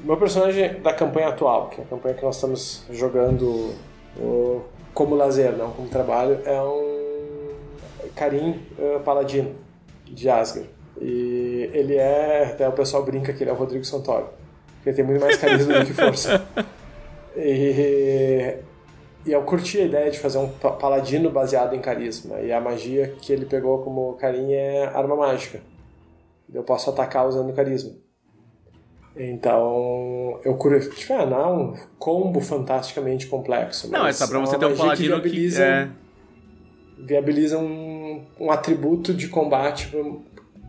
Meu personagem da campanha atual, que é a campanha que nós estamos jogando uh, como lazer, não como trabalho, é um Karim uh, Paladino de Asgard. E ele é. Até o pessoal brinca que ele é o Rodrigo Santoro. Porque ele tem muito mais carisma do que força. E, e eu curti a ideia de fazer um pa- paladino baseado em carisma. E a magia que ele pegou como carinha é arma mágica. Eu posso atacar usando carisma. Então, eu curto. Tipo, ah, não é um combo fantasticamente complexo. Não, é só pra uma você ter um paladino que. viabiliza, É, viabiliza um, um atributo de combate pra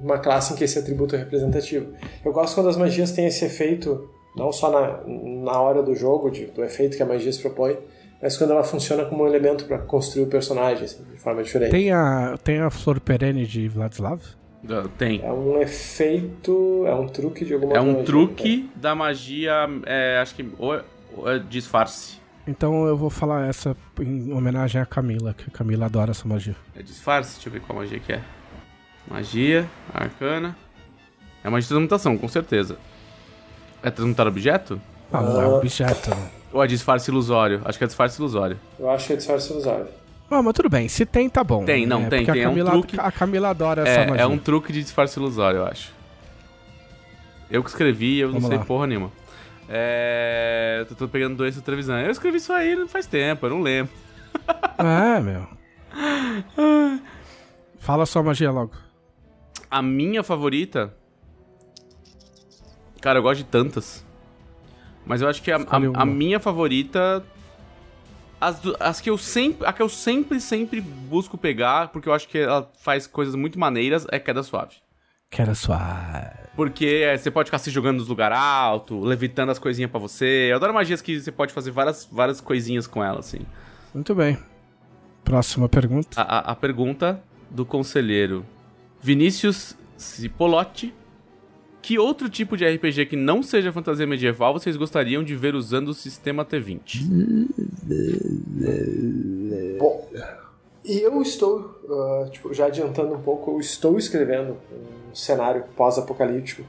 uma classe em que esse atributo é representativo. Eu gosto quando as magias têm esse efeito, não só na, na hora do jogo, de, do efeito que a magia se propõe, mas quando ela funciona como um elemento para construir o personagem assim, de forma diferente. Tem a, tem a flor perene de Vladislav? tem. É um efeito, é um truque de alguma É um magia. truque da magia. é, acho que. Ou é, ou é disfarce. Então eu vou falar essa em homenagem a Camila, que a Camila adora essa magia. É disfarce? Deixa eu ver qual magia que é. Magia, arcana. É magia de transmutação, com certeza. É transmutar objeto? Ah, não é Ah. objeto, né? Ou é disfarce ilusório? Acho que é disfarce ilusório. Eu acho que é disfarce ilusório. Ah, mas tudo bem, se tem, tá bom. Tem, não, É, tem, porque tem, é A um Camila, truque. a Camila adora essa É, magia. é um truque de disfarce ilusório, eu acho. Eu que escrevi, eu Vamos não sei lá. porra nenhuma. É. Eu tô pegando doença do televisão. Eu escrevi isso aí não faz tempo, eu não lembro. É, meu. Fala sua magia logo. A minha favorita. Cara, eu gosto de tantas. Mas eu acho que a, a- a minha favorita. As, as que eu sempre. A que eu sempre, sempre busco pegar, porque eu acho que ela faz coisas muito maneiras, é queda suave. Quero suave. Porque é, você pode ficar se jogando nos lugar alto, levitando as coisinhas pra você. Eu adoro magias que você pode fazer várias, várias coisinhas com ela, assim. Muito bem. Próxima pergunta. A, a- a pergunta do conselheiro Vinícius Cipolotti. Que outro tipo de RPG que não seja fantasia medieval vocês gostariam de ver usando o sistema T20? Bom, eu estou, ah, tipo, já adiantando um pouco, eu estou escrevendo um cenário pós-apocalíptico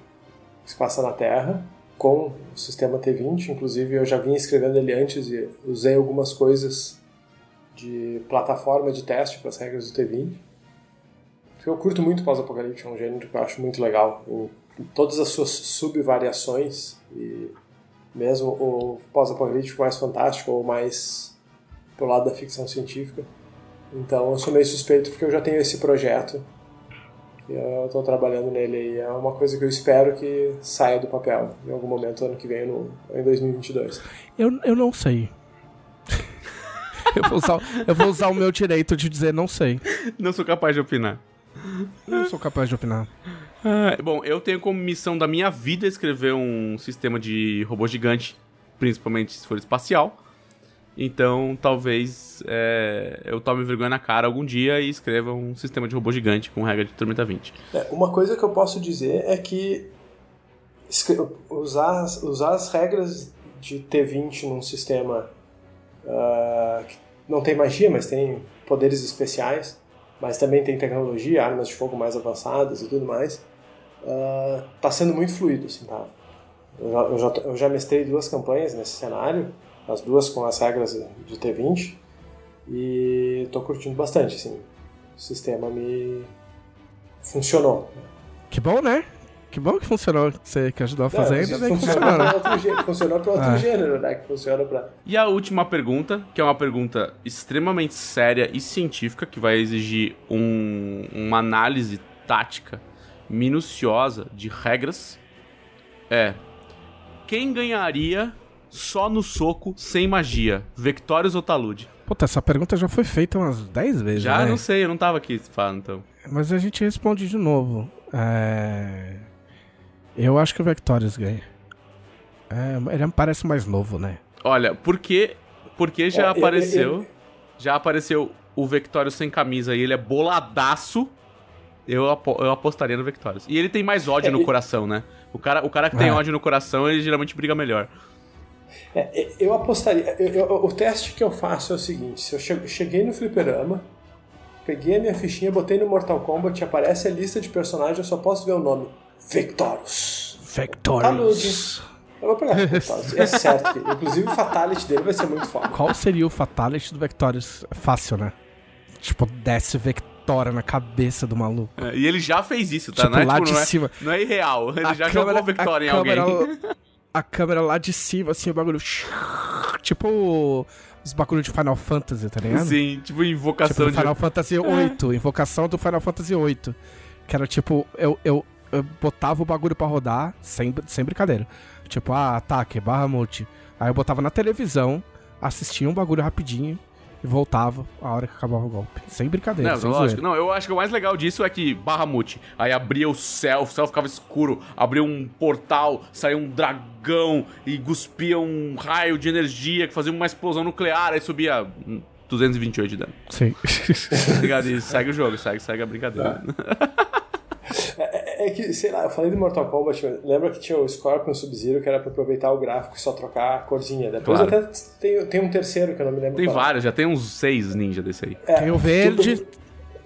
que se passa na Terra com o sistema T20. Inclusive, eu já vinha escrevendo ele antes e usei algumas coisas de plataforma de teste para as regras do T20. Porque eu curto muito pós-apocalíptico, é um gênero que eu acho muito legal. Em todas as suas subvariações e mesmo o pós-apocalíptico mais fantástico ou mais pro lado da ficção científica. Então eu sou meio suspeito porque eu já tenho esse projeto e eu estou trabalhando nele e é uma coisa que eu espero que saia do papel em algum momento ano que vem, no, em 2022. Eu, eu não sei. eu, vou usar, eu vou usar o meu direito de dizer não sei. Não sou capaz de opinar. Não sou capaz de opinar. Ah, bom, eu tenho como missão da minha vida escrever um sistema de robô gigante, principalmente se for espacial. Então, talvez é, eu tome vergonha na cara algum dia e escreva um sistema de robô gigante com regra de Tormenta 20. É, uma coisa que eu posso dizer é que usar, usar as regras de T20 num sistema ah, que não tem magia, mas tem poderes especiais, mas também tem tecnologia, armas de fogo mais avançadas e tudo mais, está sendo muito fluido. Assim, tá? eu, já, eu, já, tô- eu já mestrei duas campanhas nesse cenário, as duas com as regras de T20, e estou curtindo bastante. Assim, o sistema me funcionou. Que bom, né? Que bom que funcionou. que Você que ajudou a fazer, ainda isso bem que funcionou funcionou. para outro gênero, funcionou para outro Ah. gênero, né? Que funciona para E a última pergunta, que é uma pergunta extremamente séria e científica, que vai exigir um- uma análise tática minuciosa de regras, é: quem ganharia só no soco sem magia? Vectorius ou Talude? Puta, essa pergunta já foi feita umas 10 vezes, Já né? não sei, eu não tava aqui falando então. Mas a gente responde de novo. É... Eu acho que o Vectorius ganha. É, ele parece mais novo, né? Olha, porque porque já É, eu- apareceu, eu- já apareceu o Vectorius sem camisa e ele é boladaço. Eu, apo- eu apostaria no Vectorius. E ele tem mais ódio É, no e- coração, né? O cara, o cara que tem É. ódio no coração, ele geralmente briga melhor. É, é, eu apostaria. eu- eu- o teste que eu faço é o seguinte: se eu che- cheguei no fliperama, peguei a minha fichinha, botei no Mortal Kombat, aparece a lista de personagens, eu só posso ver o nome: Vectorus. Vectorius. Eu vou pegar o Vectorus. É certo. que- Inclusive o Fatality dele vai ser muito foda. Qual seria o Fatality do Vectorius? É fácil, né? Tipo, desce Vectorius. Tora na cabeça do maluco. É, e ele já fez isso, tá? Tipo, não, é, lá tipo, de não, é, cima. não é irreal. Ele A já câmera- jogou Victoria em a alguém. câmera- A câmera lá de cima, assim, o bagulho. Tipo os bagulho de Final Fantasy, tá ligado? Sim, tipo Tipo, invocação do de. Final Fantasy VIII, invocação do Final Fantasy VIII. Que era tipo, eu, eu, eu botava o bagulho pra rodar, sem, sem brincadeira. Tipo, ah, ataque, barra multi. Aí eu botava na televisão, assistia um bagulho rapidinho e voltava a hora que acabava o golpe. Sem brincadeira, Não, sem lógico. zoeira. Não, eu acho que o mais legal disso é que barra mute. Aí abria o céu, o céu ficava escuro, abria um portal, saía um dragão e cuspia um raio de energia que fazia uma explosão nuclear, aí subia hum, 228 de dano. Sim. Tá ligado? E segue o jogo, segue, segue a brincadeira. É, é que, sei lá, eu falei do Mortal Kombat, lembra que tinha o Scorpion Sub-Zero que era pra aproveitar o gráfico e só trocar a corzinha. Depois Claro. até tem, tem um terceiro que eu não me lembro Tem qual é. vários, já tem uns seis ninja desse aí. É, Tem o verde.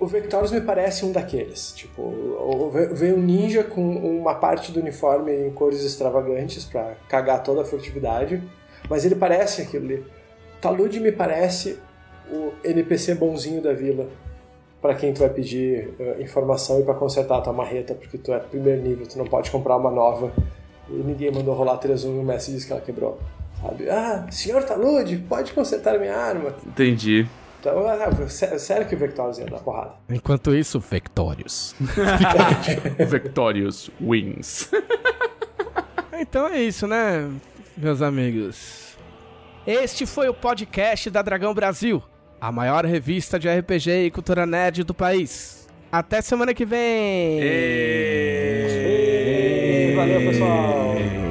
O Vectorus me parece um daqueles. Tipo, vem um ninja com uma parte do uniforme em cores extravagantes pra cagar toda a furtividade, mas ele parece aquilo ali. Talude me parece o NPC bonzinho da vila pra quem tu vai pedir eh, informação e pra consertar a tua marreta, porque tu é primeiro nível, tu não pode comprar uma nova. E ninguém mandou rolar 3-1 e o Messi disse que ela quebrou. Sabe? Ah, senhor Talude, pode consertar minha arma. Entendi. Então, ah, sé- sério que o Vectorus ia dar porrada. Enquanto isso, Vectorious. Victorious wins. Então é isso, né, meus amigos? Este foi o podcast da Dragão Brasil, a maior revista de RPG e cultura nerd do país. Até semana que vem! Valeu, pessoal!